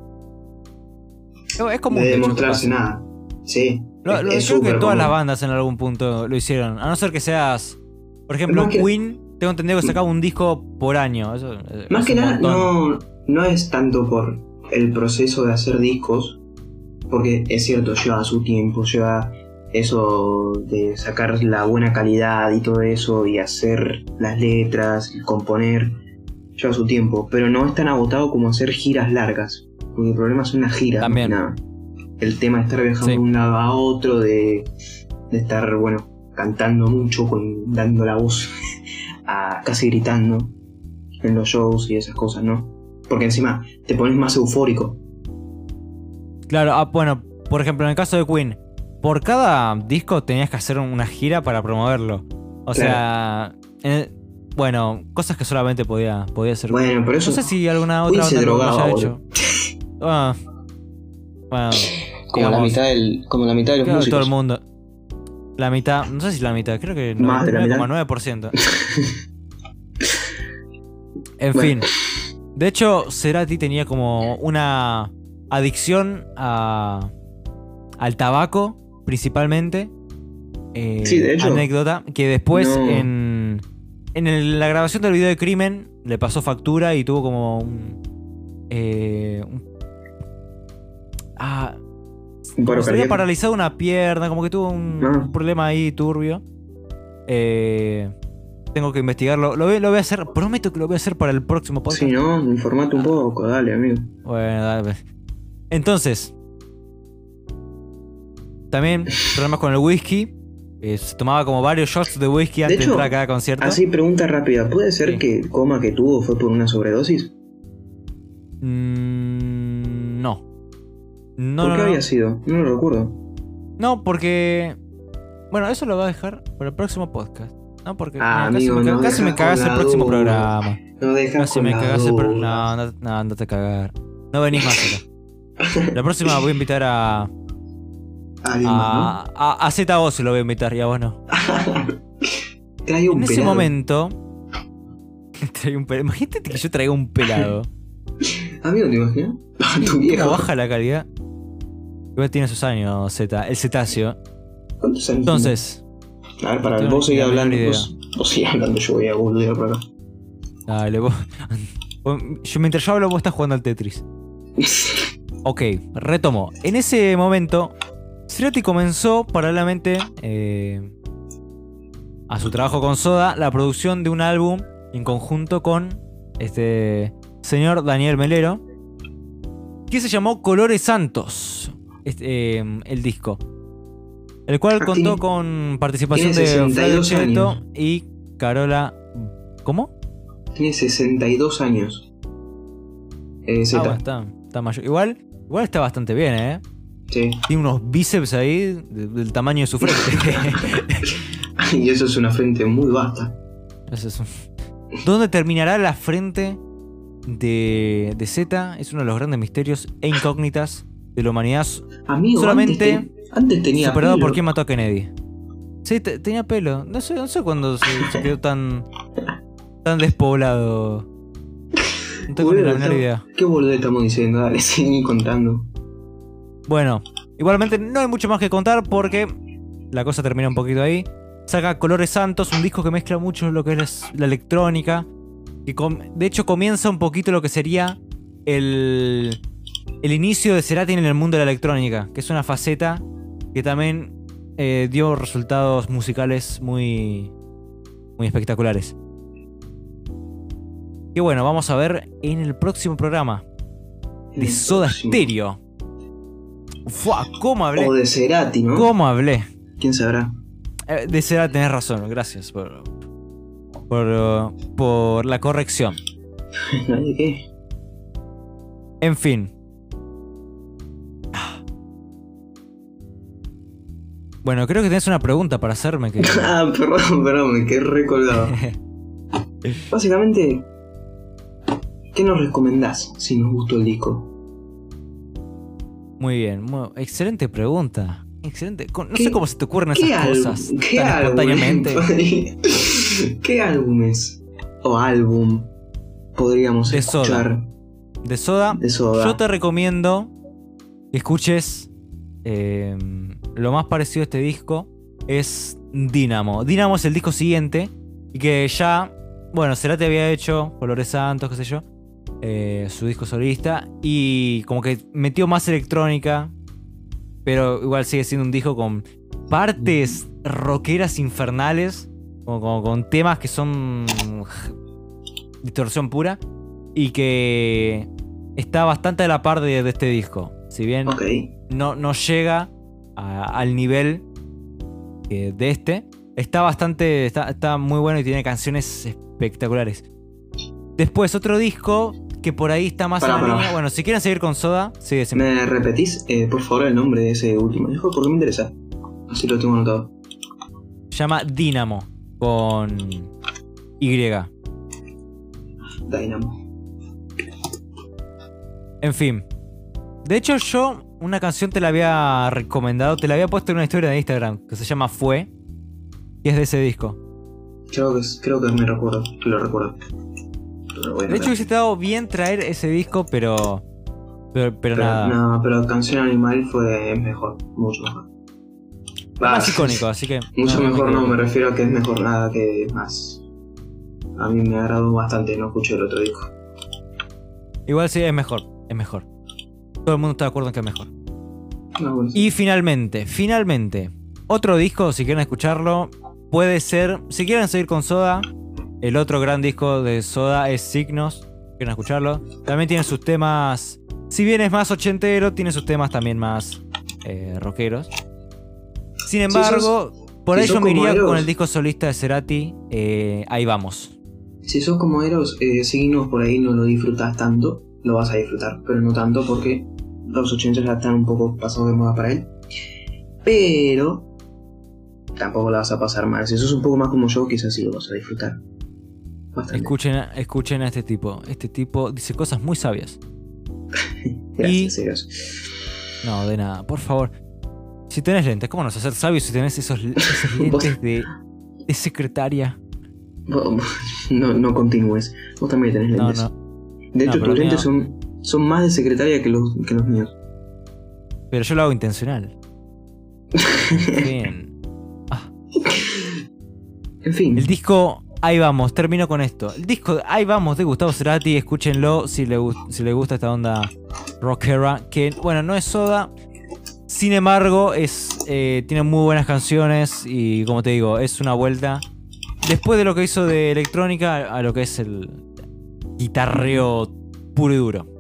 es como de demostrarse nada. Sí. Lo, es- lo- es creo que todas las bandas en algún punto lo hicieron. A no ser que seas. Por ejemplo, que- Queen, tengo entendido que sacaba un disco por año. Eso, Más es que nada, no, no es tanto por el proceso de hacer discos, porque es cierto, lleva su tiempo, lleva eso de sacar la buena calidad y todo eso, y hacer las letras, y componer, lleva su tiempo, pero no es tan agotado como hacer giras largas, porque el problema es una gira, También. nada. El tema de estar viajando Sí. de un lado a otro, de, de estar, bueno, cantando mucho, con, dando la voz, a, casi gritando en los shows y esas cosas, ¿no? Porque encima te pones más eufórico. Claro, ah, bueno, por ejemplo, en el caso de Queen, por cada disco tenías que hacer una gira para promoverlo. O sea, eh, bueno, cosas que solamente podía, podía hacer. Bueno, por eso no sé si alguna Queen otra se banda lo haya hecho. Ah, bueno, como, la mitad del, como la mitad de los creo que todo el mundo. La mitad, no sé si la mitad, creo que Más de la mitad. 99,9%. en Bueno. fin. De hecho, Cerati tenía como una adicción a, al tabaco, principalmente. Eh, Sí, de hecho, Anécdota, que después no- en, en el- la grabación del video de Crimen le pasó factura y tuvo como un... eh, un- ah, Un paro había paralizado una pierna, como que tuvo un, Ah. un problema ahí turbio. Eh, tengo que investigarlo. Lo voy, lo voy a hacer, prometo que lo voy a hacer para el próximo podcast. Sí, ¿no? Informate un poco, dale, amigo. Bueno, dale. pues. Entonces, también problemas con el whisky. Eh, se tomaba como varios shots de whisky antes de, hecho, entrar a cada concierto. Así, pregunta rápida. ¿Puede ser Sí. que el coma que tuvo fue por una sobredosis? Mm, no. No, ¿Por no, qué no. había sido? No lo recuerdo. No, porque. Bueno, eso lo voy a dejar para el próximo podcast. No, porque Ah, casi, amigo, me, no casi me cagas con el próximo programa. No dejas Casi me la cagas el pro-. No, no, no, andate a cagar. No venís más acá. La próxima voy a invitar a. A, a, a Z vos lo voy a invitar, y a vos no. ¿no? Trae un En ese momento. traigo un pelado. Imagínate que yo traiga un pelado. Amigo, ¿te imaginas? tu ¿Cómo viejo. baja la calidad? Igual tiene sus años, Z. El cetáceo. ¿Cuántos años? Entonces. A ver, para, vos menor hablando. Vos, vos seguís hablando, yo voy a boludear por acá. Dale, vos. vos- Yo, mientras yo hablo, vos estás jugando al Tetris. Ok, retomo. En ese momento, Cerati comenzó paralelamente eh, a su trabajo con Soda la producción de un álbum en conjunto con este señor Daniel Melero que se llamó Colores Santos, este, eh, el disco. El cual Ah, contó con participación de Flavio 62 Cheto años. y Carola. ¿Cómo? Tiene 62 años. Eh, Ah, bueno, está, está mayor. Igual, igual está bastante bien, ¿eh? Sí. Tiene unos bíceps ahí de- del tamaño de su frente. Y eso es una frente muy vasta. Es ¿Dónde terminará la frente de, de Z? Es uno de los grandes misterios e incógnitas de la humanidad, Amigo, Solamente antes, te- antes tenía superado pelo. por quién mató a Kennedy. Sí, te- tenía pelo. No sé, no sé cuándo se, se quedó tan, tan despoblado. No tengo ni la menor idea. ¿Qué boludo estamos diciendo? Dale, seguí contando. Bueno, igualmente no hay mucho más que contar porque la cosa termina un poquito ahí. Saca Colores Santos, un disco que mezcla mucho lo que es la electrónica. Que de hecho comienza un poquito lo que sería el, el inicio de Cerati en el mundo de la electrónica, que es una faceta que también eh, dio resultados musicales muy, muy espectaculares. Y bueno, vamos a ver en el próximo programa de Soda. Stereo. Fua, ¿cómo hablé? O de Cerati, ¿no? ¿Cómo hablé? ¿Quién sabrá? Eh, de Cerati tenés razón, gracias por, por, uh, por la corrección. ¿Nadie qué? En fin. Bueno, creo que tenés una pregunta para hacerme. Que... Ah, perdón, perdón, me quedé recolgado. Básicamente, ¿qué nos recomendás si nos gustó el disco? Muy bien, muy- excelente pregunta. Excelente. No ¿Qué- sé cómo se te ocurren ¿Qué, esas cosas ¿qué tan espontáneamente. ¿Qué álbumes o álbum podríamos De Soda. escuchar De Soda, de Soda? Yo te recomiendo que escuches eh, lo más parecido a este disco es Dynamo. Dynamo es el disco siguiente y que ya, bueno, Cerati había hecho Colores Santos, qué sé yo, eh, su disco solista y como que metió más electrónica, pero igual sigue siendo un disco con partes rockeras infernales, como, como con temas que son distorsión pura y que está bastante a la par de, de este disco. Si bien no, no llega a- al nivel eh, de este, está bastante. Está, está muy bueno y tiene canciones espectaculares. Después, otro disco que por ahí está más Pará, en la pará. línea. Bueno, si quieren seguir con Soda, sí, decime. ¿Me repetís, eh, por favor, el nombre de ese último disco? Porque me interesa. Así lo tengo anotado. Se llama Dynamo con Y. Dynamo. En fin. De hecho, yo una canción te la había recomendado, te la había puesto en una historia de Instagram que se llama Fue, y es de ese disco. Creo que, creo que me recuerdo, que lo recuerdo. De hecho, hubiese estado bien traer ese disco, pero. Pero, pero pero, nada. no, pero Canción Animal fue es mejor, mucho mejor. Va, más icónico, así que. Mucho no, mejor no, me me refiero a que es mejor nada que más. A mí me agradó bastante, no escuché el otro disco. Igual sí, es mejor. Es mejor. Todo el mundo está de acuerdo en que es mejor. No, bueno, Y finalmente, finalmente. Otro disco, si quieren escucharlo, puede ser. Si quieren seguir con Soda, el otro gran disco de Soda es Signos. Quieren escucharlo. También tiene sus temas. Si bien es más ochentero, tiene sus temas también más eh, rockeros. Sin embargo, por si ahí yo me iría Eros- con el disco solista de Cerati. eh, ahí vamos. Si sos como Eros, eh, seguinos por ahí, no lo disfrutas tanto. lo vas a disfrutar, pero no tanto porque los 80 ya están un poco pasados de moda para él. Pero tampoco la vas a pasar mal. Si sos un poco más como yo, quizás sí lo vas a disfrutar. Bastante. Escuchen, a- escuchen a este tipo. Este tipo dice cosas muy sabias. Gracias, y-. No, de nada, por favor. Si tenés lentes, ¿cómo no vas a ser sabio si tenés esos, esos lentes de, de secretaria? No, no continúes. Vos también tenés lentes. no. De hecho, No, tus lentes son, son más de secretaria que los, que los míos. Pero yo lo hago intencional. Bien. En fin. El disco, ahí vamos, termino con esto. El disco, ahí vamos, de Gustavo Cerati, escúchenlo si le, si le gusta esta onda rockera, que bueno, no es soda. Sin embargo, es, eh, tiene muy buenas canciones y como te digo, es una vuelta. Después de lo que hizo de electrónica a lo que es el guitarreo puro y duro.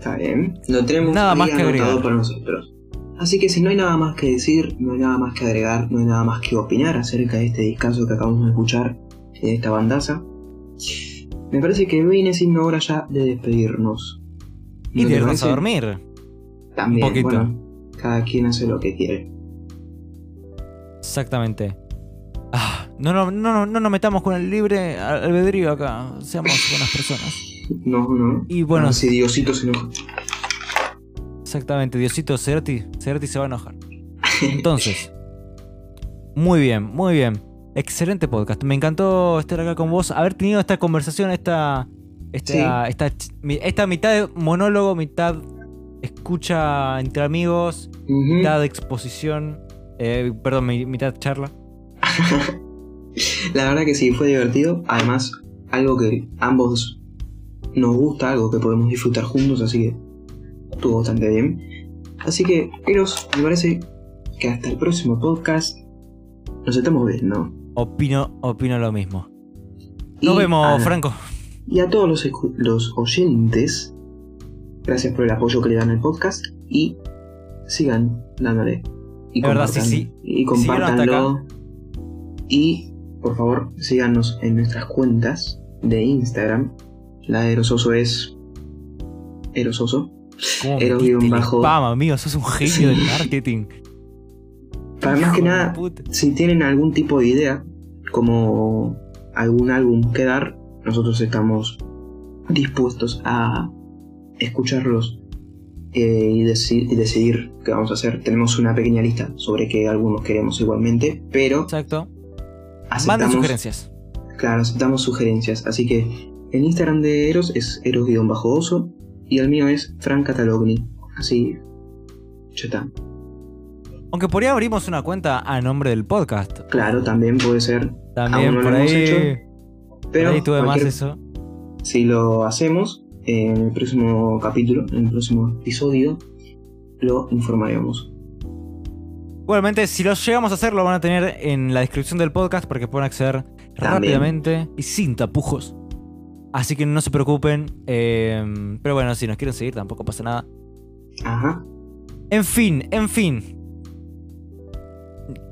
Está bien. Lo tenemos Nada más que agregar. para nosotros. Así que si no hay nada más que decir, no hay nada más que agregar, no hay nada más que opinar acerca de este discazo que acabamos de escuchar, de esta bandaza, me parece que viene siendo hora ya de despedirnos. Y ¿No de irnos a dormir. También, un poquito. bueno, cada quien hace lo que quiere. Exactamente. Ah, no, no, no, no, no nos metamos con el libre albedrío acá. Seamos buenas personas. No, no. Y bueno, si Diosito se enoja. Exactamente, Diosito Cerati, Cerati se va a enojar. Entonces, muy bien, muy bien. Excelente podcast. Me encantó estar acá con vos, haber tenido esta conversación, esta, esta, esta, esta mitad de monólogo, mitad escucha entre amigos, mitad de exposición, eh, perdón, mi- mitad charla. La verdad que sí, fue divertido. Además, algo que ambos nos gusta, algo que podemos disfrutar juntos, así que estuvo bastante bien. Así que, Eros, me parece que hasta el próximo podcast nos estamos viendo. Opino, opino lo mismo. Nos Y vemos, a- Franco. Y a todos los, los oyentes, gracias por el apoyo que le dan al podcast y sigan dándole. Y De verdad, sí, compartan- sí. Y compártanlo. Y por favor, síganos en nuestras cuentas de Instagram. La de Erososo es. Erososo. ¿Cómo Era metiste guion bajo- spam, amigo? Sos un genio Sí. del marketing. Para más que nada, puta. si tienen algún tipo de idea, como algún álbum que dar, nosotros estamos dispuestos a escucharlos eh, y, deci- y decidir qué vamos a hacer. Tenemos una pequeña lista sobre qué álbumes queremos igualmente, pero Exacto. Manden aceptamos, sugerencias. claro, aceptamos sugerencias. Así que el Instagram de Eros es eros-oso y el mío es Frank Catalogni. Así, ya está. Aunque por ahí abrimos una cuenta a nombre del podcast. Claro, también puede ser, También Aún no lo por hemos ahí. por pero ahí tuve más eso. si lo hacemos en el próximo capítulo, en el próximo episodio, lo informaremos. Igualmente, si lo llegamos a hacer, lo van a tener en la descripción del podcast para que puedan acceder rápidamente y sin tapujos. Así que no se preocupen. eh, pero bueno, si nos quieren seguir, tampoco pasa nada. Ajá. En fin, en fin.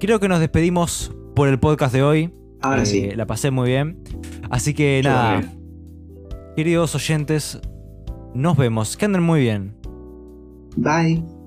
Creo que nos despedimos por el podcast de hoy. Ahora Eh, sí. La pasé muy bien. Así que nada, queridos oyentes, nos vemos. Que anden muy bien. Bye.